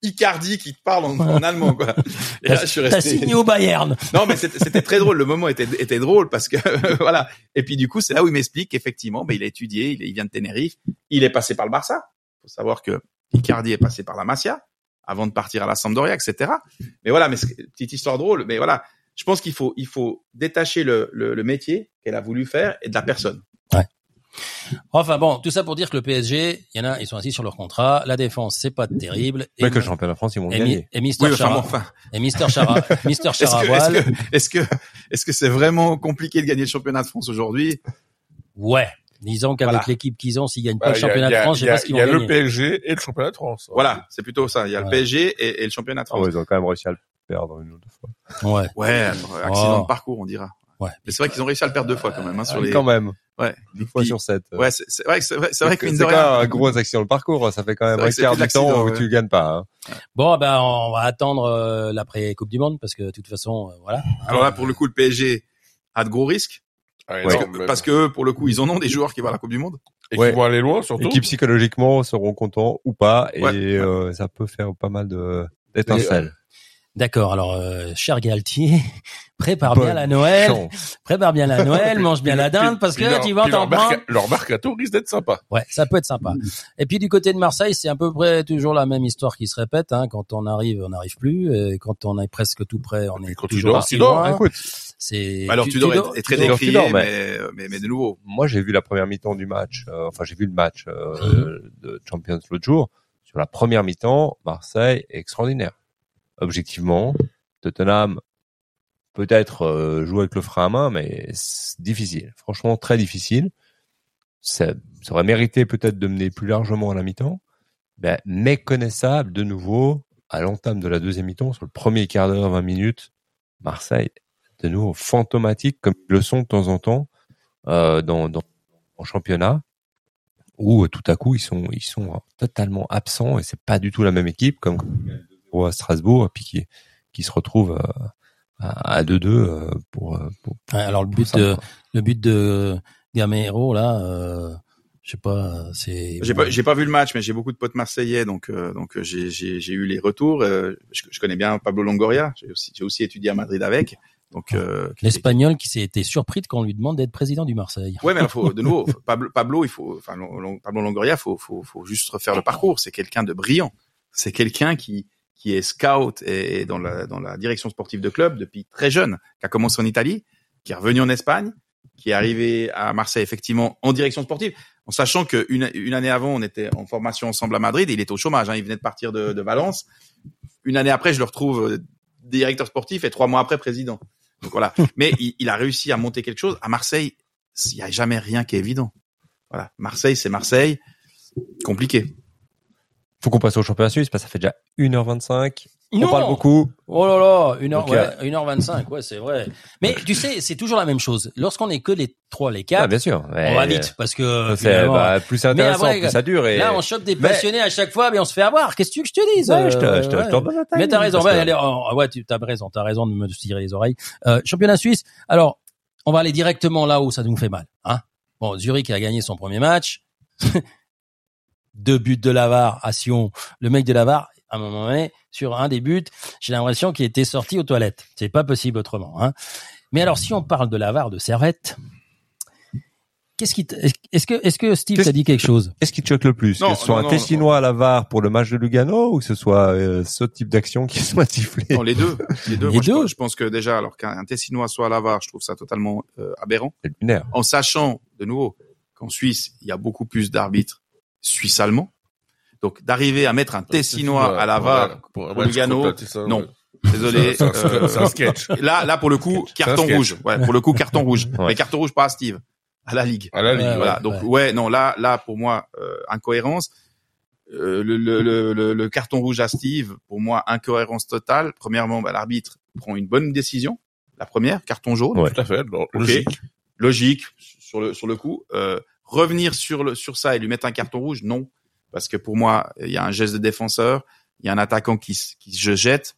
I: Icardi qui te parle en, en allemand quoi. *laughs* Et là, je suis
F: T'as
I: resté.
F: signé au Bayern. *laughs*
I: Non, mais c'était très drôle. Le moment était, était drôle parce que *laughs* voilà. Et puis du coup, c'est là où il m'explique qu'effectivement, ben, il a étudié, il, est- il vient de Tenerife, il est passé par le Barça. faut savoir que Icardi est passé par la Masia avant de partir à la Sampdoria, etc. Mais voilà, mais petite histoire drôle. Mais voilà, je pense qu'il faut il faut détacher le, le, le métier qu'elle a voulu faire et de la personne.
F: Enfin bon, tout ça pour dire que le PSG, il y en a, ils sont assis sur leur contrat. La défense, c'est pas terrible. Et,
G: Mais que le championnat de France, ils vont
F: et,
G: gagner.
F: et Mister
I: Oui, enfin,
F: Chara,
I: enfin,
F: et Mister Chara, *laughs* Mister
I: est-ce que
F: Charavoile.
I: est-ce que est-ce que est-ce que c'est vraiment compliqué de gagner le championnat de France aujourd'hui
F: Ouais. Disons qu'avec
I: Voilà.
F: l'équipe qu'ils ont, s'ils gagnent
H: Bah,
F: pas le
H: y a-
F: championnat
H: a-
F: de France, je
H: il
F: sais
H: y a-
F: pas ce qu'ils
H: Il y
F: vont
H: a le
F: gagner.
H: PSG et le championnat de France.
I: Voilà, c'est plutôt ça. Il y a le. PSG et, et le championnat de France.
G: ouais, ils ont quand même réussi à le perdre une ou deux fois.
F: Ouais.
I: Ouais, accident
F: Oh.
I: de parcours, on dira.
F: Ouais.
I: Mais c'est vrai qu'ils ont réussi à le perdre deux fois quand même hein, sur
G: Ah,
I: les.
G: Quand même.
I: Ouais.
G: Deux fois sur sept.
I: Ouais, c'est c'est vrai que c'est vrai, c'est vrai que
G: C'est un gros accident de parcours. Ça fait quand même
I: C'est vrai
G: un
I: que c'est
G: quart du temps où
I: ouais.
G: tu gagnes pas. hein.
F: Bon, ben on va attendre euh, l'après Coupe du Monde parce que de toute façon, euh, voilà.
I: Alors là, pour le coup, le PSG a de gros risques
H: Ouais,
I: parce,
H: non,
I: que, parce que pour le coup, ils en ont des joueurs qui vont à la Coupe du Monde.
H: et
G: Ouais.
H: qui vont aller loin surtout.
G: Et qui psychologiquement seront contents ou pas. Et
I: Ouais, ouais.
G: euh, ça peut faire pas mal de d'étincelles.
F: D'accord. Alors, euh, cher Galtier, *laughs* prépare
G: Bonne
F: bien la Noël,
G: chance.
F: prépare bien la *laughs* Noël, mange bien la dinde parce que
H: leur-
F: tu vas t'en
H: leur,
F: prendre.
H: leur mercato risque d'être sympa.
F: Ouais, ça peut être sympa. Et puis du côté de Marseille, c'est à peu près toujours la même histoire qui se répète. Hein. Quand on arrive, on n'arrive plus. Et quand on est presque tout près, on est
H: quand tu
F: toujours
H: dors, tu dors,
F: loin.
G: Écoute,
F: C'est
I: Alors,
F: tu-
I: tu dois
F: tu
I: être, est très
F: tu dors.
I: décrié,
G: tu dors,
I: mais, mais, mais de nouveau.
G: moi j'ai vu la première mi-temps du match. euh, enfin, j'ai vu le match euh,
F: Mhm.
G: de Champions l'autre jour. Sur la première mi-temps, Marseille est extraordinaire. Objectivement, Tottenham peut-être euh, joue avec le frein à main, mais c'est difficile. Franchement, très difficile. Ça, ça aurait mérité peut-être de mener plus largement à la mi-temps. Ben, méconnaissable de nouveau à l'entame de la deuxième mi-temps, sur le premier quart d'heure, 20 minutes, Marseille, de nouveau fantomatique, comme ils le sont de temps en temps euh, dans, en championnat, où euh, tout à coup ils sont ils sont euh, totalement absents et c'est pas du tout la même équipe comme à Strasbourg et puis qui qui se retrouve euh, à 2-2 euh, pour, euh, pour,
F: alors le but
G: ça,
F: de le but de Gamero là, euh, je sais pas, c'est.
I: J'ai pas, j'ai pas vu le match, mais j'ai beaucoup de potes marseillais, donc euh, donc j'ai j'ai j'ai eu les retours. euh, je, je connais bien Pablo Longoria. J'ai aussi j'ai aussi étudié à Madrid avec. Donc euh,
F: L'Espagnol qui s'est été surpris qu'on lui demande d'être président du Marseille.
I: Ouais, mais alors, faut, de nouveau, *laughs* Pablo, Pablo, il faut, enfin, Pablo Longoria, faut, faut, faut juste refaire le parcours. C'est quelqu'un de brillant. C'est quelqu'un qui, qui est scout et, et dans la dans la direction sportive de club depuis très jeune, qui a commencé en Italie, qui est revenu en Espagne, qui est arrivé à Marseille effectivement en direction sportive, en sachant que une, une année avant on était en formation ensemble à Madrid, et il était au chômage, hein, il venait de partir de, de Valence. Une année après, je le retrouve euh, directeur sportif et trois mois après président. Donc voilà. *laughs* Mais il, il a réussi à monter quelque chose à Marseille. Il n'y a jamais rien qui est évident. Voilà. Marseille, c'est Marseille. Compliqué.
G: Faut qu'on passe au championnat suisse parce que ça fait déjà 1h25. On
F: Non
G: parle beaucoup.
F: Oh là là, 1h,
G: Donc,
F: ouais,
G: euh,
F: 1h25, ouais, c'est vrai. Mais tu sais, c'est toujours la même chose. Lorsqu'on est que les trois, les
G: Ah,
F: quatre,
G: bien sûr.
F: on va vite parce que
G: C'est bah, plus c'est intéressant,
F: après,
G: plus ça dure. Et...
F: là, on chope des
G: Mais-
F: passionnés à chaque fois, mais on se fait avoir. Qu'est-ce que tu veux que je te dise
G: Ouais, je te,
F: Euh,
G: je te,
F: ouais.
G: je te redonne la taille,
F: Mais t'as raison, ouais,
G: que-
F: allez, oh, ouais, tu as raison, t'as raison de me tirer les oreilles. Euh, championnat suisse. Alors, on va aller directement là où ça nous fait mal, hein. Bon, Zurich a gagné son premier match. Deux buts de Lavar à Sion. Le mec de Lavar, à un moment donné, sur un des buts, j'ai l'impression qu'il était sorti aux toilettes. C'est pas possible autrement, hein. Mais alors, si on parle de Lavar, de Servette, qu'est-ce qui, est-ce que, est-ce que Steve
G: Qu'est-ce-
F: t'a dit quelque chose?
G: Qu'est-ce qui te choque le plus?
I: Non,
G: Que ce soit
I: non,
G: un
I: non,
G: Tessinois à la VAR pour le match de Lugano ou que ce soit euh, ce type d'action qui *laughs* soit sifflé?
I: Non, les deux. Les deux.
F: Les
I: Moi,
F: deux.
I: pense- Je, pense que déjà, alors qu'un Tessinois soit à la VAR, je trouve ça totalement euh, aberrant.
G: C'est lunaire.
I: En sachant, de nouveau, qu'en Suisse, il y a beaucoup plus d'arbitres suisses-allemands. Donc, d'arriver à mettre un Tessinois à la VAR,
H: pour,
I: pour Lugano, non. désolé.
H: C'est un- c'est un-
I: euh,
H: un sketch. *laughs*
I: Là, là, pour le coup, carton
H: sketch.
I: rouge. Ouais, pour le coup, carton rouge.
G: Ouais.
I: Mais carton rouge pas à Steve, à la Ligue.
H: À la ligue.
I: Voilà.
F: ouais,
I: Donc
F: ouais.
I: non, là, là, pour moi, euh, incohérence. Euh, le, le, le, le- le carton rouge à Steve, pour moi, incohérence totale. Premièrement, bah, l'arbitre prend une bonne décision. La première, carton jaune,
G: Ouais.
H: Tout à fait. Logique.
I: logique sur le sur le coup. Euh, revenir sur le sur ça et lui mettre un carton rouge, non, parce que pour moi, il y a un geste de défenseur, il y a un attaquant qui qui se jette.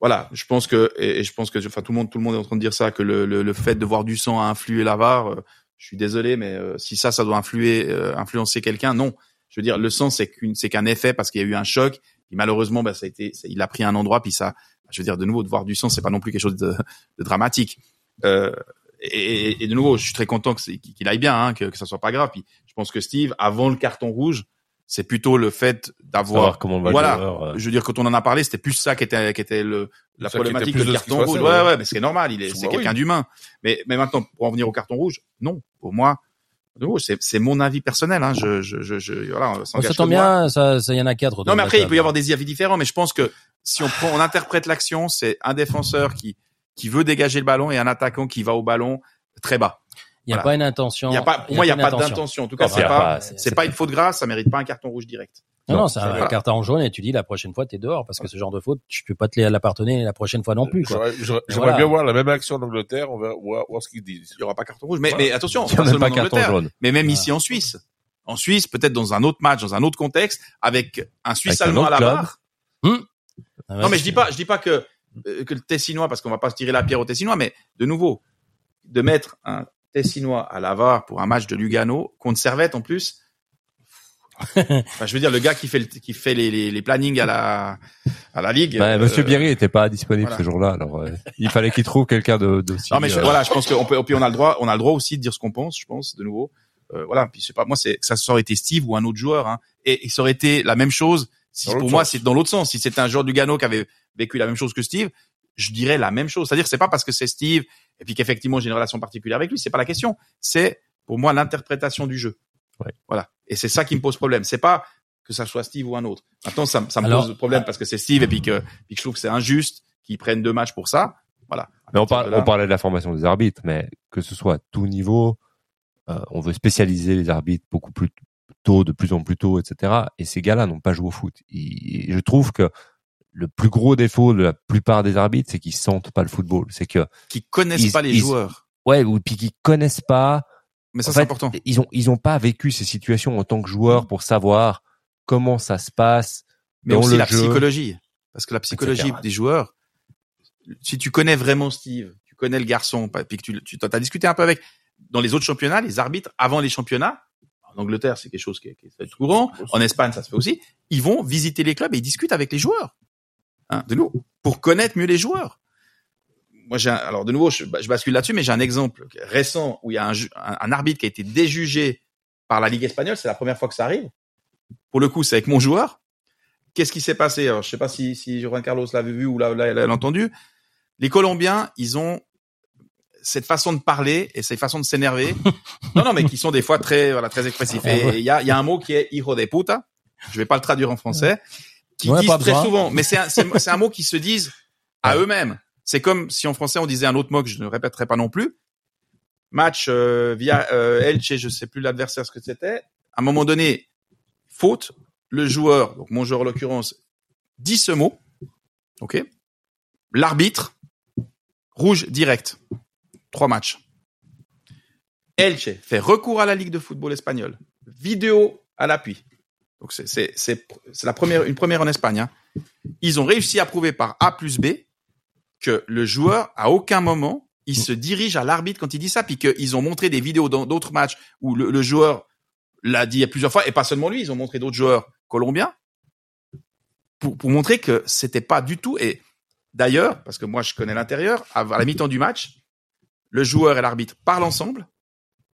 I: Voilà, je pense que et, je pense que enfin tout le monde tout le monde est en train de dire ça que le le, le fait de voir du sang a influé la VAR. euh, je suis désolé, mais euh, si ça ça doit influer euh, influencer quelqu'un, non. Je veux dire, le sang c'est qu'une c'est qu'un effet parce qu'il y a eu un choc. Et malheureusement, bah, ça a été, il a pris un endroit puis ça. Je veux dire, de nouveau, de voir du sang, c'est pas non plus quelque chose de, de dramatique. Euh, et, et- et de nouveau, je suis très content que c'est- qu'il aille bien, hein, que, que ça soit pas grave. Puis je pense que Steve, avant le carton rouge, c'est plutôt le fait d'avoir. Voilà.
G: joueur, euh,
I: Je veux dire, quand on en a parlé, c'était plus ça qui était, qui était le, la
H: Ça était
I: problématique
H: de qui
I: carton rouge. Ouais,
H: ouais.
I: ouais, mais c'est normal. Il est, c'est
H: Bah
I: quelqu'un
H: oui.
I: d'humain. Mais, mais maintenant, pour en venir au carton rouge, non. Pour moi, de nouveau, c'est, c'est mon avis personnel. Hein. Je, je, je, je, voilà, on que moi.
F: bien, ça, ça y en a quatre.
I: Non, mais après,
F: la
I: il peut y avoir des avis différents, mais je pense que si on prend, on interprète l'action, c'est un défenseur qui, qui veut dégager le ballon et un attaquant qui va au ballon très bas.
F: Il n'y a
I: Voilà.
F: pas une intention.
I: Il y a pas, pour moi, il n'y a pas
F: intention.
I: d'intention. En tout cas,
F: Ah,
I: c'est pas,
G: pas-
I: c'est pas une faute grave, ça mérite pas un carton rouge direct.
F: Non, non, c'est un
I: voilà.
F: carton jaune et tu dis la prochaine fois t'es dehors parce que ce genre de faute, tu peux pas te la pardonner la prochaine fois non plus.
H: J'aimerais
F: voilà.
H: bien voir la même action en Angleterre, on va voir, voir ce qu'ils disent.
I: Il y aura pas carton rouge. Mais,
H: Voilà.
I: mais attention,
G: il y a
I: pas
G: pas
I: en
G: carton
I: Angleterre,
G: jaune.
I: mais même ici en Suisse. En Suisse, peut-être dans un autre match, dans un autre contexte, avec un Suisse
G: Avec un
I: allemand à la
G: club.
I: barre.
F: Ah ouais,
I: Non, mais je dis pas, je dis pas que que le Tessinois, parce qu'on va pas se tirer la pierre au Tessinois, mais de nouveau, de mettre un Tessinois à la VAR pour un match de Lugano contre Servette en plus. *laughs* Enfin, je veux dire, le gars qui fait le, qui fait les, les, les plannings à la à la ligue.
G: Bah, Monsieur
I: euh,
G: Bierry était pas disponible
I: voilà.
G: ce jour-là, alors euh, il fallait qu'il trouve quelqu'un de d'aussi.
I: Non, mais je-
G: euh,
I: voilà, je pense qu'on peut, puis on a le droit, on a le droit aussi de dire ce qu'on pense, je pense, de nouveau. Euh, voilà, puis sais pas, moi, c'est, ça aurait été Steve ou un autre joueur, hein, et, et ça aurait été la même chose. Si pour moi, c'est dans l'autre sens. Si c'était un joueur du Gano qui avait vécu la même chose que Steve, je dirais la même chose. C'est-à-dire, c'est pas parce que c'est Steve et puis qu'effectivement j'ai une relation particulière avec lui, c'est pas la question. C'est pour moi l'interprétation du jeu.
G: Ouais.
I: Voilà, et c'est ça qui me pose problème. C'est pas que ça soit Steve ou un autre. Maintenant, ça, ça me
F: Alors-
I: pose problème parce que c'est Steve et puis que, puis que je trouve que c'est injuste qu'ils prennent deux matchs pour ça. Voilà.
G: Mais on, parle, on parlait de la formation des arbitres, mais que ce soit à tout niveau, euh, on veut spécialiser les arbitres beaucoup plus tôt, de plus en plus tôt, etc. Et ces gars-là n'ont pas joué au foot. Je trouve que le plus gros défaut de la plupart des arbitres, c'est qu'ils sentent pas le football. C'est que
I: qui connaissent
G: Ils-
I: pas les
G: ils-
I: joueurs.
G: ouais, ou puis qu'ils connaissent pas.
I: Mais ça, c'est important.
G: Ils ont ils ont pas vécu ces situations en tant que joueurs pour savoir comment ça se passe.
I: Mais
G: dans
I: aussi
G: le
I: la
G: jeu,
I: psychologie. Parce que la psychologie
G: etc.
I: des joueurs, si tu connais vraiment Steve, tu connais le garçon, puis que tu, tu as discuté un peu avec, dans les autres championnats, les arbitres, avant les championnats, en Angleterre, c'est quelque chose qui est, qui est fait courant, en Espagne, ça se fait aussi, ils vont visiter les clubs et ils discutent avec les joueurs. Hein, de nouveau, pour connaître mieux les joueurs. Moi, j'ai alors de nouveau, je, je bascule là-dessus, mais j'ai un exemple récent où il y a un, ju- un, un arbitre qui a été déjugé par la Ligue espagnole. C'est la première fois que ça arrive. Pour le coup, c'est avec mon joueur. qu'est-ce qui s'est passé? Alors, je sais pas si, si Juan Carlos l'avait vu ou l'a, l'a, l'a entendu. Les Colombiens, ils ont cette façon de parler et cette façon de s'énerver. *laughs* non, non, mais qui sont des fois très, voilà, très expressifs. Et il y a, y a un mot qui est hijo de puta. Je vais pas le traduire en français. Qui
F: Ouais,
I: disent très souvent, mais c'est un, c'est, *laughs* c'est un mot qui se disent à eux-mêmes. C'est comme si en français on disait un autre mot que je ne répéterai pas non plus. Match euh, via euh, Elche, je sais plus l'adversaire ce que c'était. À un moment donné, faute, le joueur, donc mon joueur en l'occurrence, dit ce mot. Ok. L'arbitre, rouge direct. Trois matchs. Elche fait recours à la Ligue de football espagnole. Vidéo à l'appui. Donc c'est la première une première en Espagne. hein. Ils ont réussi à prouver par A plus B que le joueur à aucun moment il se dirige à l'arbitre quand il dit ça, puis qu'ils ont montré des vidéos dans d'autres matchs où le, le joueur l'a dit plusieurs fois et pas seulement lui, ils ont montré d'autres joueurs colombiens pour, pour montrer que c'était pas du tout. Et d'ailleurs, parce que moi je connais l'intérieur, à la mi-temps du match, le joueur et l'arbitre parlent ensemble,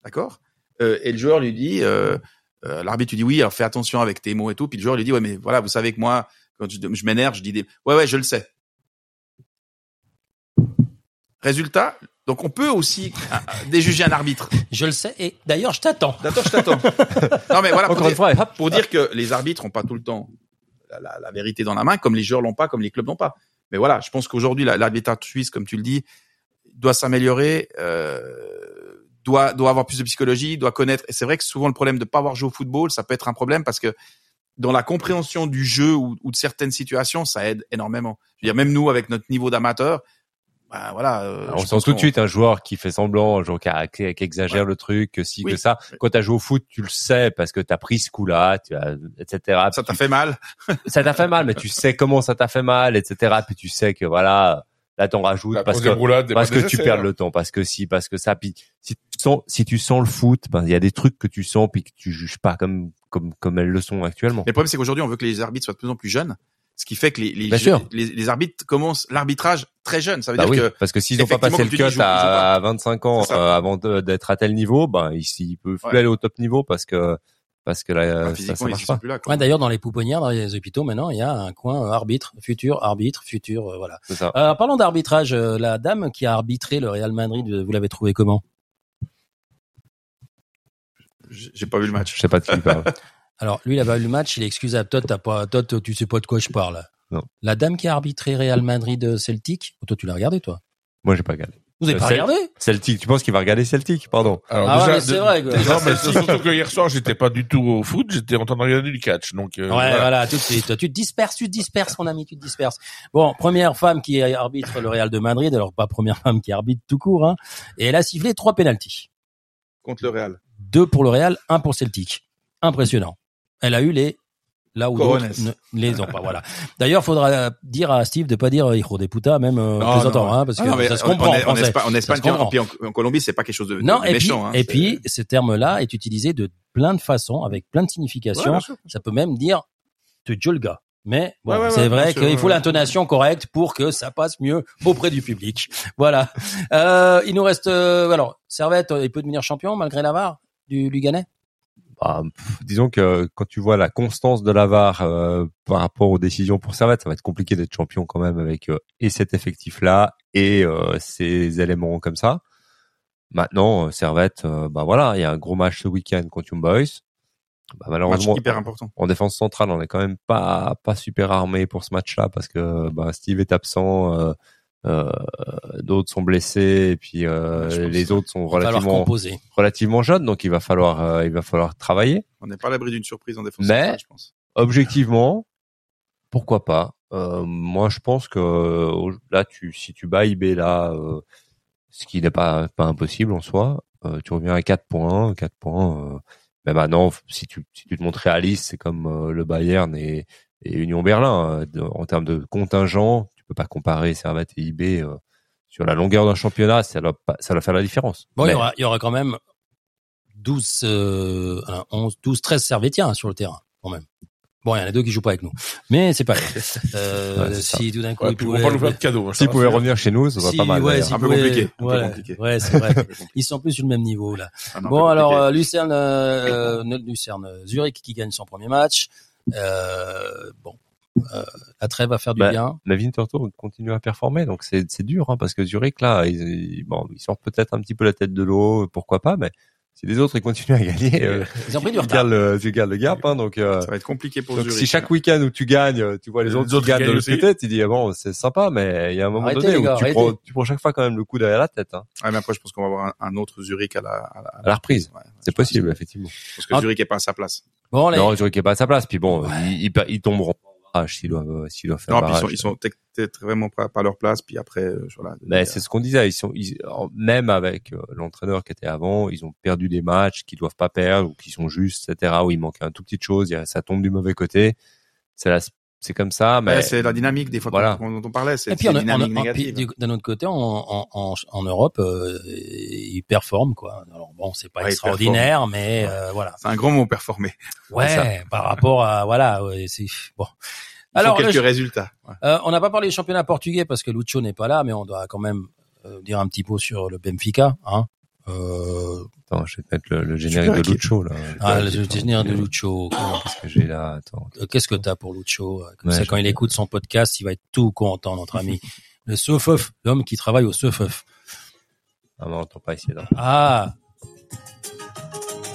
I: d'accord Euh, Et le joueur lui dit, euh, euh, l'arbitre lui dit oui, alors fais attention avec tes mots et tout. Puis le joueur lui dit ouais, mais voilà, vous savez que moi, quand je, je m'énerve, je dis des ouais ouais, je le sais. Résultat, donc on peut aussi euh, déjuger un arbitre. *laughs*
F: Je le sais. Et d'ailleurs, je t'attends.
I: D'accord, je t'attends. non mais voilà, pour
G: Encore une
I: dire,
G: fois, hop.
I: pour dire que les arbitres ont pas tout le temps la, la- la vérité dans la main, comme les joueurs l'ont pas, comme les clubs l'ont pas. Mais voilà, je pense qu'aujourd'hui la- l'arbitrage suisse, comme tu le dis, doit s'améliorer, euh, doit doit avoir plus de psychologie, doit connaître. Et c'est vrai que souvent le problème de pas avoir joué au football, ça peut être un problème parce que dans la compréhension du jeu ou, ou de certaines situations, ça aide énormément. Je veux dire, même nous avec notre niveau d'amateur, bah voilà. euh,
G: on
I: je
G: sent tout de suite un joueur qui fait semblant, un joueur qui, a- qui- qui exagère le truc, que si,
I: Oui.
G: que ça. Quand t'as joué au foot, tu le sais parce que t'as pris ce coup-là, tu as, etc.
I: Ça t'a fait mal.
G: ça t'a fait mal, mais tu sais comment ça t'a fait mal, etc. Puis tu sais que voilà, là t'en rajoutes
H: La
G: parce que parce que tu perds
H: nécessaire.
G: le temps, parce que si, parce que ça. Puis si tu sens, si tu sens le foot, ben il y a des trucs que tu sens puis que tu juges pas comme comme comme elles le sont actuellement.
I: Mais le problème, c'est qu'aujourd'hui, on veut que les arbitres soient de plus en plus jeunes, ce qui fait que les, les, jeux- les, les arbitres commencent l'arbitrage très jeune. Ça veut
G: Bah
I: dire
G: oui,
I: que
G: parce que s'ils ont pas passé le
I: dis,
G: cut
I: ils ils
G: à 25 ans euh, avant d'être à tel niveau, ben ici ils peuvent plus aller au top niveau parce que parce que là
I: bah,
G: ça, ça
I: physiquement, ils
G: marche pas.
I: plus là.
F: Ouais, d'ailleurs, dans les pouponnières, dans les hôpitaux, maintenant, il y a un coin euh, arbitre, futur, arbitre, futur, euh, voilà.
G: C'est ça.
F: Euh, parlons d'arbitrage, euh, la dame qui a arbitré le Real Madrid, euh, vous l'avez trouvé comment?
I: J'ai pas vu le match.
G: Je sais pas de qui il parle. *laughs*
F: Alors, lui, il a pas vu le match, il est excusable. Toi, t'as pas, toi, toi, tu sais pas de quoi je parle.
G: Non.
F: La dame qui a arbitré Real Madrid euh, Celtic, toi, tu l'as regardé, toi?
G: Moi j'ai pas regardé.
F: Vous avez
G: Euh,
F: pas
G: Cel-
F: regardé
G: Celtic, tu penses qu'il va regarder Celtic Pardon.
H: Alors,
F: Ah ouais,
H: déjà,
F: mais c'est vrai, quoi.
H: Non, *laughs* mais c'est surtout que hier soir, j'étais pas du tout au foot, j'étais en train de regarder du catch. Donc, euh,
F: Ouais,
H: voilà.
F: voilà. tout de suite. Toi, tu te disperses, tu te disperses, mon ami, tu te disperses. Bon, première femme qui arbitre le Real de Madrid, alors pas première femme qui arbitre tout court, hein. Et elle a sifflé trois pénalties.
I: Contre le Real.
F: Deux pour le Real, un pour Celtic. Impressionnant. Elle a eu les là où d'autres ne les ont pas. Voilà. D'ailleurs, faudra dire à Steve de pas dire euh, hijo de puta, même euh,
I: Non,
F: plaisantant,
I: non.
F: hein, parce que
I: Ah non, mais
F: ça se
I: en-
F: comprend.
I: En,
F: en
I: en. Espagne, en, Espagne,
F: comprend.
I: puis en, en Colombie, c'est pas quelque chose de, de
F: Non, et puis,
I: méchant. hein,
F: et puis, ce terme-là est utilisé de plein de façons, avec plein de significations. ça peut même dire te julga. Mais bon,
I: Ouais, ouais,
F: c'est
I: ouais,
F: vrai qu'il faut l'intonation correcte pour que ça passe mieux auprès du public. *laughs* Voilà. Euh, il nous reste euh, alors Servette, il peut devenir champion malgré la VAR du Luganais?
G: Bah, pff, disons que quand tu vois la constance de l'avare euh, par rapport aux décisions pour Servette, ça va être compliqué d'être champion quand même avec euh, et cet effectif-là et euh, ces éléments comme ça. Maintenant, euh, Servette, euh, bah voilà, il y a un gros match ce week-end contre Young Boys. Bah,
I: Match
G: malheureusement,
I: hyper important.
G: en défense centrale, on est quand même pas pas super armé pour ce match-là parce que bah, Steve est absent, euh, d'autres sont blessés et puis euh, les autres sont relativement relativement jeunes, donc il va falloir euh, il va falloir travailler.
I: On n'est pas à l'abri d'une surprise en défense
G: Mais-
I: centrale, je pense.
G: Objectivement, pourquoi pas Euh, Moi, je pense que là, tu si tu bats IB là, euh, ce qui n'est pas pas impossible en soi, euh, tu reviens à 4 points, 4 points. Euh, mais maintenant, si tu si tu te montres réaliste, c'est comme euh, le Bayern et, et Union Berlin euh, de- en termes de contingent, peux pas comparer Servette et IB euh, sur la longueur d'un championnat, ça doit pas, ça doit faire la différence.
F: Bon, il y aura, il y aura quand même 12, euh, un, 11, 12, 13 Servétiens hein, sur le terrain, quand même. Bon, il y en a deux qui jouent pas avec nous. Mais c'est pas grave. *laughs* Euh,
G: Ouais, c'est ça.
F: si tout d'un coup,
H: Ouais,
F: ils
H: on
F: pouvaient-
H: nous faire de cadeau. hein,
G: S'ils pouvaient revenir chez nous, ça serait
F: Si,
G: pas mal.
F: ouais, s'ils
I: Un peu compliqué, un peu
F: ouais,
I: compliqué.
F: Ouais, c'est vrai. *laughs*
I: Un peu compliqué.
F: Ils sont plus sur le même niveau là.
I: Ah non,
F: Bon alors euh, Lucerne, euh, euh, Lucerne, Zurich qui gagne son premier match. Euh, bon, la trêve va faire du
G: Bah,
F: bien.
G: Mais Winterthur continue à performer, donc c'est c'est dur, hein, parce que Zurich là, ils, ils- bon, ils sortent peut-être un petit peu la tête de l'eau, pourquoi pas, mais si les autres ils continuent à gagner, euh,
F: Ils ont pris du
G: ils
F: retard.
G: gardent le, tu gardes le gap, hein, donc. euh,
I: Ça va être compliqué pour
G: donc
I: Zurich.
G: si chaque week-end où tu gagnes, euh, tu vois les
H: Les
G: autres,
H: autres
G: qui gagnent de l'autre côté, tu dis ah bon c'est sympa, mais il y a un moment
F: Arrêtez,
G: donné où tu prends, tu prends chaque fois quand même le coup derrière la tête, hein,
I: Ouais, mais après, je pense qu'on va avoir un, un autre Zurich à la, à la,
G: à la reprise.
I: Ouais,
G: C'est possible effectivement.
I: Parce que
F: Ah.
I: Zurich est pas à sa place.
F: Bon, les...
G: Non, Zurich est pas à sa place, puis bon,
F: Ouais.
G: ils, ils, ils tomberont barrage s'ils doivent, s'ils doivent faire
I: Non, puis ils
G: barrage.
I: sont, ils sont peut-être- vraiment pas, à leur place. Puis après, euh, voilà.
G: Mais c'est ce qu'on disait. Ils sont ils- même avec euh, l'entraîneur qui était avant, ils ont perdu des matchs qu'ils doivent pas perdre ou qui sont justes, etc. Où il manque un tout petit chose, ça tombe du mauvais côté. C'est la, c'est comme ça. Mais
I: Ouais, c'est la dynamique des fois
G: Voilà.
I: dont, on parlait. C'est dynamique négative.
F: du- d'un autre côté, en, en, en, en Europe, euh, ils performent quoi. Alors bon, c'est pas
I: Ouais,
F: extraordinaire, mais euh, voilà.
I: C'est un grand mot performer.
F: Ouais, par rapport à voilà, ouais, c'est bon.
I: Il
F: Alors,
I: quelques
F: le-
I: résultats. Ouais.
F: euh, on n'a pas parlé du championnat portugais parce que Lucho n'est pas là, mais on doit quand même euh, dire un petit mot sur le Benfica. Hein. Euh,
G: attends, je vais te mettre le, le générique de Lucho là.
F: ah, le
G: Attends,
F: générique de Lucho.
G: Qu'est-ce que j'ai là Attends. *laughs*
F: euh, Qu'est-ce que t'as pour Lucho Comme
G: Ouais,
F: ça, quand il écoute son podcast, il va être tout content, notre ami. *laughs* Le Sofeuf, l'homme qui travaille au Sofeuf.
G: Ah, mais on entend pas ici là.
F: Ah.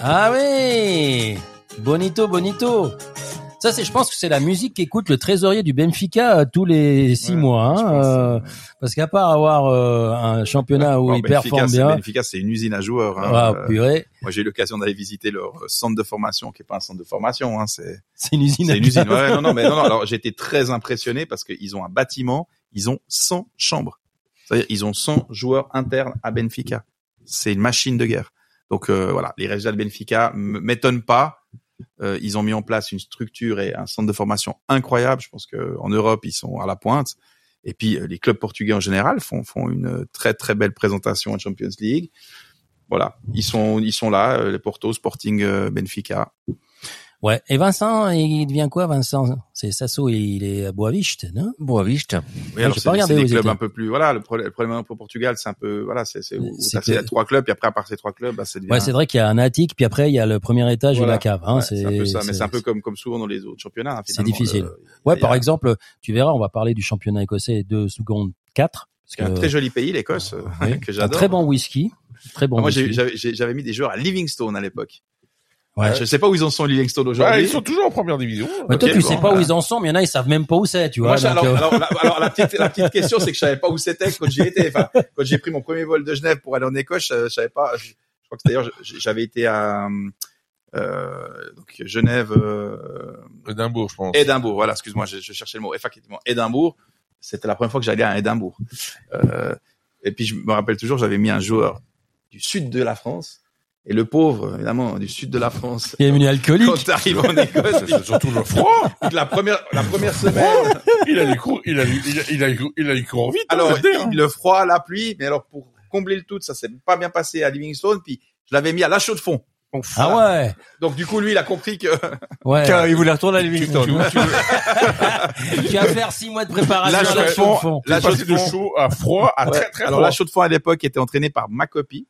F: Ah oui. Bonito, bonito. Ça, c'est, je pense que c'est la musique qu'écoute le trésorier du Benfica euh, tous les six
I: Ouais,
F: mois, hein, euh, parce qu'à part avoir euh, un championnat où il
I: Benfica,
F: performe bien,
I: Benfica, c'est une usine à joueurs. hein.
F: ah,
I: Euh,
F: purée,
I: moi, j'ai eu l'occasion d'aller visiter leur euh, centre de formation, qui est pas un centre de formation. Hein, c'est
F: c'est une usine. à
I: c'est une usine. Ouais, non, non, mais non, non. Alors, été très impressionné parce qu'ils ont un bâtiment, ils ont 100 chambres. C'est-à-dire, ils ont 100 joueurs internes à Benfica. C'est une machine de guerre. Donc euh, voilà, les résultats de Benfica m'étonnent pas. Euh, ils ont mis en place une structure et un centre de formation incroyable. Je pense que en Europe, ils sont à la pointe. Et puis euh, les clubs portugais en général font font une très très belle présentation en Champions League. Voilà, ils sont ils sont là, euh, les Porto, Sporting, Benfica.
F: Ouais. Et Vincent, il devient quoi, Vincent? C'est Sasso, il est à Boaviste, non?
G: Boaviste.
I: Oui, alors c'est
F: pas
I: des- clubs
F: étaient.
I: un peu plus. Voilà, le problème, le problème pour Portugal, c'est un peu. Voilà, c'est c'est
F: que-
I: trois clubs, puis après à part ces trois clubs, bah, c'est
F: Ouais, c'est vrai qu'il y a un attique, puis après il y a le premier étage
I: Voilà.
F: et la cave. Hein,
I: Ouais,
F: c'est
I: un peu ça, mais c'est un peu comme comme souvent dans les autres championnats. hein,
F: C'est difficile.
I: le-
F: Ouais, par exemple, tu verras, on va parler du championnat écossais de seconde 4. Parce
I: C'est un très joli pays, l'Écosse, euh, *laughs* que
F: un
I: j'adore.
F: très bon whisky. Très bon
I: Ah, Moi, j'avais mis des joueurs à Livingstone à l'époque.
F: Ouais.
I: Je sais pas où ils en sont Livingstone
H: Ouais,
I: aujourd'hui.
H: ils sont toujours en première division.
F: Mais toi, tu
I: bon,
F: sais pas où
I: voilà.
F: ils en sont, mais il y en a, ils savent même pas où c'est, tu vois.
I: Moi, je-
F: donc,
I: alors,
F: euh,
I: alors, la, alors, la petite, la petite question, c'est que je savais pas où c'était quand j'y étais. Enfin, quand j'ai pris mon premier vol de Genève pour aller en Écosse, je, je savais pas. Je, je crois que d'ailleurs, j'avais été à euh, donc Genève, euh,
H: Édimbourg, je pense.
I: Édimbourg. Voilà, excuse-moi, je, je cherchais le mot. Effectivement, Édimbourg. C'était la première fois que j'allais à Édimbourg. Euh, et puis je me rappelle toujours, j'avais mis un joueur du sud de la France. Et le pauvre, évidemment, du sud de la France.
F: il est devenu
I: Quand
F: alcoolique.
I: t'arrives en Écosse,
H: C'est surtout le froid. *laughs*
I: la première, la première semaine,
H: Il a eu cours, il a eu, il a, il a eu, il a eu cours vite. hein,
I: Alors,
H: hein.
I: le froid, la pluie, mais alors pour combler le tout, ça s'est pas bien passé à Livingstone, puis je l'avais mis à la chaux de fond. Donc,
F: Ah
I: voilà.
F: ouais,
I: Donc du coup, lui, il a compris que
F: ouais.
G: Car il voulait retourner à
H: Tu, tu,
G: Livingstone.
H: tu, tu,
F: tu vas faire six mois de préparation
I: La
F: à la
I: chaux de fond. la chaux de
H: de
I: fond,
H: chaud à froid à
I: Ouais.
H: très très
I: alors
H: froid.
I: la chaux de fond à l'époque était entraînée par Makopi,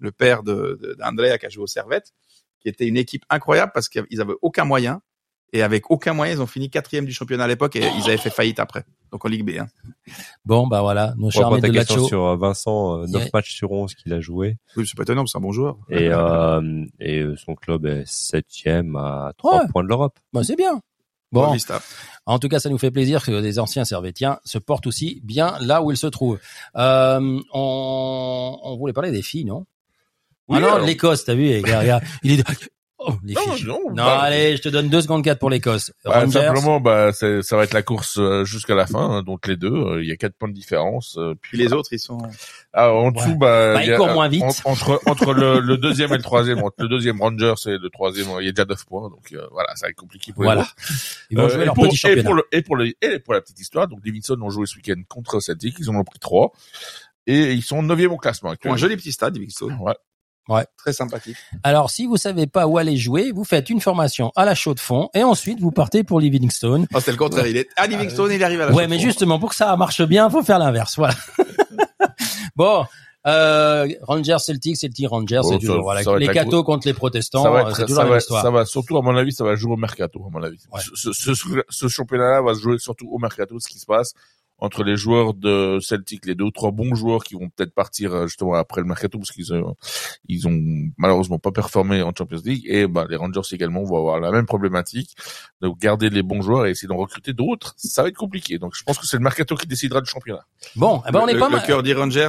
I: le père de de- d'Andrea qui a joué au Servette, qui était une équipe incroyable parce qu'ils avaient aucun moyen. Et avec aucun moyen, ils ont fini quatrième du championnat à l'époque et ils avaient fait faillite après. Donc en Ligue B. Hein.
F: Bon, bah voilà, nos charmés de Lacho.
G: sur euh, Vincent, euh, 9
F: Ouais.
G: matchs sur 11 qu'il a joué.
I: Oui, c'est pas étonnant, c'est un bon joueur.
G: Et, *laughs* euh, et euh, son club est septième à 3
F: Ouais.
G: points de l'Europe.
F: Bah, c'est bien. Bon,
I: Vista.
F: en tout cas, ça nous fait plaisir que des anciens Servétiens se portent aussi bien là où ils se trouvent. Euh, on, on voulait parler des filles, non?
H: Oui,
F: Ah non,
H: alors-
F: l'Écosse, t'as vu, les gars, regarde, il est... Oh,
H: Non, non,
F: Non,
H: bah,
F: allez, je te donne deux secondes quatre pour l'Écosse.
H: Bah, simplement, bah, ça va être la course euh, jusqu'à la fin, hein, donc les deux, euh, il y a quatre points de différence. euh,
I: Puis les autres, ils sont.
H: Ah, en dessous,
F: Ouais.
H: bah,
F: Bah,
H: il
F: ils
H: y a,
F: courent
H: euh,
F: moins vite.
H: en- entre entre le, le deuxième et le troisième, entre le deuxième Rangers et le troisième, il y a déjà neuf points, donc euh, voilà, ça va être compliqué pour les
F: Voilà.
H: autres.
F: Ils vont
H: Euh,
F: jouer
H: et
F: leur
H: pour,
F: petit
H: et
F: championnat.
H: pour le et pour le et pour la petite histoire, donc Davidson ont joué ce week-end contre Celtic, ils en ont pris trois et ils sont neuvième au classement actuellement.
I: un joli petit stade, Livingstone.
H: Ouais.
I: Très sympathique.
F: Alors, si vous savez pas où aller jouer, vous faites une formation à la chaux de fond et ensuite vous partez pour Livingstone.
I: Oh, c'était le contraire. Il est à Livingstone, il arrive à la
F: Ouais, mais justement, pour que ça marche bien, faut faire l'inverse. Voilà. *laughs* bon, Euh, Rangers Celtic, Celtic Rangers,
H: Oh,
F: c'est
H: ça-
F: toujours voilà,
H: ça
F: les cathos contre les protestants,
H: ça va
F: euh, c'est
H: ça
F: toujours la
H: va,
F: même histoire.
H: ça va surtout, à mon avis, ça va jouer au mercato, à mon avis.
F: Ouais.
H: Ce, ce, ce- ce championnat-là va se jouer surtout au mercato, ce qui se passe entre les joueurs de Celtic, les deux ou trois bons joueurs qui vont peut-être partir euh, justement après le mercato parce qu'ils ont, ils ont malheureusement pas performé en Champions League et bah, les Rangers également vont avoir la même problématique de garder les bons joueurs et essayer d'en recruter d'autres. Ça va être compliqué. Donc je pense que c'est le mercato qui décidera du championnat.
F: Bon, eh ben on
I: le,
F: est pas
I: le
F: mal.
I: cœur dit Rangers,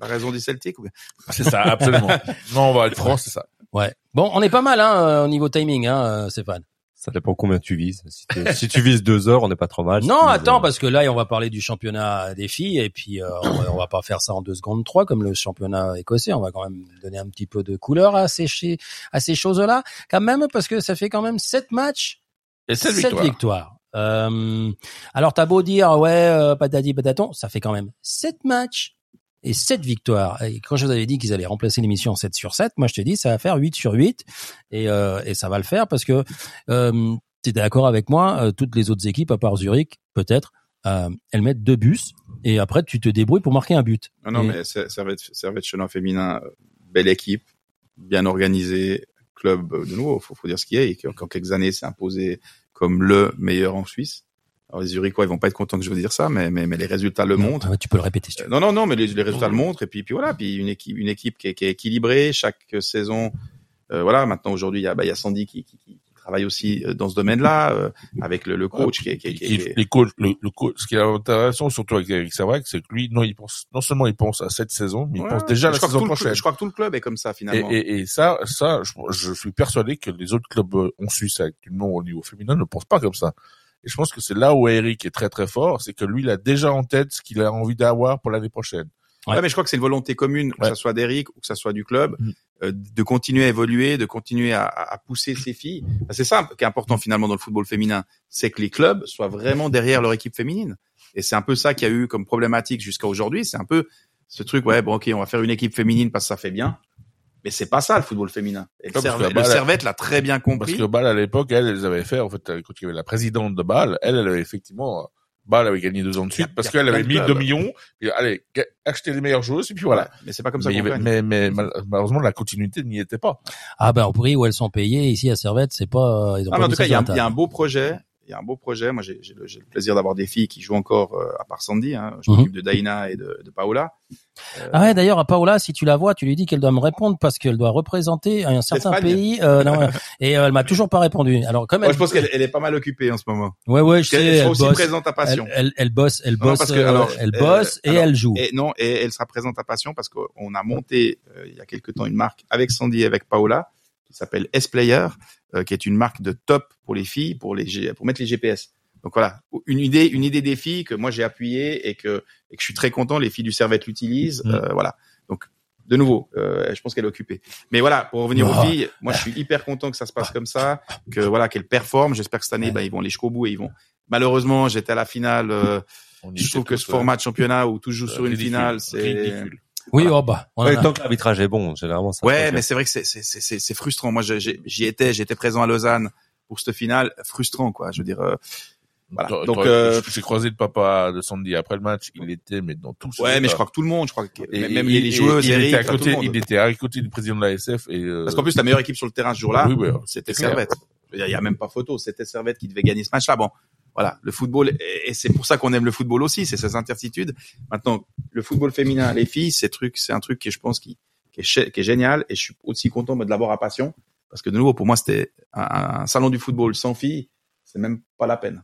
I: la raison dit Celtic ou bien?
H: C'est ça, absolument. *laughs* non, on va être franc, c'est ça.
F: Ouais. Bon, on est pas mal hein, euh, au niveau timing, hein, euh, Stéphane.
G: Ça dépend combien tu vises. Si, tu- si tu vises deux heures, on n'est pas trop mal.
F: Non, attends,
G: euh,
F: parce que là, on va parler du championnat des filles et puis euh, on, va, on va pas faire ça en deux secondes trois comme le championnat écossais. On va quand même donner un petit peu de couleur à ces à ces choses-là, quand même, parce que ça fait quand même sept matchs,
H: Et cette
F: sept
H: victoire.
F: victoires. Euh, alors t'as beau dire ouais, euh, patati pataton, ça fait quand même sept matchs et sept victoires. Et quand je vous avais dit qu'ils allaient remplacer l'émission en 7 sur 7, moi je te dis ça va faire 8 sur 8 et, euh, et ça va le faire parce que euh, tu es d'accord avec moi, euh, toutes les autres équipes à part Zurich, peut-être, euh, elles mettent deux bus et après tu te débrouilles pour marquer un but.
I: Non, non,
F: Et-
I: mais Ser- Servette, Servette Chenin féminin, euh, belle équipe, bien organisée, club euh, de nouveau, faut, faut dire ce qu'il y a, et qui en quelques années s'est imposé comme le meilleur en Suisse. Alors les Zurichois, ils vont pas être contents que je veux dire ça, mais, mais, mais les résultats le
F: Non,
I: montrent.
F: ah ouais, tu peux le répéter si tu veux.
I: Non, non, non, mais les, les résultats le montrent. Et puis, puis voilà, puis une équipe, une équipe qui est, qui est équilibrée chaque saison. Euh, voilà, maintenant aujourd'hui, il y a, bah, il y a Sandy qui, qui, qui travaille aussi euh, dans ce domaine-là, euh, avec le, le coach qui est, qui est, qui est-
H: Et- et les coachs, le, le coach, ce qui est intéressant, surtout avec Eric Savrac, c'est que lui, non, il pense, non seulement il pense à cette saison, mais il pense déjà à la saison prochaine.
I: je crois que tout le club est comme ça
H: Et,
I: finalement.
H: et, et ça, ça, je, je suis persuadé que les autres clubs euh, en Suisse actuellement au niveau féminin ne pensent pas comme ça. Et je pense que c'est là où Eric est très très fort, c'est que lui, il a déjà en tête ce qu'il a envie d'avoir pour l'année prochaine.
F: Ouais.
I: Ouais, mais je crois que c'est une volonté commune, que
H: Ouais.
I: ça soit d'Eric ou que ça soit du club,
H: Mhm.
I: euh, de continuer à évoluer, de continuer à, à- à pousser ses filles. C'est ça qui est important finalement dans le football féminin, c'est que les clubs soient vraiment derrière leur équipe féminine. Et c'est un peu ça qu'il y a eu comme problématique jusqu'à aujourd'hui. C'est un peu ce truc, ouais, bon, ok, on va faire une équipe féminine parce que ça fait bien. Mais c'est pas ça le football féminin. Et le,
H: parce
I: Servette, l'a très bien
H: Parce
I: compris.
H: que Bâle, à l'époque, elle, elle avait fait, en fait, quand il y avait la présidente de Bâle, elle, elle avait effectivement, Bâle avait gagné deux ans de suite parce qu'elle avait mis deux millions, et allez, achetez les meilleures joueuses, et puis voilà.
I: Ouais, mais c'est pas comme ça
H: mais, mais, mais mal- malheureusement, la continuité n'y était pas.
F: Ah ben au prix où elles sont payées ici à Servette, c'est pas ils ont
I: Ah,
F: pas
I: mais en tout cas,
F: ça
I: il y, a un-
F: la
I: il y a un
F: table.
I: beau projet. Il y a un beau projet. Moi, j'ai le, plaisir d'avoir des filles qui jouent encore, euh, à part Sandy. Hein. Je
F: Mhm.
I: m'occupe de Daina et de, de Paola.
F: Ah ouais, d'ailleurs, à Paola, si tu la vois, tu lui dis qu'elle doit me répondre parce qu'elle doit représenter un certain pays. Euh, non, et euh, elle m'a toujours pas répondu. Alors comme
I: Moi,
F: elle,
I: je pense qu'elle elle est pas mal occupée en ce moment.
F: ouais, ouais, je sais,
I: elle sera
F: elle
I: aussi
F: bosse,
I: présente à Passion.
F: elle, elle, elle bosse, elle
I: Non,
F: bosse,
I: parce que,
F: euh,
I: alors,
F: elle
I: euh,
F: bosse et
I: alors,
F: elle joue.
I: Et non, et elle sera présente à Passion parce qu'on a monté euh, il y a quelque temps une marque avec Sandy et avec Paola qui s'appelle S-Player, euh, qui est une marque de top pour les filles, pour les pour mettre les GPS. Donc voilà, une idée, une idée des filles que moi j'ai appuyée et que et que je suis très content. Les filles du Servette l'utilisent.
F: Mm.
I: euh, voilà. Donc de nouveau, euh, je pense qu'elle est occupée. Mais voilà, pour revenir aux filles, moi je suis hyper content que ça se passe comme ça, que voilà qu'elles performent. J'espère que cette année,
F: Ouais.
I: bah, ils vont aller jusqu'au bout et ils vont. Malheureusement, j'étais à la finale. euh, je trouve que ce
H: euh,
I: format de championnat où tout joue sur une finale, c'est
H: ridicule.
F: Oui,
I: voilà.
F: oh bah. on en
G: Ouais,
F: a-
G: tant que l'arbitrage est bon, généralement ça.
I: Ouais, mais c'est vrai que c'est c'est c'est c'est- c'est frustrant. Moi, j'y étais, j'étais présent à Lausanne pour cette finale, frustrant quoi. Je veux dire, euh, voilà. Donc, euh,
H: j'ai croisé le papa de Sandy après le match, il était, mais dans tout
I: ouais, mais je crois que tout le monde, je crois que
H: Et-
I: même
H: et-
I: les, joueuses,
H: il était à côté,
I: monde.
H: il était à côté du président de la SF et, euh,
I: Parce qu'en plus, la meilleure équipe sur le terrain ce jour-là,
H: oui, oui,
I: c'était. Servette. Je veux dire, Il y a même pas photo, c'était Servette qui devait gagner ce match-là. Bon, voilà, le football, et c'est pour ça qu'on aime le football aussi, c'est ces intertitudes. Maintenant, le football féminin, les filles, c'est truc, c'est un truc qui, je pense, qui, qui est, génial, et je suis aussi content moi, de l'avoir à passion, parce que de nouveau, pour moi, c'était un, un salon du football sans filles, c'est même pas la peine.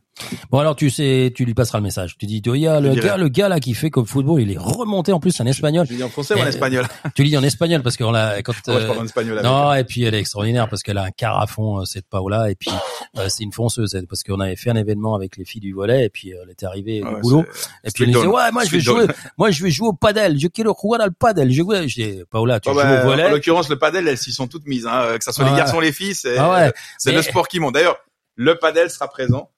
F: Bon alors tu sais, tu lui passeras le message. Tu dis, il y a le
I: Je
F: gars, le gars là qui fait comme football, il est remonté en plus en espagnol.
I: Je dis en français ou en espagnol
F: Tu lui dis en espagnol parce qu'on l'a quand.
I: Moi, je
F: euh,
I: parle en espagnol. avec
F: non, et puis elle est extraordinaire parce qu'elle a un fond, euh, cette Paola, et puis euh, c'est une fonceuse, elle, parce qu'on avait fait un événement avec les filles du volet, et puis euh, elle était arrivée du
I: Ouais,
F: boulot, et puis elle disait, ouais, moi je vais jouer, moi je vais jouer au padel, je quiero jugar al padel, je je dis, Paola, tu
I: Oh,
F: joues
I: bah,
F: au
I: en
F: volet,
I: l'occurrence, le padel, elles s'y sont toutes mises, hein, que ça soit
F: Ah
I: les garçons, les filles, c'est
F: ah ouais,
I: le sport qui monte. D'ailleurs, le padel sera présent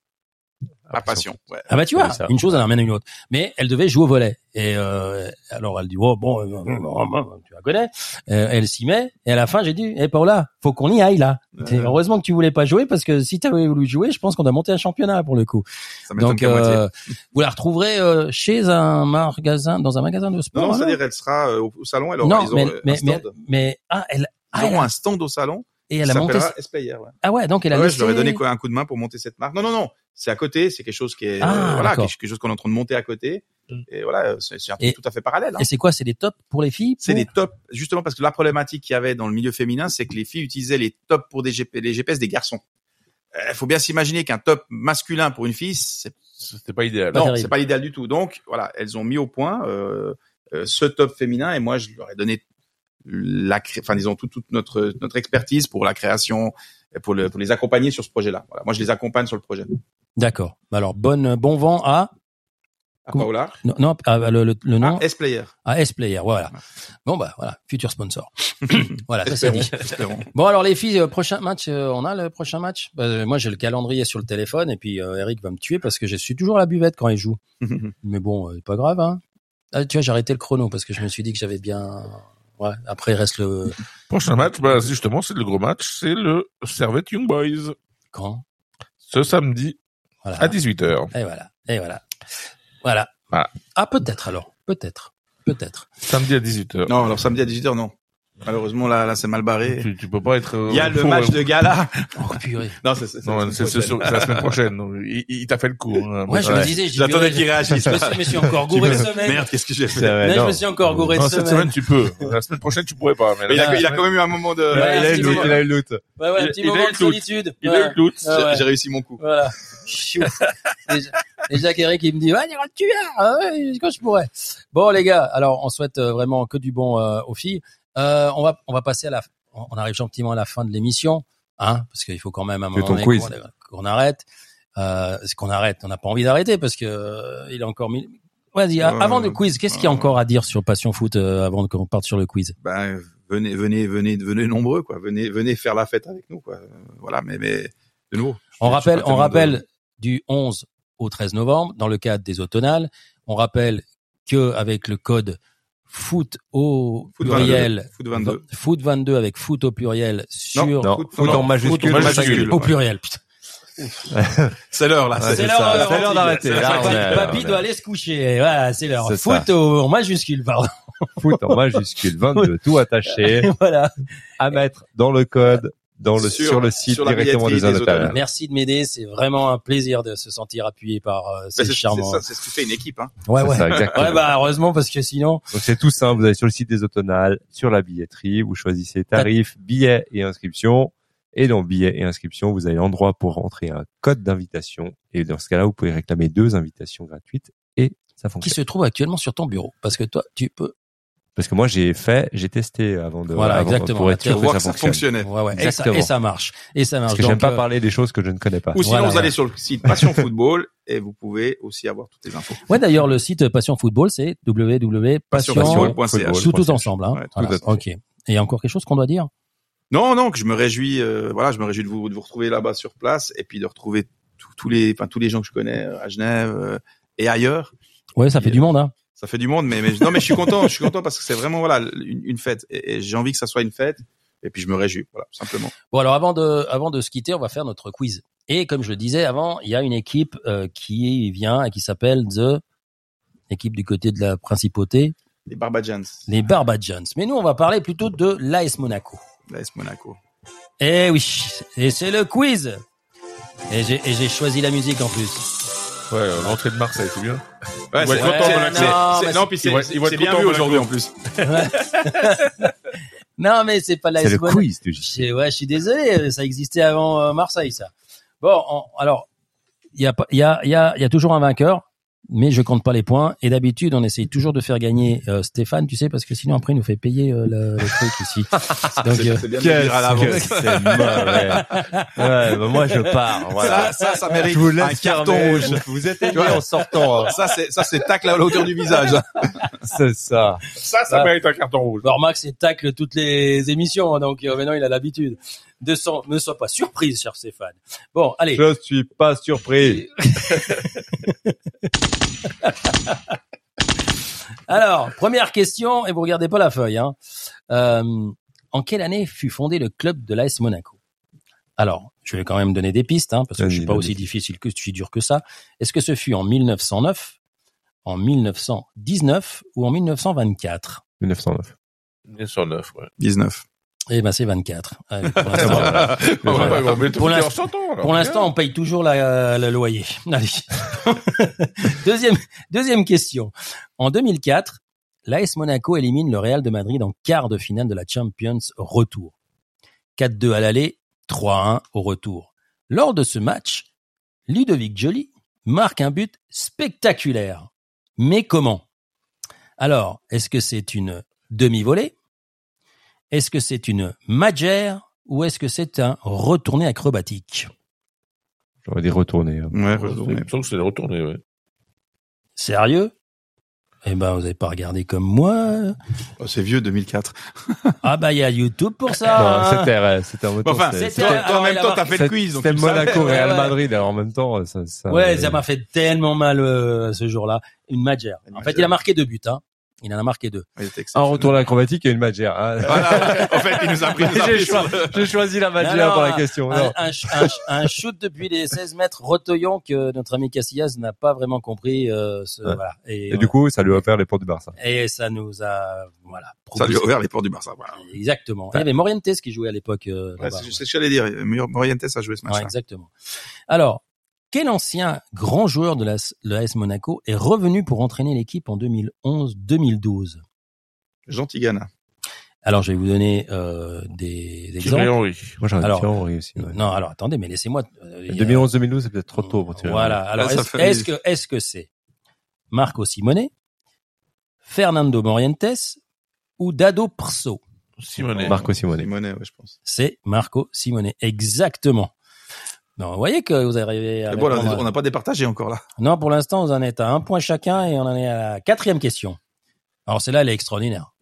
I: La passion. Ouais.
F: Ah bah tu vois,
G: ça.
F: une chose elle amène à une autre. Mais elle devait jouer au volet. Et euh, alors elle dit oh bon, euh, euh, tu la connais. Euh, elle s'y met. Et à la fin j'ai dit eh Paula, faut qu'on y aille là. Heureusement que tu voulais pas jouer parce que si tu avais voulu jouer, je pense qu'on a monté un championnat pour le coup.
I: Ça m'étonne
F: Donc
I: qu'à moitié.
F: euh, vous la retrouverez euh, chez un magasin, dans un magasin de sport.
I: Non, c'est-à-dire elle sera euh, au, au salon, elle aura,
F: non,
I: ils
F: mais,
I: euh,
F: mais, mais, mais ah elle, ah, elle
I: un stand au salon.
F: Et elle a monté.
I: Esplayer, ouais.
F: Ah ouais, donc elle a
I: Ouais,
F: laissé.
I: je leur ai donné quoi, un coup de main pour monter cette marque. Non, non, non, c'est à côté, c'est quelque chose qui est,
F: Ah,
I: euh, voilà, quelque, chose qu'on est en train de monter à côté.
F: Mm.
I: Et voilà, c'est un
F: Et-
I: truc tout à fait parallèle. hein.
F: Et c'est quoi C'est des tops pour les filles
I: C'est des tops, justement parce que la problématique qu'il y avait dans le milieu féminin, c'est que les filles utilisaient les tops pour des GP, les GPS des garçons. Il faut bien s'imaginer qu'un top masculin pour une fille, c'est
H: C'était pas idéal.
F: Pas
I: non, c'est pas l'idéal du tout. Donc voilà, elles ont mis au point euh, euh, ce top féminin et moi je leur ai donné la, enfin disons toute, toute notre notre expertise pour la création, pour, le, pour les accompagner sur ce projet-là. Voilà, moi je les accompagne sur le projet.
F: D'accord. Alors bonne bon vent à
I: À Paola,
F: non, non ah, le, le, le nom?
I: À S-Player.
F: à S Player. Voilà. Bon bah voilà, futur sponsor. *clears throat* voilà, ça c'est dit. Bon alors les filles, euh, prochain match, euh, on a le prochain match? Bah, euh, moi j'ai le calendrier sur le téléphone et puis euh, Eric va me tuer parce que je suis toujours à la buvette quand il joue. *laughs* Mais bon, euh, pas grave. Hein. Ah, tu vois, j'ai arrêté le chrono parce que je me suis dit que j'avais bien. Ouais. Après il reste le
H: Prochain match, bah, justement, c'est le gros match, c'est le Servette Young Boys.
F: quand?
H: Ce samedi
F: Voilà.
H: à 18h.
F: Et voilà. Et voilà. Voilà.
H: Voilà.
F: Ah peut-être alors. Peut-être. Peut-être.
H: Samedi à 18h.
I: Non, alors samedi à 18h, non. Malheureusement, là, là, c'est mal barré.
H: Tu, tu peux pas être.
I: Il y a le match
H: euh,
I: de gala. *laughs*
F: Oh purée.
I: Non, c'est c'est-
H: Non,
I: c'est-
H: c'est c'est sur- c'est la semaine prochaine. Donc, Il, il t'a fait le coup. hein.
F: Ouais, je me disais, j'ai
I: J'attendais qu'il réagisse.
F: Je me suis, je me suis encore *laughs* gouré de semaine.
I: Merde, qu'est-ce que j'ai fait
G: vrai,
F: Là, je
G: non.
F: me suis encore gouré de
H: Non, cette
F: semaine.
H: semaine, tu peux. La semaine prochaine, tu pourrais pas. Mais
I: Mais il,
H: là,
I: a, il a quand même eu un moment de.
F: Ouais,
G: il a eu le il a eu le.
F: Ouais, ouais, un
H: Il-
F: petit
H: il a
F: moment
H: eu
F: de
H: le
F: solitude.
H: il
F: Ouais.
H: a eu le doute.
F: Ah ouais.
I: J'ai j'ai réussi mon coup.
F: Voilà. Jacques Eric, il me dit, ouais, tu viens, ah ouais, quand je pourrais. Bon, les gars, alors, on souhaite euh, vraiment que du bon euh, aux filles. Euh, on va, on va passer à la, on arrive gentiment à la fin de l'émission, hein, parce qu'il faut quand même à un moment donné qu'on arrête. Euh, c'est qu'on arrête. On n'a pas envie d'arrêter parce que euh, il est encore mis. Vas-y, a- avant le quiz, qu'est-ce qu'il y a encore à dire sur Passion Foot euh, avant qu'on parte sur le quiz?
I: Ben, venez, venez, venez, venez nombreux, quoi. Venez, venez faire la fête avec nous, quoi. Voilà, mais, mais, de nouveau.
F: On rappelle, on
I: de-
F: rappelle du 11 au 13 novembre dans le cadre des automnales. On rappelle que avec le code foot au
I: Foot
F: pluriel,
I: 22, foot 22.
F: foot 22 avec foot au pluriel sur
G: Non,
I: foot-
G: foot
I: non,
G: en majuscule.
I: foot en
H: majuscule.
F: au
I: ouais.
F: pluriel. Putain.
I: C'est l'heure, là.
G: Ouais,
F: C'est l'heure,
G: ça. C'est l'heure d'arrêter.
F: Papy,
G: est-
F: papy
G: on est-
F: doit aller se coucher. Voilà, c'est l'heure.
G: C'est
F: Foot au, en majuscule, pardon.
G: Foot en majuscule 22, *laughs* tout attaché,
F: voilà.
G: à mettre dans le code, dans le,
I: Sur-
G: sur, le site
I: sur
G: directement des
I: des hôtels.
F: Merci de m'aider. C'est vraiment un plaisir de se sentir appuyé par euh,
I: Ben,
F: ces charmants.
I: c'est ce qui fait une équipe, hein.
F: Ouais,
G: C'est
F: ouais.
G: ça, exactement.
F: Ouais, bah, heureusement, parce que sinon,
G: Donc c'est tout simple, vous allez sur le site des automnales, sur la billetterie, vous choisissez tarifs, billets et inscriptions. Et dans billets et inscriptions, vous avez l'endroit pour rentrer un code d'invitation. Et dans ce cas-là, vous pouvez réclamer deux invitations gratuites et ça
F: qui
G: fonctionne.
F: se trouve actuellement sur ton bureau. Parce que toi, tu peux
G: Parce que moi, j'ai fait, j'ai testé avant de,
F: Voilà,
G: avant-
F: exactement.
G: pour être sûr que
I: voir
G: ça
I: que ça fonctionnait.
F: Ouais, ouais. Et ça,
G: Exactement.
F: et ça marche. Et ça marche.
G: Parce que j'aime pas
F: euh,
G: parler des choses que je ne connais pas.
I: Ou sinon,
F: Voilà,
I: vous allez sur le site Passion Football et vous pouvez aussi avoir toutes les infos.
F: Ouais, d'ailleurs, le site Passion Football, c'est www.passion
I: Passionfootball.ch.
F: tout, tout ensemble. Hein.
I: Ouais, tout
F: Voilà.
I: à fait.
F: Ok. Et il y a encore quelque chose qu'on doit dire?
I: Non, non, que je me réjouis, euh, voilà, je me réjouis de vous, de vous retrouver là-bas sur place et puis de retrouver tous- les, enfin, tous les gens que je connais euh, à Genève euh, et ailleurs.
F: Ouais, ça fait du monde. Hein.
I: Ça fait du monde, mais, mais non, mais je suis content, je suis content parce que c'est vraiment voilà une, une fête et, et j'ai envie que ça soit une fête et puis je me réjouis, voilà, simplement.
F: Bon, alors avant de, avant de se quitter, on va faire notre quiz. Et comme je le disais avant, il y a une équipe euh, qui vient et qui s'appelle The équipe du côté de la principauté,
I: Les Barbadians,
F: les Barbadians. Mais nous, on va parler plutôt de l'AS Monaco.
I: l'AS Monaco.
F: Eh oui, et c'est le quiz. Et j'ai choisi la musique en plus.
H: Ouais, euh, l'entrée de Marseille, c'est bien.
I: Ouais,
H: Ils vont
I: c'est- c'est-
F: Non,
I: non, puis c'est bien vu aujourd'hui en plus. *laughs*
F: Non, mais c'est pas l'AS
G: C'est le quiz,
F: Ouais, je suis désolé, ça existait avant euh, Marseille, ça. Bon, on- alors, il y a, pas- il y, a, il y, a, il y a toujours un vainqueur, mais je compte pas les points. Et d'habitude, on essaye toujours de faire gagner euh, Stéphane, tu sais, parce que sinon après, il nous fait payer euh, le, le truc ici. *laughs* Donc,
I: C'est
F: euh,
I: c'est bien de le dire à l'avance.
G: c'est mauvais. Ouais, bah moi je pars. Voilà.
I: Ça, ça, ça mérite
G: Je vous
I: un carton rouge.
G: Vous, vous êtes
I: vois
G: en sortant. hein.
I: Ça, c'est ça, c'est tacle à la hauteur du visage.
G: C'est ça.
H: Ça, ça mérite un carton rouge.
F: Bon, Max, c'est tacle toutes les émissions, hein, donc euh, maintenant il a l'habitude. Ne, sont- ne sois pas surprise, cher Stéphane. Bon, allez.
G: Je suis pas surpris. *laughs*
F: Alors, première question, et vous regardez pas la feuille. Hein. Euh, en quelle année fut fondé le club de l'AS Monaco? Alors, je vais quand même donner des pistes, hein, parce que je suis pas aussi difficile que je suis dur que ça. Est-ce que ce fut en 1909, en 1919 ou en 1924
G: 1909.
H: 1909, ouais.
I: 19.
F: Eh ben, c'est 24. Ouais, *laughs* pour l'instant,
H: Ouais, ouais, ouais, mais tout
F: Pour
H: est en
F: l'instant-
H: 100 ans, alors.
F: Pour l'instant, on paye toujours la, le loyer. *laughs* Allez. *laughs* deuxième, deuxième question. En 2004, l'AS Monaco élimine le Real de Madrid en quart de finale de la Champions retour. 4-2 à l'aller, 3-1 au retour. Lors de ce match, Ludovic Joly marque un but spectaculaire. Mais comment? Alors, est-ce que c'est une demi-volée? Est-ce que c'est une magère ou est-ce que c'est un retourné acrobatique?
G: J'aurais dit retourner. hein.
I: Ouais,
H: Je
I: retourné.
H: que c'est retourné, ouais.
F: Sérieux? Eh ben, vous avez pas regardé comme moi.
I: Oh, c'est vieux, 2004. *laughs*
F: Ah bah, il y a YouTube pour
G: Non,
F: ça. hein.
G: c'était, en même temps.
I: Enfin,
F: c'était-
I: en même temps, t'as fait le quiz. donc
G: C'était. Monaco,
F: Ouais,
G: Real
F: ouais.
G: Madrid. Alors en même temps, ça, ça
F: Ouais, ça m'a fait tellement mal euh, ce jour-là. Une magère.
I: Une
F: En fait, il a marqué deux buts. Hein. Il en a marqué deux.
G: Un retour acrobatique et une magère. hein.
I: Voilà. En fait, il nous a pris,
G: J'ai choisi, la
F: non,
G: pour la question.
F: Un,
G: non.
F: un, ch- un, ch- un shoot depuis les 16 mètres retoyant que notre ami Casillas n'a pas vraiment compris. Euh, ce,
G: Ouais.
F: voilà. Et,
G: Et du coup, ça lui a offert les portes du Barça.
F: et ça nous a voilà.
I: Ça lui a ouvert les portes du Barça. Voilà.
F: Exactement. Il y avait Morientes qui jouait à l'époque. euh,
I: Ouais, c'est
F: ouais.
I: ce que j'allais dire. Morientes a joué ce
F: Ouais,
I: match-là.
F: exactement. Alors, quel ancien grand joueur de l'AS Monaco est revenu pour entraîner l'équipe en 2011-2012
I: Jean Tigana.
F: Alors, je vais vous donner euh, des
H: Thierry
F: exemples.
H: Henry.
G: Moi, j'aurais Thierry aussi. ouais.
F: Non, alors attendez, mais laissez-moi. euh, il y a-
G: 2011-2012, c'est peut-être trop tôt pour Thierry.
F: Voilà. Alors,
I: Là, ça
F: est-ce que est-ce que c'est Marco Simone, Fernando Morientes ou Dado Prso
H: Simonet.
G: Marco Simone.
I: Simonet, ouais, je pense.
F: C'est Marco Simone, exactement. Non, vous voyez que vous arrivez à
I: Mais bon,
F: répondre
I: on n'a pas départagé encore là.
F: Non, pour l'instant, vous en êtes à un point chacun et on en est à la quatrième question. Alors, celle-là, elle est extraordinaire.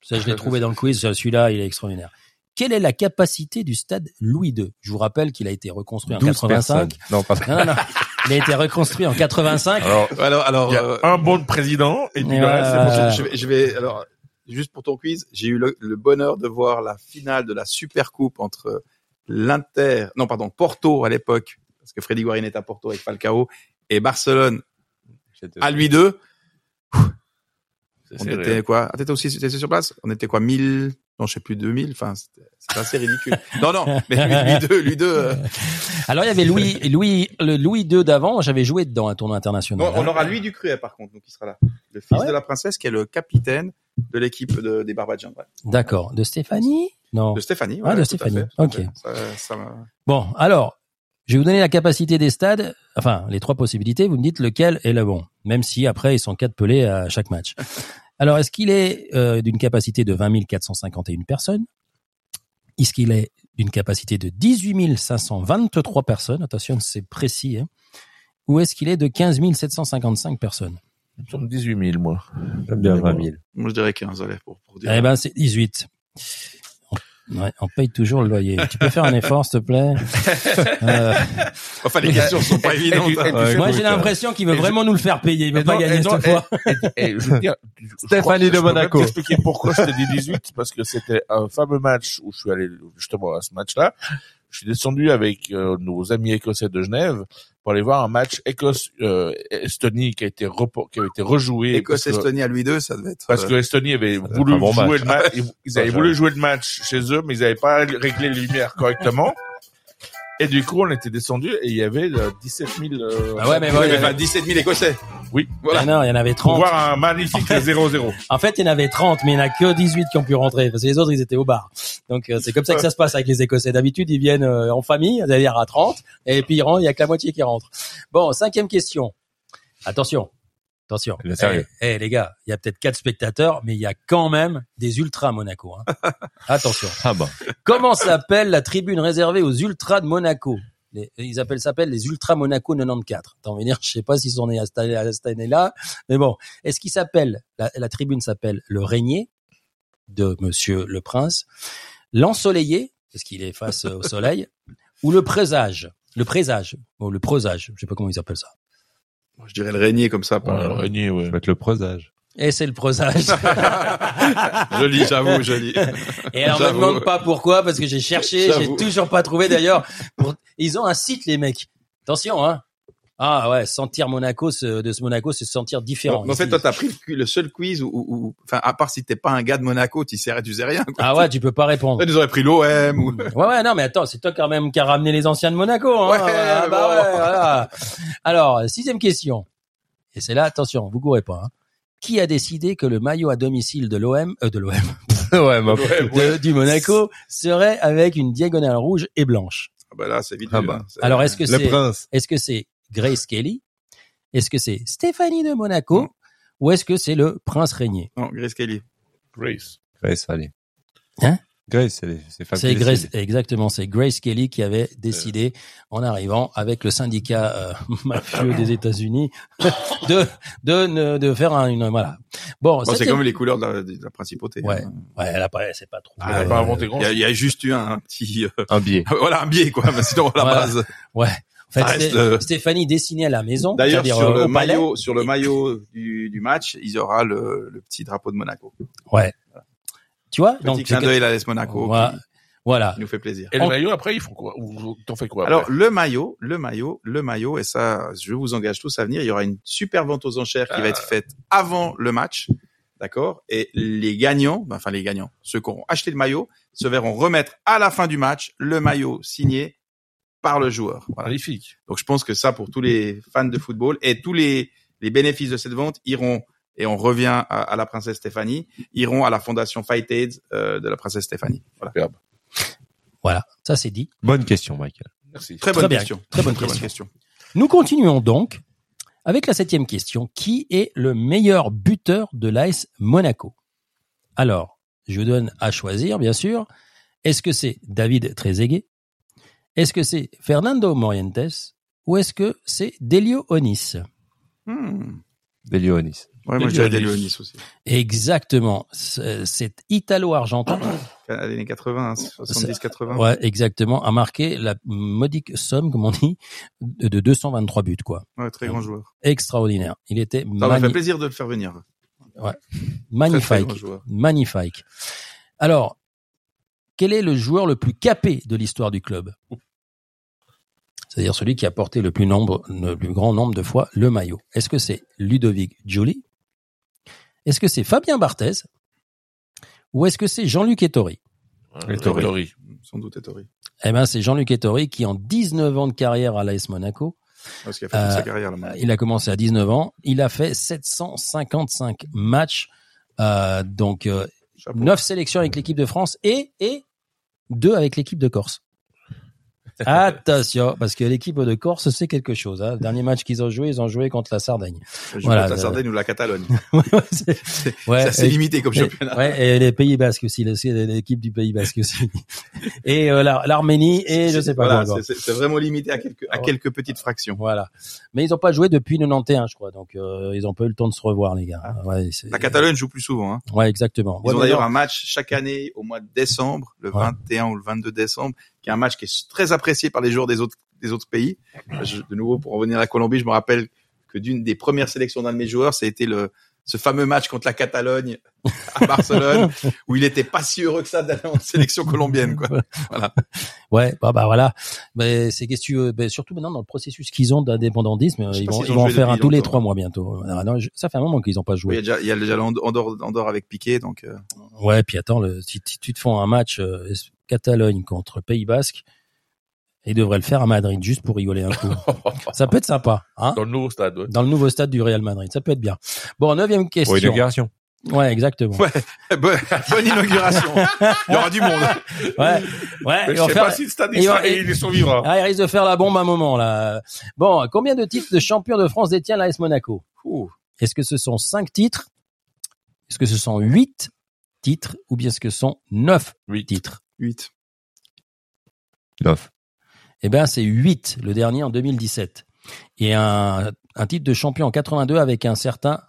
F: Ça, je l'ai *laughs* trouvé dans le quiz. Celui-là, il est extraordinaire. Quelle est la capacité du stade Louis II Je vous rappelle qu'il a été reconstruit en
G: 12
F: 85.
G: personnes. Non, pas
F: Non, non, non. Il a été reconstruit en 85.
H: Alors,
I: Alors, alors,
H: il y a
I: euh,
H: un bon président et puis c'est bon.
I: je vais, alors, juste pour ton quiz, j'ai eu le, le bonheur de voir la finale de la Super Coupe entre l'Inter, non, pardon, Porto à l'époque, parce que Freddy Guarin est à Porto avec Falcao, et Barcelone à lui deux. On était quoi? Ah, t'étais aussi, sur place? On était quoi? 1000, non, je sais plus, 2000. Enfin, c'était assez ridicule. non, non, mais lui, lui deux, lui deux, euh,
F: Alors, il y avait Louis, Louis, le Louis II d'avant. J'avais joué dedans un tournoi international.
I: Bon, on aura lui du Cruet, par contre, donc il sera là. Le fils
F: Ah ouais?
I: de la princesse, qui est le capitaine de l'équipe de, des Barbadians. Ouais.
F: D'accord. De Stéphanie? Non.
I: De Stéphanie.
F: Ah,
I: ouais,
F: de
I: tout à
F: Stéphanie.
I: fait,
F: Ok.
I: Ça, ça
F: Bon, alors, je vais vous donner la capacité des stades. Enfin, les trois possibilités. Vous me dites lequel est le bon. Même si après, ils sont quatre pelés à chaque match. *laughs* Alors, est-ce qu'il est euh, d'une capacité de 20 451 personnes? Est-ce qu'il est d'une capacité de 18 523 personnes? Attention, c'est précis. Hein Ou est-ce qu'il est de 15 755 personnes?
H: Semble 18 000, moi.
G: J'aime bien 20 000.
I: Moi, je dirais 15, allez, pour, pour dire.
F: Eh ben, c'est 18. On, ouais, on paye toujours le loyer. Tu peux faire un effort, s'il te plaît *laughs* Euh,
I: Enfin, les questions sont pas évidentes. hein.
G: Ouais,
F: Moi, j'ai l'impression qu'il veut
H: et je-
F: vraiment nous le faire payer. Il veut pas
H: non,
F: gagner
H: non,
F: cette fois.
H: Et je veux dire, je
G: Stéphanie de
H: je peux
G: Monaco.
H: t'expliquer pourquoi je t'ai dit 18, parce que c'était un fameux match où je suis allé justement à ce match-là. Je suis descendu avec euh, nos amis écossais de Genève pour aller voir un match Écosse-Estonie qui a été qui a été rejoué.
I: Écosse-Estonie à lui deux, ça devait être.
H: Parce
I: euh,
H: que l'Estonie avait
G: être
H: voulu
G: bon
H: jouer
G: match.
H: le match, *laughs* ils- ils avaient voulu jouer le match chez eux, mais ils n'avaient pas réglé les lumières correctement. Et du coup, on était descendu et il y avait euh, 17 000. euh,
F: Ah ouais, mais
I: ouais, enfin, 17 000 Écossais.
H: Oui.
I: Voilà.
F: Ah non, il y en avait
H: Pour
F: 30.
H: voir un magnifique 0-0.
F: En fait, il y en avait 30, mais il n'y en a que 18 qui ont pu rentrer, parce que les autres, ils étaient au bar. Donc, euh, c'est comme ça que ça se passe avec les Écossais. D'habitude, ils viennent euh, en famille, c'est-à-dire à 30, et puis ils rentrent, il y a que la moitié qui rentre. Bon, cinquième question. Attention. Attention.
G: Le sérieux.
F: Eh, eh, les gars, il y a peut-être quatre spectateurs, mais il y a quand même des ultras à Monaco. Hein. *laughs* Attention.
G: Ah bah.
F: Comment s'appelle la tribune réservée aux ultras de Monaco? Les, Ils appellent s'appellent les ultras Monaco 94. Tant venir, je sais pas s'ils sont nés à cette, année-là, mais bon. Est-ce qu'il s'appelle la, la tribune s'appelle le Régnier de Monsieur le Prince, l'Ensoleillé parce qu'il est face au soleil, ou le présage, le présage, ou le prosage, je sais pas comment ils appellent ça.
I: Je dirais le régnier comme ça.
H: Ouais,
I: Par...
H: le régnier, ouais.
G: Ça va être le prosage.
F: Et c'est le prosage. *laughs*
I: joli, j'avoue, joli.
F: Et alors, me
I: J'avoue.
F: demande pas pourquoi, parce que j'ai cherché, j'ai toujours pas trouvé d'ailleurs. Pour- Ils ont un site, les mecs. Attention, hein. Ah ouais, sentir Monaco, se- de ce Monaco, c'est se sentir différent.
I: en fait, toi, t'as pris le, seul quiz où, où- où- enfin, à part si t'es pas un gars de Monaco, tu sais, tu sais rien. Quoi.
F: ah ouais, tu peux pas répondre.
I: Ils auraient pris l'OM ou. *laughs*
F: Ouais, ouais, non, mais attends, c'est toi quand même qui a ramené les anciens de Monaco. Hein.
I: Ouais,
F: Ah, bah
I: bon.
F: ouais, voilà. Alors, sixième question. Et c'est là, attention, vous courez pas. hein. Qui a décidé que le maillot à domicile de l'OM, euh, de l'OM, *laughs*
G: ouais, ma-
F: de- du Monaco serait avec une diagonale rouge et blanche?
I: Ah bah là, c'est vite.
G: Ah bah.
I: hein.
F: Alors, est-ce que
G: le
F: c'est
G: prince.
F: est-ce que c'est Grace Kelly Est-ce que c'est Stéphanie de Monaco
I: Non.
F: Ou est-ce que c'est le prince régnier?
I: Non, Grace Kelly.
H: Grace.
G: Grace, allez.
F: Hein?
G: Grace, c'est c'est
F: C'est Grace,
G: décide.
F: exactement, c'est Grace Kelly qui avait décidé, en arrivant avec le syndicat euh, *laughs* mafieux des États-Unis, *laughs* de de ne- de faire un, une voilà. Bon,
I: Bon, c'est comme les couleurs de la, de la principauté.
F: Ouais.
I: hein.
F: ouais, elle a pas, c'est pas trop.
H: Elle a pas inventé grand
I: Il y a, il y a juste eu un, un petit, euh,
G: Un biais. *laughs*
I: voilà, un biais quoi. Mais sinon, à la
F: Voilà.
I: base.
F: Ouais. En fait,
I: reste, euh,
F: Stéphanie dessinait à la maison,
I: D'ailleurs, sur
F: euh,
I: le maillot, sur le maillot du, du match, il y aura le, le petit drapeau de Monaco.
F: Ouais. Tu vois,
I: Petit
F: donc
I: clin
F: c'est-
I: d'œil à l'AS Monaco.
F: Voilà.
I: Qui,
F: Voilà.
I: qui nous fait plaisir.
H: Et le
F: On-
H: maillot, après, ils font quoi? Ou t'en fais quoi
I: Alors le maillot, le maillot, le maillot, et ça, je vous engage tous à venir. Il y aura une super vente aux enchères qui va être faite avant le match, d'accord? Et les gagnants, ben, enfin les gagnants, ceux qui auront acheté le maillot, se verront remettre à la fin du match le maillot signé par le joueur. Voilà.
H: Magnifique.
I: Donc je pense que ça, pour tous les fans de football et tous les les bénéfices de cette vente iront et on revient à, à la princesse Stéphanie, iront à la fondation Fight AIDS euh, de la princesse Stéphanie. Voilà.
H: Superbe.
F: Voilà. Ça c'est dit.
G: Bonne question, Michael.
H: Merci.
I: Très
F: Très
I: bonne
F: bien.
I: question.
F: Très bonne
I: Très
F: question.
I: bonne question.
F: Nous continuons donc avec la septième question. Qui est le meilleur buteur de l'AS Monaco? Alors, je vous donne à choisir, bien sûr. Est-ce que c'est David Trezeguet? Est-ce que c'est Fernando Morientes Ou est-ce que c'est Delio Onis
I: Hmm.
G: Des Léonis.
I: Ouais, moi je dirais des Léonis aussi.
F: Exactement. C'est italo-argentin.
I: Années 80, 70-80.
F: Ouais, exactement. A marqué la modique somme, comme on dit, de de 223 buts, quoi.
I: Ouais, très grand joueur.
F: Extraordinaire. Il était
I: Ça m'a fait plaisir de le faire venir. Très, très
F: magnifique.
I: grand joueur.
F: Magnifique. Alors, quel est le joueur le plus capé de l'histoire du club? C'est-à-dire celui qui a porté le plus, nombre, le plus grand nombre de fois le maillot. Est-ce que c'est Ludovic Giuli Est-ce que c'est Fabien Barthez? Ou est-ce que c'est Jean-Luc Ettori?
G: Ettori.
H: Ettori.
I: Sans doute Ettori.
F: Eh ben, c'est Jean-Luc Ettori qui, en 19 ans de carrière à l'AS Monaco,
I: Parce qu'il a fait toute
F: Euh,
I: sa carrière là-bas.
F: il a commencé à 19 ans, il a fait 755 matchs, euh, donc euh,
I: Chapeau.
F: 9 sélections avec l'équipe de France et et deux avec l'équipe de Corse. Attention, parce que l'équipe de Corse, c'est quelque chose. Hein. Le dernier match qu'ils ont joué, ils ont joué contre la Sardaigne. Voilà,
I: contre la
F: euh,
I: Sardaigne ou la Catalogne. *laughs*
F: Ouais, c'est ouais,
I: assez
F: et-
I: limité comme
F: et-
I: championnat.
F: ouais, et les Pays Basques aussi, l'équipe du Pays Basque aussi. *laughs* Et euh, la- l'Arménie et je sais pas
I: Voilà, c'est- vraiment limité à quelques, à
F: Ouais.
I: quelques petites fractions.
F: Voilà. Mais ils ont pas joué depuis 91, je crois. Donc euh, ils ont pas eu le temps de se revoir, les gars. Ouais,
I: Ah. La Catalogne joue plus souvent. Hein.
F: Ouais, exactement.
I: Ils ont d'ailleurs un match chaque année au mois de décembre, le
F: Ouais.
I: 21 ou le 22 décembre, qui est un match qui est très apprécié par les joueurs des autres des autres pays. Je- de nouveau, pour revenir à la Colombie, je me rappelle que d'une des premières sélections d'un de mes joueurs, ça a été le ce fameux match contre la Catalogne à Barcelone, où il était pas si heureux que ça d'aller en sélection colombienne. Quoi.
F: Ouais, bah, bah voilà. Mais c'est qu'est-ce que tu veux, ben, surtout maintenant dans le processus qu'ils ont d'indépendantisme, ils vont, ils en faire un tous les trois mois bientôt. Ah, non, je- ça fait un moment qu'ils ont pas
I: Oui, il y
F: joué.
I: a déjà, il y a déjà Andorre avec Piqué, donc euh,
F: Ouais, puis attends, le, si, tu te fais un match euh, Catalogne contre Pays Basque, ils devraient le faire à Madrid juste pour rigoler un coup. *laughs* ça peut être sympa, hein
H: Dans le nouveau stade, ouais.
F: Dans le nouveau stade du Real Madrid, ça peut être bien. Bon, neuvième question.
G: Pour inauguration.
F: Ouais, exactement.
I: Ouais. *laughs* bonne, bonne inauguration. Il y aura du monde. *laughs*
F: Ouais, ouais.
H: Mais je sais
F: faire-
H: pas si le stade
F: ils
H: il, sera- il survivra.
F: Ah, il risque de faire la bombe un moment là. Bon, combien de titres de champion de France détient l'AS Monaco? Est-ce que ce sont cinq titres? Est-ce que ce sont huit titres? Ou bien est-ce que ce sont neuf
H: Huit.
F: titres?
I: 8.
G: Neuf.
F: Eh ben, c'est huit, le dernier en 2017. Et un, un titre de champion en 82 avec un certain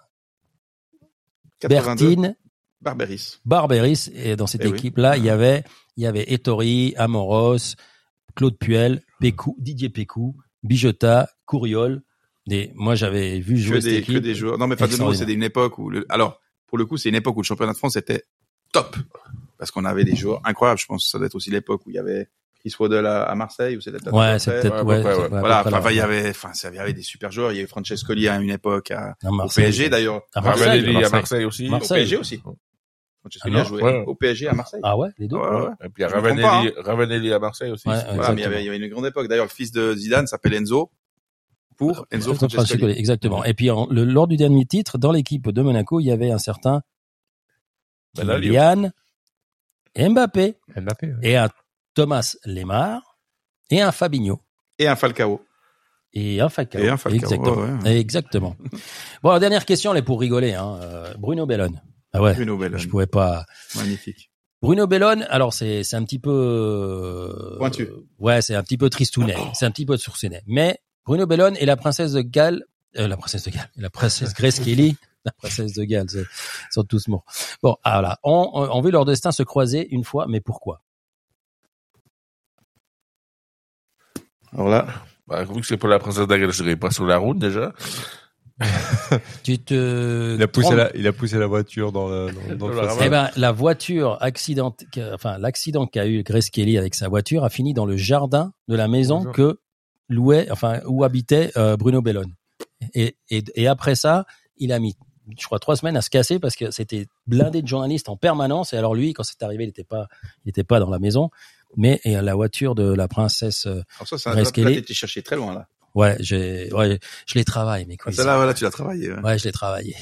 I: 82.
F: Bertine
I: Barberis.
F: Barberis et dans cette
I: Eh oui.
F: équipe-là, il y avait il y avait Ettori, Amoros, Claude Puel, Pécou, Didier Pécou, Bijota, Couriol. Des, moi, j'avais vu jouer
I: Que
F: cette
I: des,
F: équipe.
I: que des joueurs. Non, mais pas de nouveau, c'était une époque où le, alors, pour le coup, c'est une époque où le championnat de France était top. Parce qu'on avait des joueurs incroyables. Je pense que ça doit être aussi l'époque où il y avait Chris Waddle à, à Marseille, ou peut-être
F: Ouais, c'est peut-être
H: à peu
F: ouais, c'est-
H: ouais.
F: ouais, à
I: Voilà, enfin, il y avait, enfin, il y avait des super joueurs. Il y avait Francescoli à une époque à,
F: À
I: au. PSG d'ailleurs.
F: À Marseille.
H: Ravanelli à
G: Marseille.
H: Marseille aussi.
F: Marseille.
I: Au PSG aussi. Francescoli
F: Ah
I: a joué au PSG à Marseille.
F: Ah ouais, les deux?
I: Ouais, ouais, ouais.
H: Et puis il y a
I: Je me trompe
H: Ravanelli, Ravanelli à Marseille aussi.
F: Ouais,
H: c'était-
F: ouais.
I: Voilà, mais il y, avait, il y avait une grande époque. D'ailleurs, le fils de Zidane s'appelle Enzo. Pour Enzo Francescoli.
F: Exactement. Et puis en- le, lors du dernier titre, dans l'équipe de Monaco, il y avait un certain
H: Ben là, Lyon.
F: Kylian Mbappé
G: Mbappé. ouais.
F: et un Thomas Lemar et un Fabinho
I: Et un Falcao.
F: et un Falcao.
I: Et un Falcao,
F: Exactement.
I: ouais, ouais.
F: Exactement. *laughs* bon, la dernière question, elle est pour rigoler. Hein. Euh, Bruno Bellone. Ah ouais.
I: Bruno Bellone.
F: Je pouvais pas.
I: Magnifique.
F: Bruno Bellone, alors c'est c'est un petit peu euh,
I: Pointu.
F: ouais, c'est un petit peu tristounet, c'est un petit peu sourcénet. Mais Bruno Bellone et la princesse de Galles, euh, la princesse de Galles, la princesse *laughs* Grace Kelly, la princesse de Galles, c'est- ils sont tous morts. Bon, ah voilà, on, on, on vu leur destin se croiser une fois, mais pourquoi?
I: Alors là,
H: Bah, vu que c'est pas la princesse d'Agal, je dirais pas sur la route déjà. *laughs*
F: Tu te
G: Il a poussé la, il a poussé la voiture dans le, dans, dans le
H: Dans la.
F: Eh ben, la voiture accident, enfin, l'accident qu'a eu Grace Kelly avec sa voiture a fini dans le jardin de la maison
G: Bonjour.
F: que louait, enfin, où habitait euh, Bruno Bellone. Et, et, et après ça, il a mis, je crois, trois semaines à se casser parce que c'était blindé de journalistes en permanence. Et alors lui, quand c'est arrivé, il n'était pas, il était pas dans la maison. Mais et la voiture de la princesse, euh,
I: alors ça, c'est un là, t'étais cherché très loin, là.
F: ouais, j'ai, ouais, je les travaille, mes
I: Ah,
F: quiz.
I: Celle-là, voilà, tu l'as travaillé. ouais.
F: Ouais, je l'ai travaillé.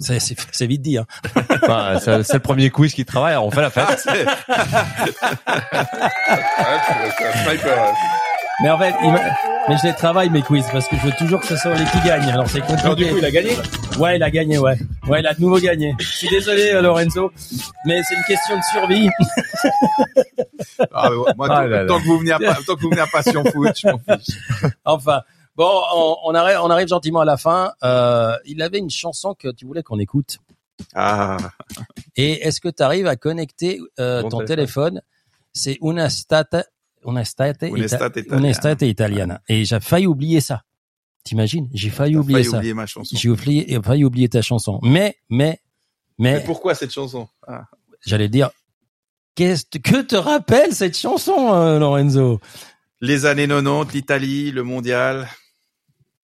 F: C'est, c'est, c'est vite dit, hein.
G: Enfin, c'est c'est le premier quiz qui travaille, alors on fait la fête. *laughs*
I: Ah,
H: Ah.
F: Mais en fait, il m'a- mais je les travaille mes quiz parce que je veux toujours que ce soit les qui gagnent. Alors c'est compliqué.
I: il a gagné.
F: Ouais, il a gagné, ouais. Ouais, il a de nouveau gagné. Je suis désolé, euh, Lorenzo, mais c'est une question de survie. *laughs*
I: Ah, moi,
G: Ah
I: tant,
G: là là.
I: tant que vous venez à, tant que vous venez à Passion Foot, je m'en fiche. *laughs*
F: Enfin, bon, on, on arrive, on arrive gentiment à la fin. Euh, il avait une chanson que tu voulais qu'on écoute.
I: Ah,
F: Et est-ce que tu arrives à connecter euh, ton
G: téléphone.
F: téléphone? C'est una stata, una state,
I: Una
F: ita-
I: state
F: una
I: italiana.
F: state italiana. Et j'ai failli oublier ça. T'imagines? J'ai failli oublier
I: failli
F: ça.
I: oublier ma chanson.
F: J'ai oublié, failli oublier ta chanson. Mais, mais, mais,
I: Mais pourquoi cette chanson? Ah.
F: j'allais dire, qu'est-ce que te rappelle cette chanson, euh, Lorenzo?
I: Les années 90, l'Italie, le mondial.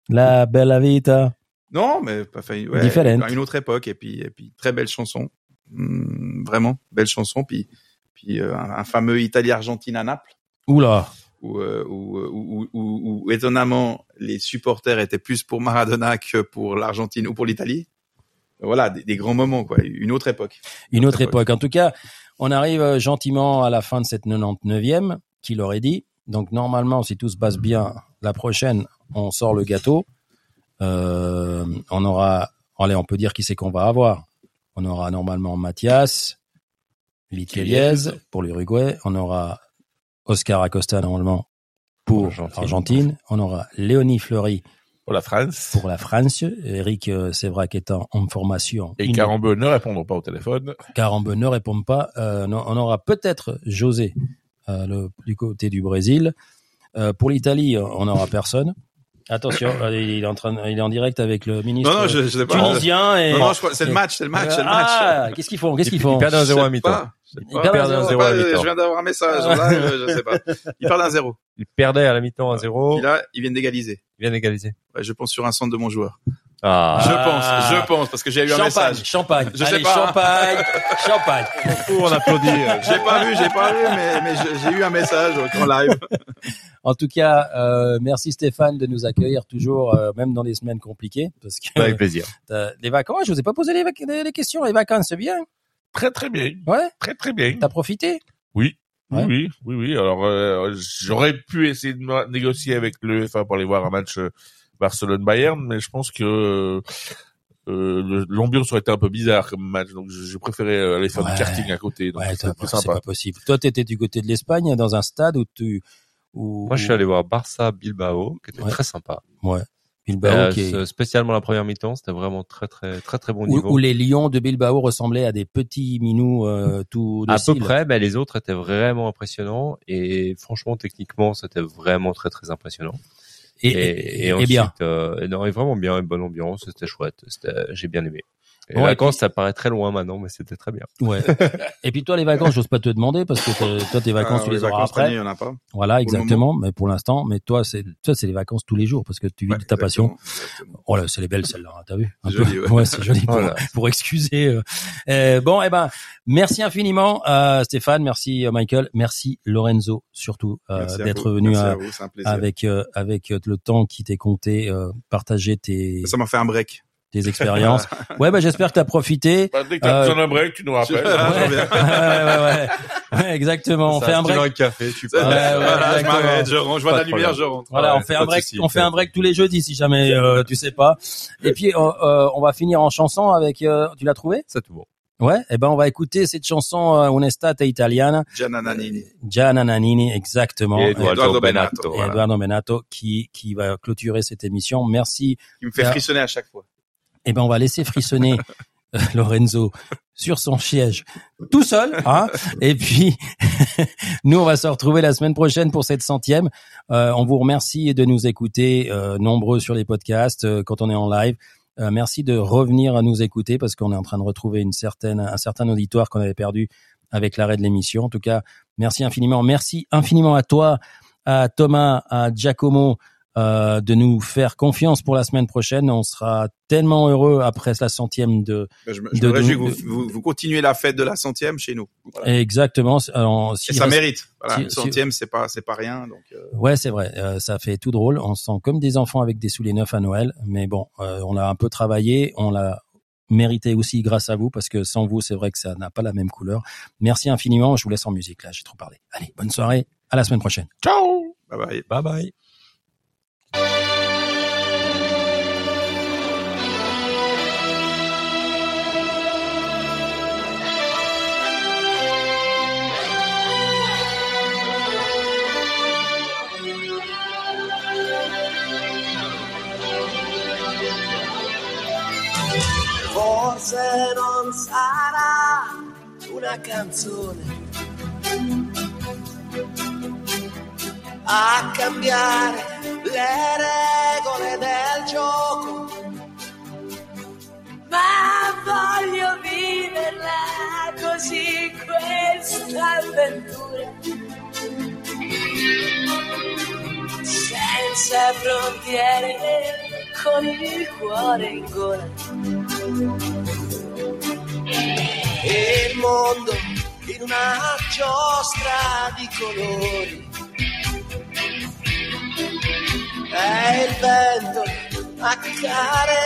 F: La bella vita.
I: Non, mais pas enfin, ouais,
F: Différente.
I: à une autre époque et puis et puis très belle chanson. Hum, vraiment belle chanson puis puis euh, un, un fameux Italie-Argentine à Naples
F: Oula.
I: où, euh, où, où, où, où- où, étonnamment les supporters étaient plus pour Maradona que pour l'Argentine ou pour l'Italie. Voilà, des, des grands moments quoi, une autre époque.
F: Une autre époque. En tout cas, on arrive euh, gentiment à la fin de cette 99e, qui l'aurait dit. Donc normalement, si tout se passe bien, la prochaine, on sort le gâteau. Euh, on aura, allez, on peut dire qui c'est qu'on va avoir. On aura normalement Mathias, Liteliez pour l'Uruguay. On aura Oscar Acosta normalement pour
G: Argentine.
F: Argentine. On aura Léonie Fleury
H: Pour la France.
F: pour la France. Eric euh, Sévrac étant en formation.
H: Et Carambeu ne répondront pas au téléphone.
F: Carambe ne répond pas. Euh, non, on aura peut-être José euh, le, du côté du Brésil. Euh, pour l'Italie, on n'aura personne. Attention, *coughs* euh, il est en train, il est en direct avec le ministre
I: Non non, je, je pas.
F: tunisien et
I: Non non, je crois c'est le match, c'est le match, c'est le match.
F: Ah, qu'est-ce qu'ils font Qu'est-ce qu'ils font
G: Ils perdent un
I: Je
G: 0 à mi-temps.
F: Ils perdent
G: un
I: Je sais
G: 0
I: pas,
G: à mi-temps.
I: Je viens d'avoir un message là, *laughs* je, je sais pas. Ils perdent un zéro.
G: Ils perdaient à la mi-temps à 0.
I: Puis là, ils viennent d'égaliser.
G: Ils viennent égaliser.
I: Ouais, je pense sur un centre de mon joueur.
G: Ah.
I: Je pense, je pense, parce que j'ai eu un
F: Champagne,
I: message.
F: champagne.
I: Je sais
F: Allez,
I: pas.
F: champagne, *laughs* champagne.
G: on applaudit. euh,
I: J'ai pas vu, j'ai pas vu, mais, j'ai eu un message en live. *laughs*
F: En tout cas, euh, merci Stéphane de nous accueillir toujours, euh, même dans les semaines compliquées, parce que
G: Avec plaisir. *laughs*
F: les vacances, je vous ai pas posé les, vac- les les questions. Les vacances, c'est bien?
H: Très très bien.
F: Ouais,
H: Très très bien.
F: t'as profité?
H: Oui.
F: Ouais.
H: Oui, oui, oui. Alors, euh, j'aurais pu essayer de négocier avec l'UEFA pour aller voir un match euh, Barcelone-Bayern, mais je pense que euh, l'ambiance aurait été un peu bizarre comme match, donc j'ai préféré euh, aller faire
F: Ouais.
H: du karting à côté. Donc
F: Ouais, c'est pas possible. Toi, t'étais du côté de l'Espagne, dans un stade où tu, où,
G: Moi, je suis allé voir Barça Bilbao, qui était
F: Ouais.
G: très sympa.
F: Ouais. Bilbao
G: Euh,
F: qui est-
G: spécialement la première mi-temps, c'était vraiment très très très très bon
F: où,
G: niveau.
F: où les Lions de Bilbao ressemblaient à des petits minous euh, tout
G: à peu près, ben, les autres étaient vraiment impressionnants et franchement techniquement c'était vraiment très très impressionnant.
F: Et,
G: Et,
F: et,
G: et
F: et
G: ensuite,
F: bien.
G: euh, non, et vraiment bien, une bonne ambiance, c'était chouette, c'était, j'ai bien aimé. Et les
F: et
G: vacances,
F: puis-
G: ça paraît très loin maintenant, mais c'était très bien.
F: Ouais. *laughs* et puis toi, les vacances, j'ose pas te demander parce que toi, tes vacances,
I: Ah,
F: tu les, auras
I: vacances,
F: après.
I: Il y en a pas.
F: Voilà, exactement. Mais pour l'instant, mais toi, c'est toi, c'est les vacances tous les jours parce que tu vis
I: Ouais,
F: de ta passion.
I: exactement.
F: Oh là, c'est les belles celles-là, hein, t'as vu? Un
I: C'est
F: peu.
I: joli, ouais.
F: c'est joli pour,
G: Voilà.
F: pour excuser. euh. Euh, bon, eh ben, merci infiniment euh, Stéphane, merci euh, Michael, merci Lorenzo surtout euh, d'être venu
I: Merci
F: à-
I: à vous, c'est un plaisir.
F: avec euh, avec euh, le temps qui t'est compté, euh, partager tes
I: Ça m'a fait un break.
F: Tes expériences. *laughs* ouais, bah j'espère que t'as profité.
H: Bah, dès que t'as
F: Euh,
H: besoin d'un break, tu nous rappelles. *laughs*
F: Ouais, ouais, ouais, ouais. Ouais, exactement. On
G: Ça,
F: fait un break.
G: café, tu
I: ouais, voilà, je m'arrête, je rentre, je vois la lumière,
G: problème.
I: je rentre.
F: Voilà,
G: Ouais,
F: on fait un break, on fait un break tous les jeudis si jamais euh, tu sais pas. Et puis euh, euh, on va finir en chanson avec. euh, tu l'as trouvé?
G: C'est tout bon.
F: Ouais. Et ben on va écouter cette chanson euh, Un'estate italiana,
I: Gianna Nannini.
F: Gianna Nannini, exactement.
G: Et Eduardo
I: Eduardo
G: Benato.
I: Benato, voilà.
F: Eduardo Benato qui qui va clôturer cette émission. Merci.
I: Il me fait frissonner à chaque fois.
F: Eh ben on va laisser frissonner euh, *laughs* Lorenzo sur son siège tout seul. Hein et puis *laughs* nous on va se retrouver la semaine prochaine pour cette centième. Euh, on vous remercie de nous écouter euh, nombreux sur les podcasts quand on est en live. Merci de revenir à nous écouter parce qu'on est en train de retrouver une certaine un certain auditoire qu'on avait perdu avec l'arrêt de l'émission. En tout cas, merci infiniment. Merci infiniment à toi, à Thomas, à Giacomo euh, de nous faire confiance pour la semaine prochaine. On sera tellement heureux après la centième de
I: Je me, je
F: De-
I: me réjouis
F: de-
I: que vous, vous, vous continuez la fête de la centième chez nous. Voilà.
F: exactement. Alors,
I: Et ça mérite. Voilà,
F: si-
I: centième, c'est pas, c'est pas rien. Donc, euh,
F: Ouais, c'est vrai. Euh, ça fait tout drôle. On se sent comme des enfants avec des souliers neufs à Noël. Mais bon, euh, on a un peu travaillé. On l'a mérité aussi grâce à vous parce que sans vous, c'est vrai que ça n'a pas la même couleur. Merci infiniment. Je vous laisse en musique là. J'ai trop parlé. Allez, bonne soirée. À la semaine prochaine.
H: Ciao
I: bye bye.
G: Bye bye.
D: Forse non sarà una canzone a cambiare le regole del gioco, ma voglio viverla così questa avventura. Senza frontiere, con il cuore in gola. E il mondo in una giostra di colori. E il vento a care